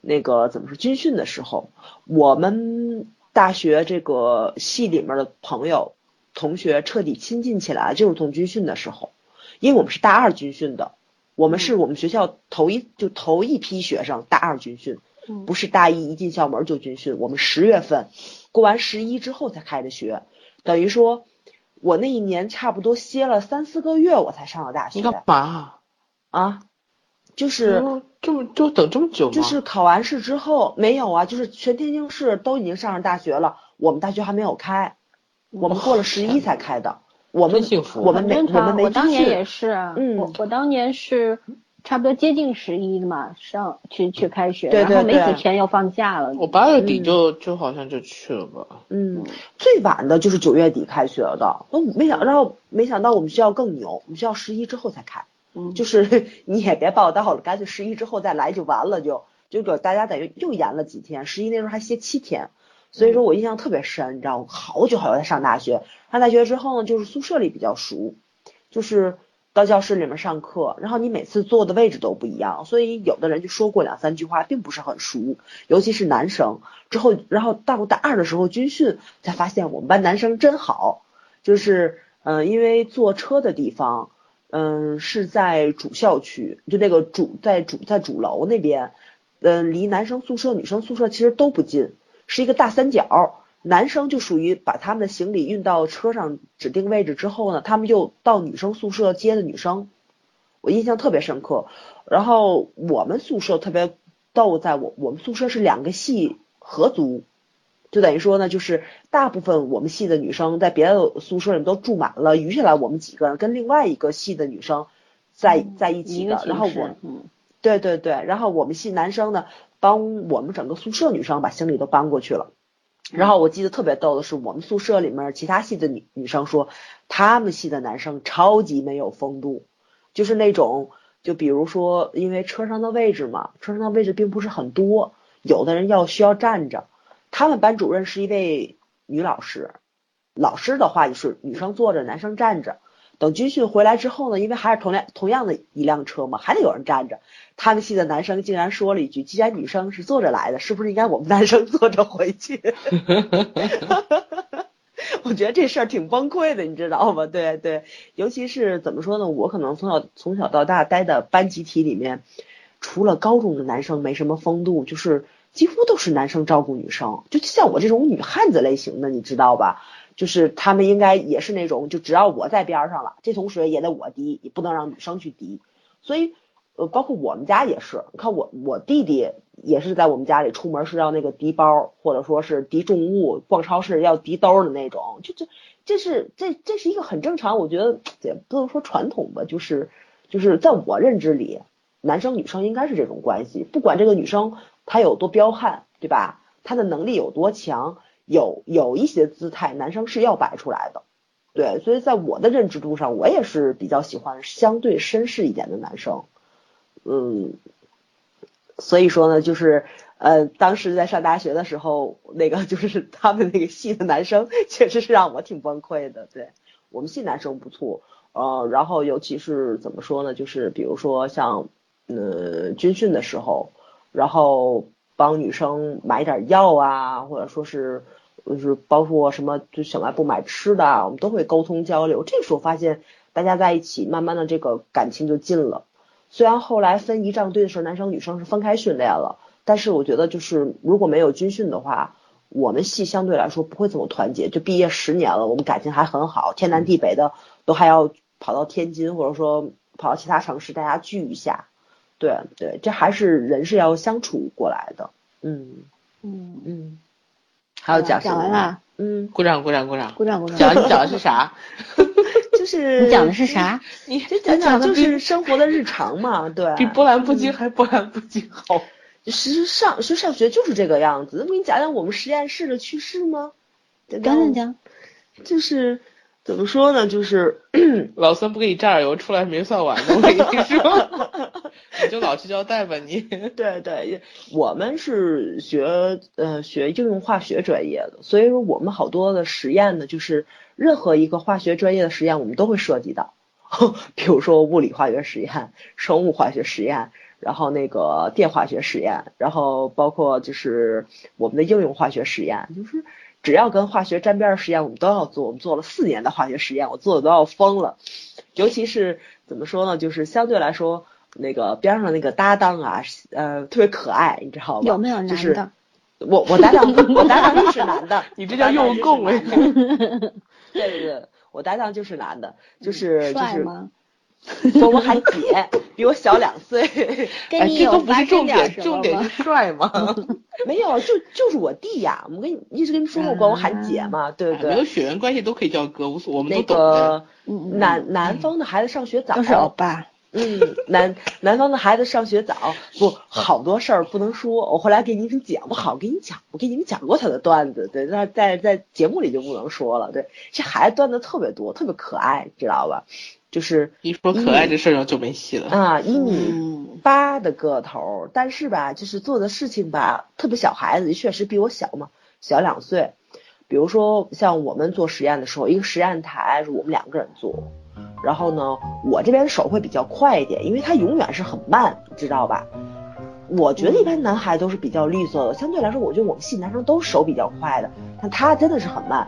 那个怎么说军训的时候，我们大学这个系里面的朋友、同学彻底亲近起来，就是从军训的时候，因为我们是大二军训的，我们是我们学校头一就头一批学生大二军训，不是大一一进校门就军训，我们十月份过完十一之后才开的学，等于说，我那一年差不多歇了三四个月，我才上了大学。你干嘛啊？就是这么就等这么久吗？就是考完试之后没有啊，就是全天津市都已经上了大学了，我们大学还没有开，我们过了十一才开的。我们幸福，我们没我们没我当年也是啊，我我当年是差不多接近十一的嘛，上去去开学，然后没几天要放假了。我八月底就就好像就去了吧。嗯，最晚的就是九月底开学的，我没想到没想到我们学校更牛，我们学校十一之后才开。就是 你也别报到了，干脆十一之后再来就完了，就就给大家等于又延了几天，十一那时候还歇七天，所以说我印象特别深，你知道吗？好久好久才上大学，上大学之后呢，就是宿舍里比较熟，就是到教室里面上课，然后你每次坐的位置都不一样，所以有的人就说过两三句话，并不是很熟，尤其是男生。之后，然后到大二的时候军训，才发现我们班男生真好，就是嗯，因为坐车的地方。嗯，是在主校区，就那个主在主在主楼那边，嗯，离男生宿舍、女生宿舍其实都不近，是一个大三角。男生就属于把他们的行李运到车上指定位置之后呢，他们就到女生宿舍接的女生，我印象特别深刻。然后我们宿舍特别逗，在我我们宿舍是两个系合租。就等于说呢，就是大部分我们系的女生在别的宿舍里都住满了，余下来我们几个人跟另外一个系的女生在在一起的。然后我，对对对，然后我们系男生呢，帮我们整个宿舍女生把行李都搬过去了。然后我记得特别逗的是，我们宿舍里面其他系的女女生说，他们系的男生超级没有风度，就是那种，就比如说，因为车上的位置嘛，车上的位置并不是很多，有的人要需要站着。他们班主任是一位女老师，老师的话就是女生坐着，男生站着。等军训回来之后呢，因为还是同辆同样的一辆车嘛，还得有人站着。他们系的男生竟然说了一句：“既然女生是坐着来的，是不是应该我们男生坐着回去？” 我觉得这事儿挺崩溃的，你知道吗？对对，尤其是怎么说呢？我可能从小从小到大待的班集体里面，除了高中的男生没什么风度，就是。几乎都是男生照顾女生，就像我这种女汉子类型的，你知道吧？就是他们应该也是那种，就只要我在边上了，这桶水也得我滴，也不能让女生去滴。所以，呃，包括我们家也是，你看我我弟弟也是在我们家里出门是要那个提包，或者说是提重物，逛超市要提兜的那种，就这这是这这是一个很正常，我觉得也不能说传统吧，就是就是在我认知里，男生女生应该是这种关系，不管这个女生。他有多彪悍，对吧？他的能力有多强？有有一些姿态，男生是要摆出来的，对。所以在我的认知度上，我也是比较喜欢相对绅士一点的男生，嗯。所以说呢，就是呃，当时在上大学的时候，那个 就是他们那个系的男生，确实是让我挺崩溃的。对我们系男生不错，呃，然后尤其是怎么说呢？就是比如说像呃军训的时候。然后帮女生买点药啊，或者说是就是包括什么就小卖部买吃的，我们都会沟通交流。这时候发现大家在一起，慢慢的这个感情就近了。虽然后来分仪仗队的时候，男生女生是分开训练了，但是我觉得就是如果没有军训的话，我们系相对来说不会这么团结。就毕业十年了，我们感情还很好，天南地北的都还要跑到天津，或者说跑到其他城市，大家聚一下。对对，这还是人是要相处过来的，嗯嗯嗯。还有讲讲完了，嗯，鼓掌鼓掌鼓掌鼓掌鼓掌。讲你讲的是啥？就是 你讲的是啥？你就讲讲就是生活的日常嘛，对。比波澜不惊还波澜不惊好。其实上实上学就是这个样子。我给你讲讲我们实验室的趣事吗？讲讲讲，就是。怎么说呢？就是 老孙不给你榨油，出来没算完呢。我跟你说，你就老实交代吧，你。对对，我们是学呃学应用化学专业的，所以说我们好多的实验呢，就是任何一个化学专业的实验，我们都会涉及到。比如说物理化学实验、生物化学实验，然后那个电化学实验，然后包括就是我们的应用化学实验，就是只要跟化学沾边的实验，我们都要做。我们做了四年的化学实验，我做的都要疯了。尤其是怎么说呢，就是相对来说，那个边上那个搭档啊，呃，特别可爱，你知道吗？有没有男的？我我搭档我搭档就是男的，你这叫用供哎。对对对，我搭档就是男的，就是就是。说我喊姐，比我小两岁。跟你有不是重点，重点是帅吗？没有，就就是我弟呀。我跟你一直跟你说过，管我喊姐嘛，对不对？没有血缘关系都可以叫哥，无所我们那个南南方的孩子上学早，都是欧巴。嗯，南南方的孩子上学早，不好多事儿不能说。我后来给你们讲，我好给你讲，我给你们讲过他的段子，对，在在在节目里就不能说了。对，这孩子段子特别多，特别可爱，知道吧？就是一说可爱这事儿就没戏了啊！一米八的个头，但是吧，就是做的事情吧，特别小孩子，确实比我小嘛，小两岁。比如说像我们做实验的时候，一个实验台是我们两个人做，然后呢，我这边手会比较快一点，因为他永远是很慢，知道吧？我觉得一般男孩都是比较利索的，相对来说，我觉得我们系男生都手比较快的，但他真的是很慢。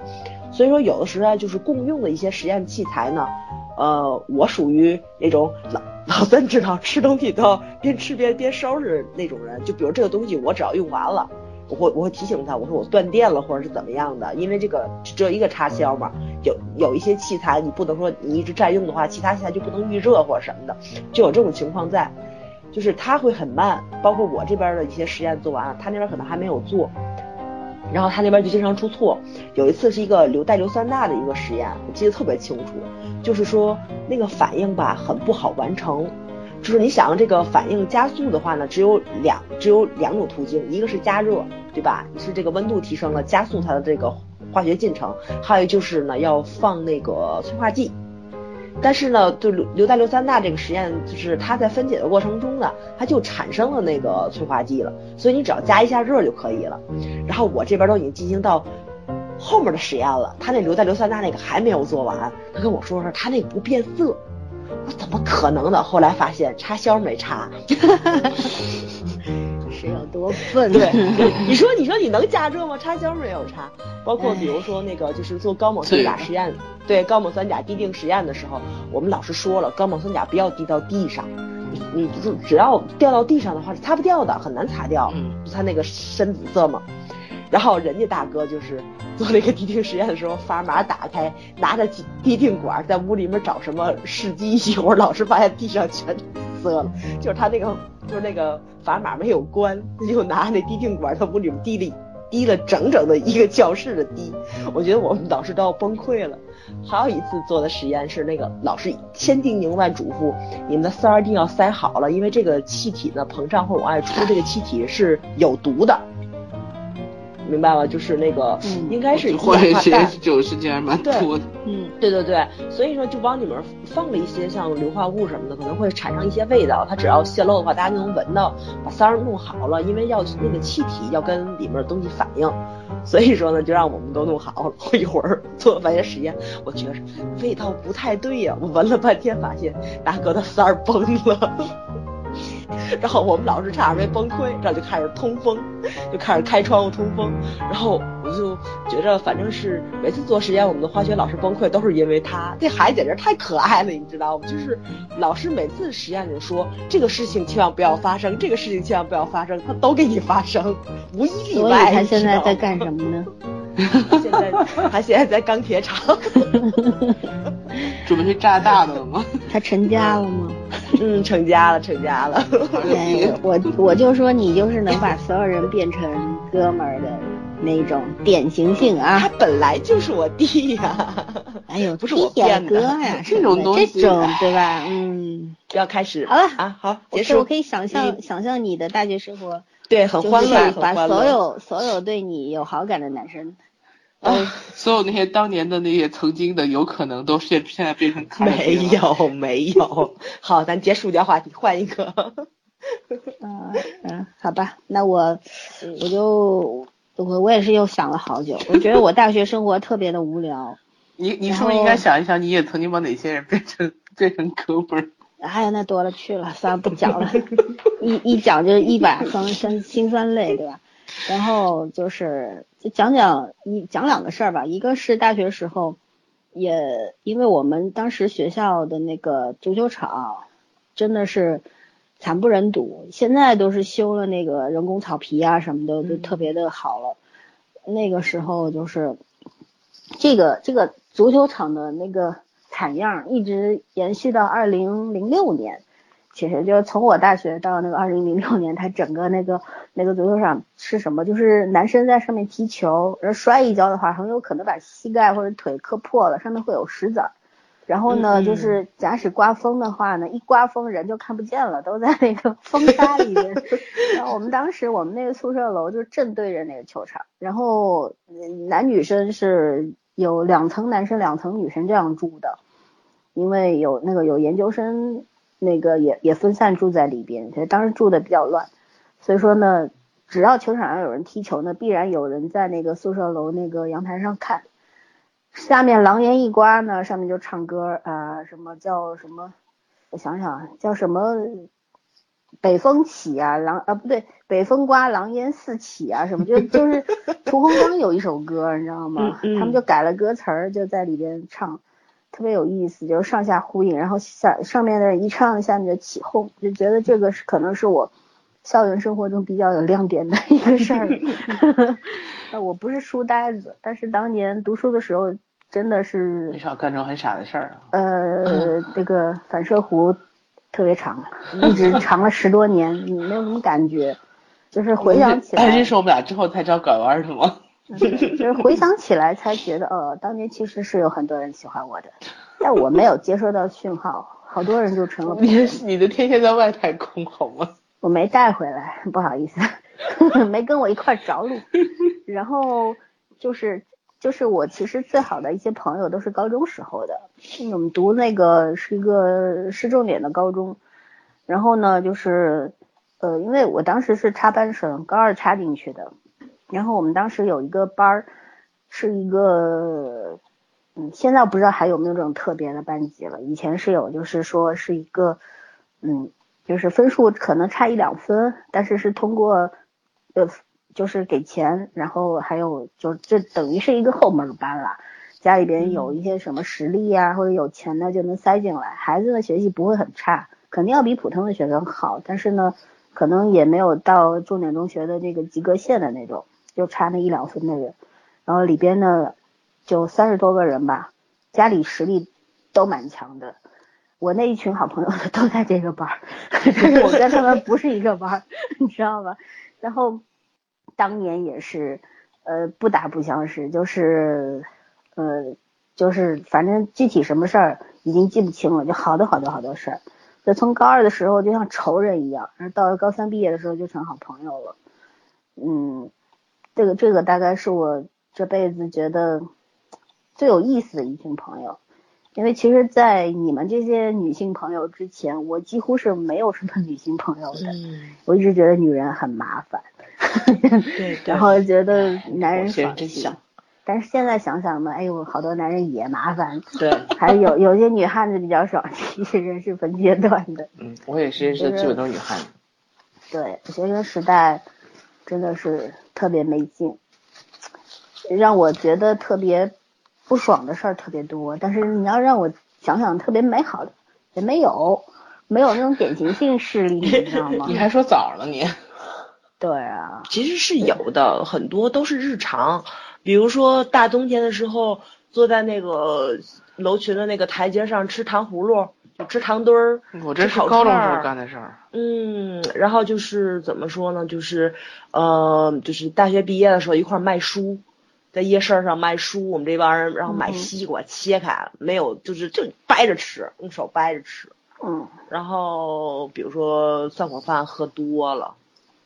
所以说，有的时候就是共用的一些实验器材呢。呃，我属于那种老老三知道吃东西都要边吃边边收拾那种人。就比如这个东西，我只要用完了，我会我会提醒他，我说我断电了或者是怎么样的，因为这个只有一个插销嘛。有有一些器材你不能说你一直占用的话，其他器材就不能预热或者什么的，就有这种情况在。就是他会很慢，包括我这边的一些实验做完了，他那边可能还没有做。然后他那边就经常出错，有一次是一个硫带硫酸钠的一个实验，我记得特别清楚，就是说那个反应吧很不好完成，就是你想这个反应加速的话呢，只有两只有两种途径，一个是加热，对吧？是这个温度提升了加速它的这个化学进程，还有就是呢要放那个催化剂。但是呢，就硫硫代硫酸钠这个实验，就是它在分解的过程中呢，它就产生了那个催化剂了，所以你只要加一下热就可以了。然后我这边都已经进行到后面的实验了，他那硫代硫酸钠那个还没有做完，他跟我说说他那个不变色，我怎么可能呢？后来发现插销没插。是有多笨？对，你说你说你能加热吗？插销没有插。包括比如说那个就是做高锰酸钾实验，对高锰酸钾滴定实验的时候，我们老师说了，高锰酸钾不要滴到地上，你你就只要掉到地上的话是擦不掉的，很难擦掉，就它那个深紫色嘛。然后人家大哥就是做那个滴定实验的时候，砝码打开，拿着滴定管在屋里面找什么试剂，一会儿老师发现地上全紫色了，就是他那个就是那个砝码没有关，他就拿那滴定管在屋里面滴了滴了整整的一个教室的滴，我觉得我们老师都要崩溃了。还有一次做的实验是那个老师千叮咛万嘱咐，你们的塞儿一定要塞好了，因为这个气体呢膨胀会往外出，这个气体是有毒的。明白了，就是那个，应该是化学酒时间蛮多的。嗯，对对对，所以说就往里面放了一些像硫化物什么的，可能会产生一些味道。它只要泄漏的话，大家就能闻到。把塞儿弄好了，因为要那个气体要跟里面的东西反应，所以说呢，就让我们都弄好了。我一会儿做完些实验，我觉着味道不太对呀，我闻了半天，发现大哥的塞儿崩了。然后我们老师差点没崩溃，然后就开始通风，就开始开窗户通风。然后我就觉着，反正是每次做实验，我们的化学老师崩溃都是因为他。这孩子简直太可爱了，你知道吗？就是老师每次实验就说这个事情千万不要发生，这个事情千万不要发生，他都给你发生，无一例外。所以他现在在干什么呢？现在他现在在钢铁厂，准备去炸大的了吗？他成家了吗？嗯，成家了，成家了。我我就说你就是能把所有人变成哥们儿的那种典型性啊！他本来就是我弟呀！哎呦，不是我变哥呀，这种东西，这种对吧？嗯，要开始好了啊，好，结束。我可以想象想象你的大学生活，对，很欢乐，把所有所有对你有好感的男生。啊！所有那些当年的那些曾经的，有可能都现现在变成没有没有。好，咱结束掉话题，换一个。嗯嗯，好吧，那我我就我我也是又想了好久，我觉得我大学生活特别的无聊。你你是不是应该想一想，你也曾经把哪些人变成变成哥们儿？哎呀，那多了去了，算了不讲了，一一讲就一把酸酸辛酸泪，对吧？然后就是就讲讲一讲两个事儿吧，一个是大学时候，也因为我们当时学校的那个足球场真的是惨不忍睹，现在都是修了那个人工草皮啊什么的，都特别的好了。那个时候就是这个这个足球场的那个。惨样一直延续到二零零六年，其实就是从我大学到那个二零零六年，它整个那个那个足球场是什么？就是男生在上面踢球，然后摔一跤的话，很有可能把膝盖或者腿磕破了，上面会有石子儿。然后呢，就是假使刮风的话呢，一刮风人就看不见了，都在那个 风沙里面。然后我们当时我们那个宿舍楼就正对着那个球场，然后男女生是有两层男生两层女生这样住的。因为有那个有研究生，那个也也分散住在里边，所以当时住的比较乱。所以说呢，只要球场上有人踢球呢，必然有人在那个宿舍楼那个阳台上看。下面狼烟一刮呢，上面就唱歌啊，什么叫什么？我想想啊，叫什么？北风起啊，狼啊不对，北风刮，狼烟四起啊，什么就就是 屠洪刚有一首歌，你知道吗？他们就改了歌词儿，就在里边唱。特别有意思，就是上下呼应，然后下上面的人一唱，下面就起哄，就觉得这个是可能是我校园生活中比较有亮点的一个事儿。我不是书呆子，但是当年读书的时候真的是很少干这种很傻的事儿啊。呃，这个反射弧特别长，一直 长了十多年，你没有什么感觉，就是回想起 来。认识我们俩之后才知道拐弯是吗？就是回想起来才觉得，呃，当年其实是有很多人喜欢我的，但我没有接收到讯号，好多人就成了。你你的天线在外太空好吗？我没带回来，不好意思，没跟我一块着陆。然后就是就是我其实最好的一些朋友都是高中时候的，我们读那个是一个市重点的高中，然后呢就是呃，因为我当时是插班生，高二插进去的。然后我们当时有一个班儿，是一个，嗯，现在不知道还有没有这种特别的班级了。以前是有，就是说是一个，嗯，就是分数可能差一两分，但是是通过，呃，就是给钱，然后还有就这等于是一个后门班了。家里边有一些什么实力呀，或者有钱的就能塞进来。孩子的学习不会很差，肯定要比普通的学生好，但是呢，可能也没有到重点中学的这个及格线的那种。就差那一两分的人，然后里边呢就三十多个人吧，家里实力都蛮强的。我那一群好朋友都在这个班儿，但是我跟他们不是一个班儿，你知道吧？然后当年也是，呃，不打不相识，就是呃，就是反正具体什么事儿已经记不清了，就好多好多好多事儿。就从高二的时候就像仇人一样，然后到了高三毕业的时候就成好朋友了，嗯。这个这个大概是我这辈子觉得最有意思的一群朋友，因为其实，在你们这些女性朋友之前，我几乎是没有什么女性朋友的。我一直觉得女人很麻烦，对，然后觉得男人爽气。但是现在想想呢，哎呦，好多男人也麻烦。对，还有有些女汉子比较爽气，人是分阶段的。嗯，我也是，是基本都是女汉子。对，学生时代真的是。特别没劲，让我觉得特别不爽的事儿特别多。但是你要让我想想特别美好的，也没有，没有那种典型性事例，你知道吗？你还说早了你？对啊，其实是有的，很多都是日常。比如说大冬天的时候，坐在那个楼群的那个台阶上吃糖葫芦。吃糖墩儿，我这是高中时候干的事儿。嗯，然后就是怎么说呢？就是，呃，就是大学毕业的时候一块卖书，在夜市上卖书。我们这帮人然后买西瓜，切开没有，就是就掰着吃，用手掰着吃。嗯。然后比如说散伙饭喝多了，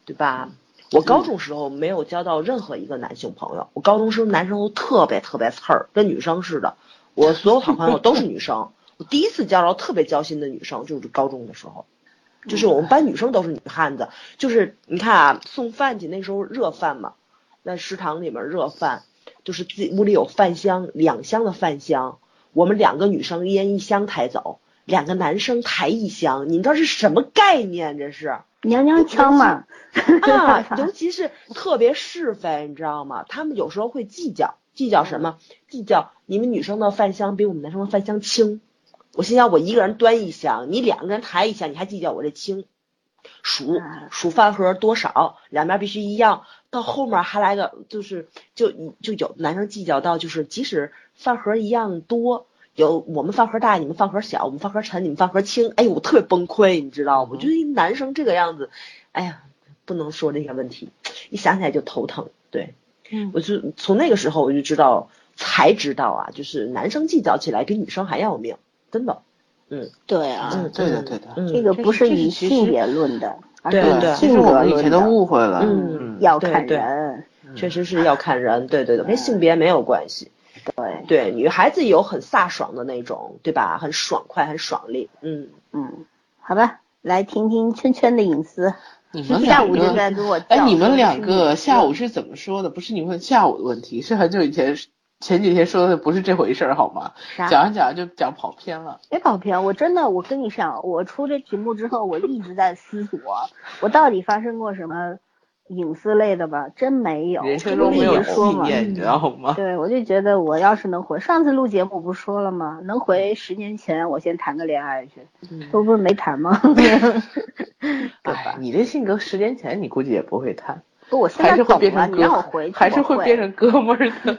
对吧？我高中时候没有交到任何一个男性朋友，我高中时候男生都特别特别刺儿，跟女生似的。我所有好朋友都是女生。我第一次交到特别交心的女生，就是高中的时候，就是我们班女生都是女汉子，就是你看啊，送饭去那时候热饭嘛，在食堂里面热饭，就是自己屋里有饭箱，两箱的饭箱，我们两个女生一人一箱抬走，两个男生抬一箱，你知道是什么概念？这是娘娘腔嘛？啊，尤其是特别是非，你知道吗？他们有时候会计较，计较什么？计较你们女生的饭箱比我们男生的饭箱轻。我心想，我一个人端一箱，你两个人抬一箱，你还计较我这轻？数数饭盒多少，两边必须一样。到后面还来个，就是就就有男生计较到，就是即使饭盒一样多，有我们饭盒大，你们饭盒小，我们饭盒沉，你们饭盒轻。哎呦，我特别崩溃，你知道吗？我觉得男生这个样子，哎呀，不能说这些问题，一想起来就头疼。对，嗯，我就从那个时候我就知道，才知道啊，就是男生计较起来比女生还要命，真的。嗯，对啊，嗯，对的对的，这个不是以性别论的，而是对其实我们以前都误会了，嗯，要看人，确实是要看人，对对对，跟性别没有关系。对对，女孩子有很飒爽的那种，对吧？很爽快，很爽利。嗯嗯，好吧，来听听圈圈的隐私。你们 下午就在跟我哎，你们两个下午是怎么说的？不是你问下午的问题，是很久以前。前几天说的不是这回事儿好吗？讲着讲着就讲跑偏了。没跑偏，我真的，我跟你讲，我出这题目之后，我一直在思索，我到底发生过什么隐私类的吧？真没有，人生中没有纪念，你知道吗？对，我就觉得我要是能回，上次录节目不说了吗？能回十年前，我先谈个恋爱去，这不是没谈吗？对吧？你这性格，十年前你估计也不会谈。不，我现在懂了，你让我回去，还是会变成哥们儿的。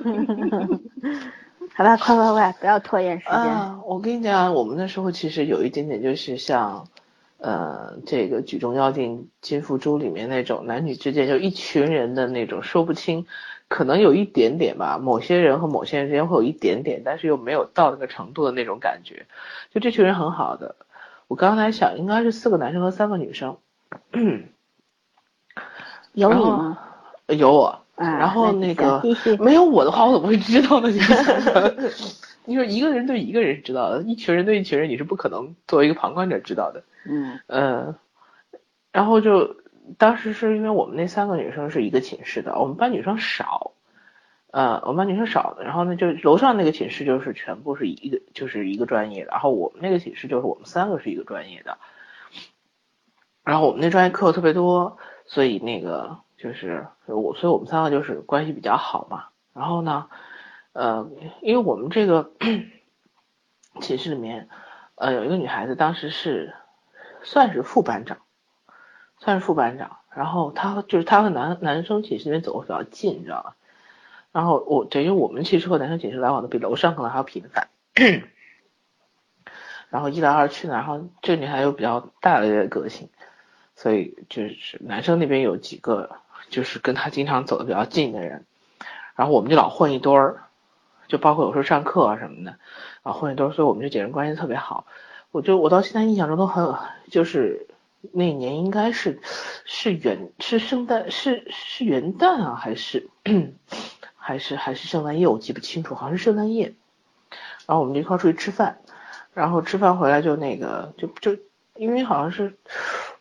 好吧，快快快，不要拖延时间。啊，我跟你讲，我们那时候其实有一点点，就是像，呃，这个举重妖精金福珠里面那种男女之间就一群人的那种说不清，可能有一点点吧，某些人和某些人之间会有一点点，但是又没有到那个程度的那种感觉。就这群人很好的，我刚才想应该是四个男生和三个女生。有你吗？有我，然后那个 没有我的话，我怎么会知道呢？你说 一个人对一个人是知道的，一群人对一群人，你是不可能作为一个旁观者知道的。嗯嗯，然后就当时是因为我们那三个女生是一个寝室的，我们班女生少，呃，我们班女生少，然后呢，就楼上那个寝室就是全部是一个就是一个专业的，然后我们那个寝室就是我们三个是一个专业的，然后我们那专业课特别多。所以那个就是我，所以我们三个就是关系比较好嘛。然后呢，呃，因为我们这个寝室里面，呃，有一个女孩子，当时是算是副班长，算是副班长。然后她就是她和男男生寝室里面走的比较近，你知道吧？然后我等于我们其实和男生寝室来往的比楼上可能还要频繁。然后一来二去呢，然后这女孩又比较大的一个个性。所以就是男生那边有几个，就是跟他经常走的比较近的人，然后我们就老混一堆儿，就包括有时候上课啊什么的，啊混一堆儿，所以我们就几人关系特别好。我就我到现在印象中都很，就是那年应该是是元是圣诞是是元旦啊还是还是还是圣诞夜我记不清楚，好像是圣诞夜。然后我们就一块儿出去吃饭，然后吃饭回来就那个就就因为好像是。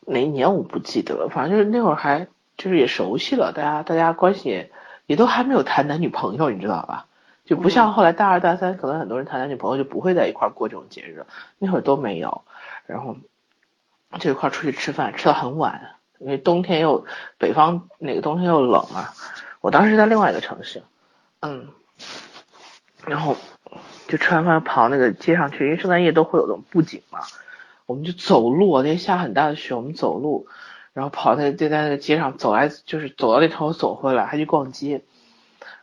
哪一年我不记得了，反正就是那会儿还就是也熟悉了，大家大家关系也也都还没有谈男女朋友，你知道吧？就不像后来大二大三，可能很多人谈男女朋友就不会在一块过这种节日，那会儿都没有。然后就一块出去吃饭，吃到很晚，因为冬天又北方那个冬天又冷嘛。我当时在另外一个城市，嗯，然后就吃完饭跑那个街上去，因为圣诞夜都会有那种布景嘛。我们就走路，那天下很大的雪，我们走路，然后跑在就在那个街上走来，就是走到那头走回来，还去逛街，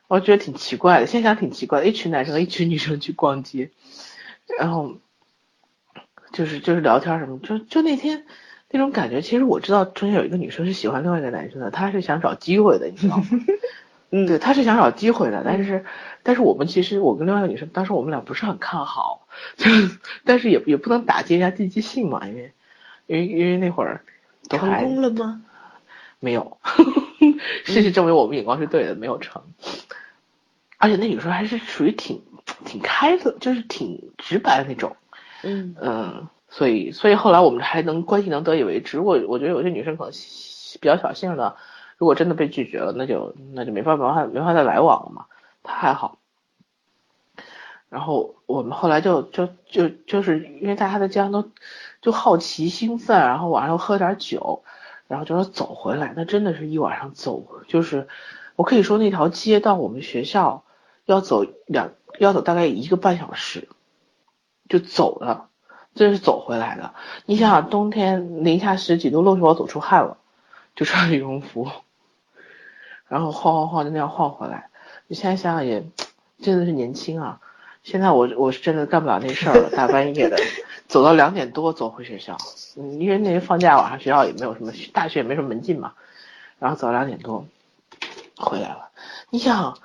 我觉得挺奇怪的。现在想挺奇怪的，一群男生和一群女生去逛街，然后就是就是聊天什么，就就那天那种感觉。其实我知道中间有一个女生是喜欢另外一个男生的，她是想找机会的，你知道吗？嗯，对，他是想找机会的，但是但是我们其实我跟另外一个女生，当时我们俩不是很看好。就，但是也也不能打击人家积极性嘛，因为，因为因为那会儿成功了吗？没有，事实证明我们眼光是对的，没有成。而且那女生还是属于挺挺开的，就是挺直白的那种。嗯嗯，所以所以后来我们还能关系能得以维持。如果我觉得有些女生可能比较小性的，如果真的被拒绝了，那就那就没法没法没法再来往了嘛。他还好。然后我们后来就就就就是因为大家在街上都就好奇兴奋，然后晚上又喝点酒，然后就说走回来，那真的是一晚上走，就是我可以说那条街到我们学校要走两要走大概一个半小时，就走了，这是走回来的。你想想冬天零下十几度，露出我走出汗了，就穿羽绒服，然后晃晃晃就那样晃回来。你现在想想也真的是年轻啊。现在我我是真的干不了那事儿了，大半夜的走到两点多走回学校，嗯，因为那天放假晚上学校也没有什么，大学也没什么门禁嘛，然后走到两点多回来了。你想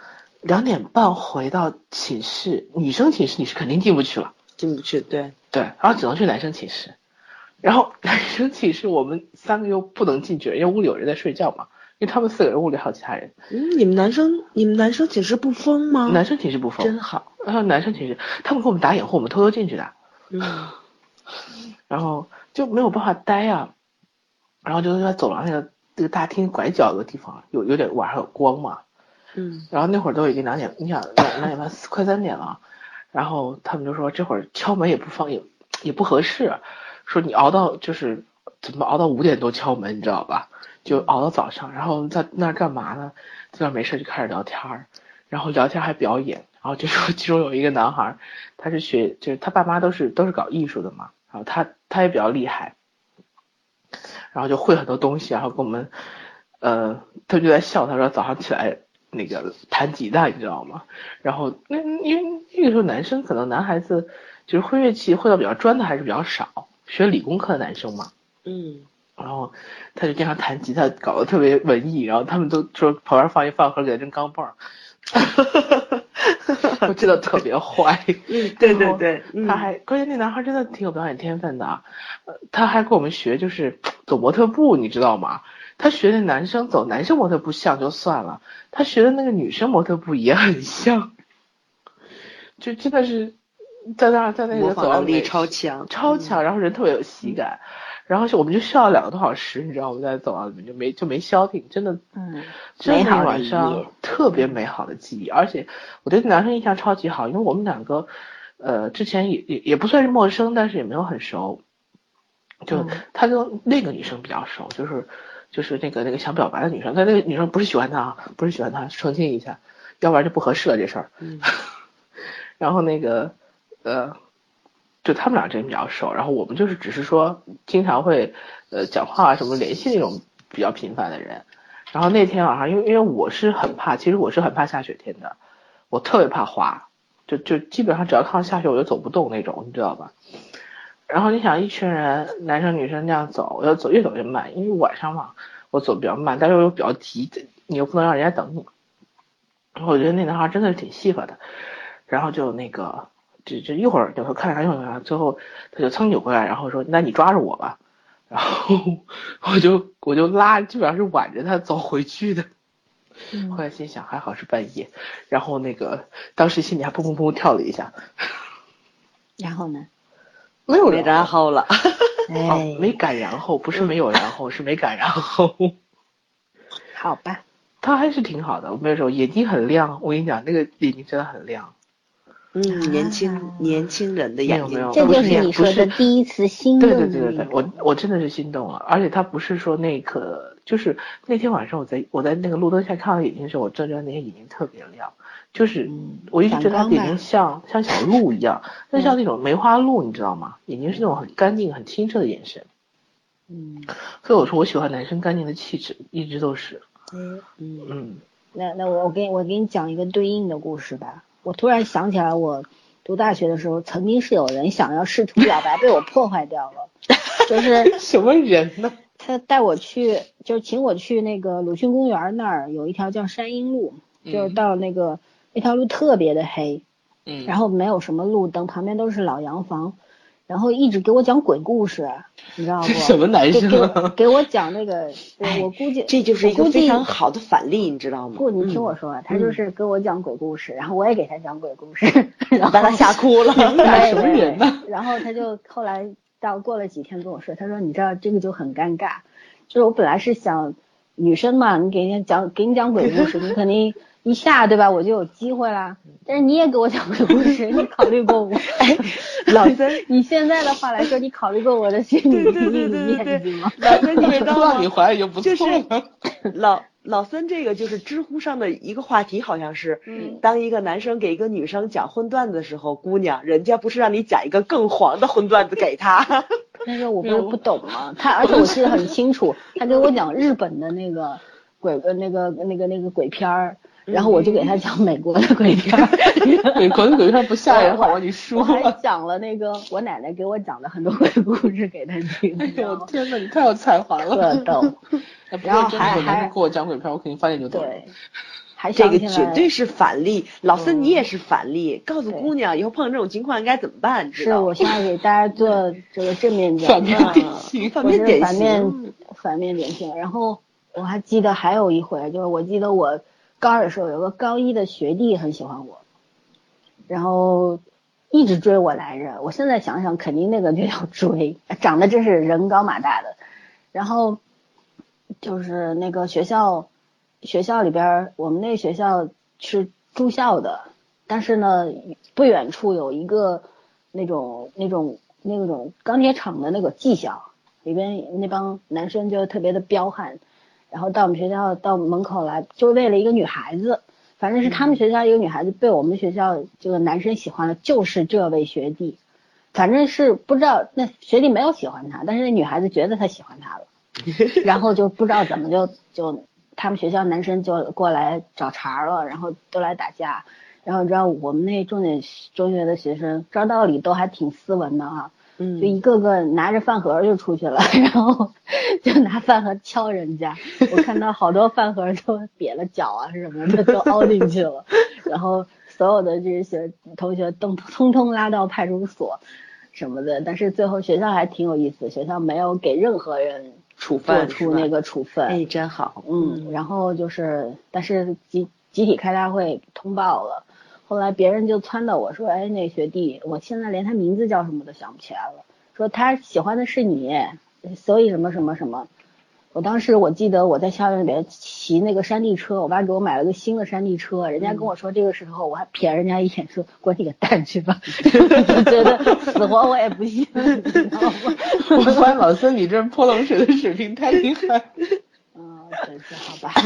两点半回到寝室，女生寝室你是肯定进不去了，进不去，对对，然后只能去男生寝室，然后 男生寝室我们三个又不能进去，因为屋里有人在睡觉嘛。因为他们四个人屋里还有其他人。嗯，你们男生你们男生寝室不封吗？男生寝室不封，真好。然后男生寝室他们给我们打掩护，我们偷偷进去的。嗯。然后就没有办法待啊，然后就在走廊那个那个大厅拐角的地方，有有点晚上有光嘛。嗯。然后那会儿都已经两点，你想两两点半快三点了，然后他们就说这会儿敲门也不放也也不合适，说你熬到就是怎么熬到五点多敲门，你知道吧？就熬到早上，然后在那干嘛呢？在那没事就开始聊天，然后聊天还表演，然后就说 其中有一个男孩，他是学，就是他爸妈都是都是搞艺术的嘛，然后他他也比较厉害，然后就会很多东西，然后跟我们，呃，他就在笑，他说早上起来那个弹吉他，你知道吗？然后那因为那个时候男生可能男孩子就是会乐器会的比较专的还是比较少，学理工科的男生嘛，嗯。然后他就经常弹吉他，搞得特别文艺。然后他们都说旁边放一饭盒，给他扔钢镚儿，我记得特别坏。嗯，对对对，他还关键那男孩真的挺有表演天分的，呃，他还跟我们学就是走模特步，你知道吗？他学的男生走男生模特步像就算了，他学的那个女生模特步也很像，就真的是在那在那个走廊力超强，超强，然后人特别有喜感。然后我们就笑了两个多小时，你知道我们在走廊里面就没就没消停，真的，嗯，真的晚上特别美好的记忆，而且我对男生印象超级好，因为我们两个，呃，之前也也也不算是陌生，但是也没有很熟，就他跟那个女生比较熟，就是就是那个那个想表白的女生，但那个女生不是喜欢他啊，不是喜欢他，澄清一下，要不然就不合适了这事儿，然后那个呃。就他们俩之间比较熟，然后我们就是只是说经常会呃讲话啊什么联系那种比较频繁的人。然后那天晚上，因为因为我是很怕，其实我是很怕下雪天的，我特别怕滑，就就基本上只要看到下雪我就走不动那种，你知道吧？然后你想一群人男生女生那样走，我要走越走越慢，因为晚上嘛我走比较慢，但是我又比较急，你又不能让人家等你。然后我觉得那男孩真的是挺细合的，然后就那个。这这一会儿扭头看看，一会儿看，最后他就蹭扭过来，然后说：“那你抓着我吧。”然后我就我就拉，基本上是挽着他走回去的。后来心想还好是半夜，然后那个当时心里还砰砰砰跳了一下。然后呢？没有然后了。哎，没敢然后，不是没有然后，是没敢然后。好吧。他还是挺好的，我没有说眼睛很亮，我跟你讲，那个眼睛真的很亮。嗯，年轻年轻人的眼睛，这就是你说的第一次心动。对对对对对，我我真的是心动了，而且他不是说那个，就是那天晚上我在我在那个路灯下看到眼睛的时候，我真觉得那些眼睛特别亮，就是我一直觉得他眼睛像像小鹿一样，那像那种梅花鹿，你知道吗？眼睛是那种很干净、很清澈的眼神。嗯，所以我说我喜欢男生干净的气质，一直都是。嗯嗯嗯，那那我我给我给你讲一个对应的故事吧。我突然想起来，我读大学的时候，曾经是有人想要试图表白，被我破坏掉了。就是 什么人呢？他带我去，就请我去那个鲁迅公园那儿，有一条叫山阴路，就是到那个那条路特别的黑，嗯，然后没有什么路灯，旁边都是老洋房。然后一直给我讲鬼故事，你知道不？什么男生？给给我讲那个，我估计这就是一个非常好的反例，你知道吗？不，你听我说，他就是给我讲鬼故事，然后我也给他讲鬼故事，然后把他吓哭了。什么人呢？然后他就后来到过了几天跟我说，他说你知道这个就很尴尬，就是我本来是想女生嘛，你给人家讲给你讲鬼故事，你肯定。一下，对吧？我就有机会啦。但是你也给我讲鬼故事，你考虑过我？哎，老森，你现在的话来说，你考虑过我的心理阴影面积吗？老森，你知道吗？你怀疑就不错了。老老森，这个就是知乎上的一个话题，好像是，当一个男生给一个女生讲荤段子的时候，姑娘，人家不是让你讲一个更黄的荤段子给 他。但是我不是不懂吗？他而且我记得很清楚，他给我讲日本的那个鬼呃那个那个那个鬼片儿。然后我就给他讲美国的鬼片，美国的鬼片不吓人，好吗？你说。我还讲了那个我奶奶给我讲的很多鬼故事给他听。哎呦天呐，你太有才华了。特逗。然后还还给我讲鬼片，我肯定翻脸就懂。对。还这个绝对是反例，老孙你也是反例，告诉姑娘以后碰到这种情况应该怎么办？是我现在给大家做 这个正面反面典型，反面典型，反面反面典型。然后我还记得还有一回，就是我记得我。高二的时候，有个高一的学弟很喜欢我，然后一直追我来着。我现在想想，肯定那个就叫追，长得真是人高马大的。然后就是那个学校，学校里边，我们那学校是住校的，但是呢，不远处有一个那种那种那种钢铁厂的那个技校，里边那帮男生就特别的彪悍。然后到我们学校到门口来，就为了一个女孩子，反正是他们学校一个女孩子被我们学校这个男生喜欢了，就是这位学弟，反正是不知道那学弟没有喜欢他，但是那女孩子觉得他喜欢他了，然后就不知道怎么就就他们学校男生就过来找茬了，然后都来打架，然后你知道我们那重点中学的学生照道理都还挺斯文的啊。嗯，就一个个拿着饭盒就出去了，然后就拿饭盒敲人家。我看到好多饭盒都瘪了脚啊什么的，都凹进去了。然后所有的这些同学都通通拉到派出所什么的。但是最后学校还挺有意思，学校没有给任何人处分，做出那个处分。哎，真好。嗯，然后就是，但是集集体开大会通报了。后来别人就撺掇我说：“哎，那学弟，我现在连他名字叫什么都想不起来了。说他喜欢的是你，所以什么什么什么。我当时我记得我在校园里边骑那个山地车，我爸给我买了个新的山地车。人家跟我说这个时候，我还瞥人家一眼说：滚你个蛋去吧！觉得死活我也不信？我发现老孙你这泼冷水的水平太厉害。嗯，真是好吧。”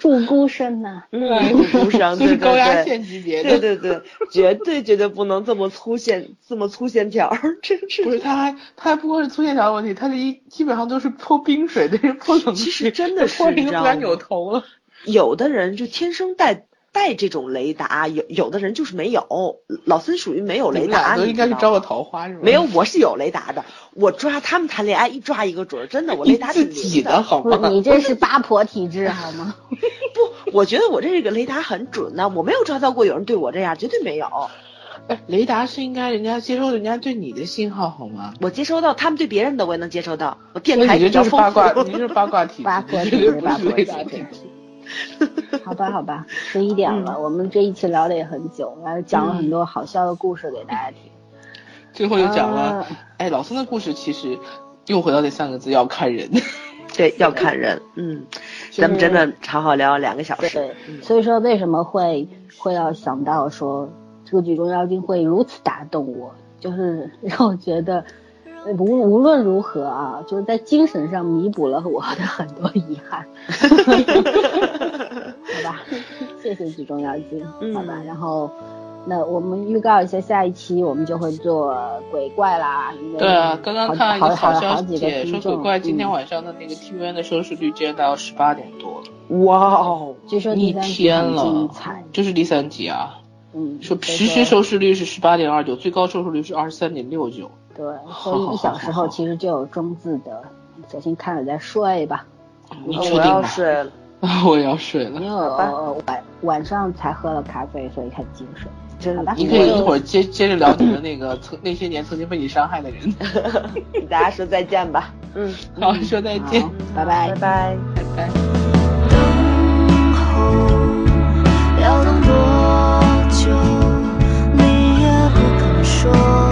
祝孤身呐，嗯，祝孤生，对高压线级别的，对对对，绝对绝对不能这么粗线，这么粗线条，真是。不是他还他还不光是粗线条的问题，他这一基本上都是泼冰水的，泼冷水，其实真的是，泼冰都不敢扭头了。有的人就天生带。带这种雷达，有有的人就是没有。老孙属于没有雷达，都应该是招个桃花是吧？没有，我是有雷达的。我抓他们谈恋爱，一抓一个准儿，真的，我雷达自己的好吗？你这是八婆体质好吗？不，我觉得我这个雷达很准呢，我没有抓到过有人对我这样，绝对没有。哎，雷达是应该人家接收人家对你的信号好吗？我接收到他们对别人的，我也能接收到。我电台就是八卦，你是八卦体质，八卦体质，八卦体质。好吧，好吧，十一点了，我们这一期聊的也很久，然后讲了很多好笑的故事给大家听。最后又讲了，哎，老孙的故事其实又回到那三个字，要看人。对，要看人。嗯，咱们真的好好聊两个小时。对，所以说为什么会会要想到说这个《举重妖精》会如此打动我，就是让我觉得。无无论如何啊，就是在精神上弥补了我的很多遗憾，好吧，谢谢举重妖精，好吧，然后那我们预告一下下一期我们就会做鬼怪啦，对啊，刚刚看了一个好消息，说鬼怪今天晚上的那个 TVN 的收视率竟然达到十八点多了，哇哦，据说一天了，这是第三集啊，嗯，说实时收视率是十八点二九，最高收视率是二十三点六九。对，所以一小时后其实就有中字的，索性看了再睡吧。我要睡了，我也要睡了。因为我晚晚上才喝了咖啡，所以很精神。真的，你可以一会儿接接着聊你的那个曾 那些年曾经被你伤害的人。大家说再见吧。嗯，好，说再见，拜拜，拜拜，拜拜。要等多久？你也不肯说。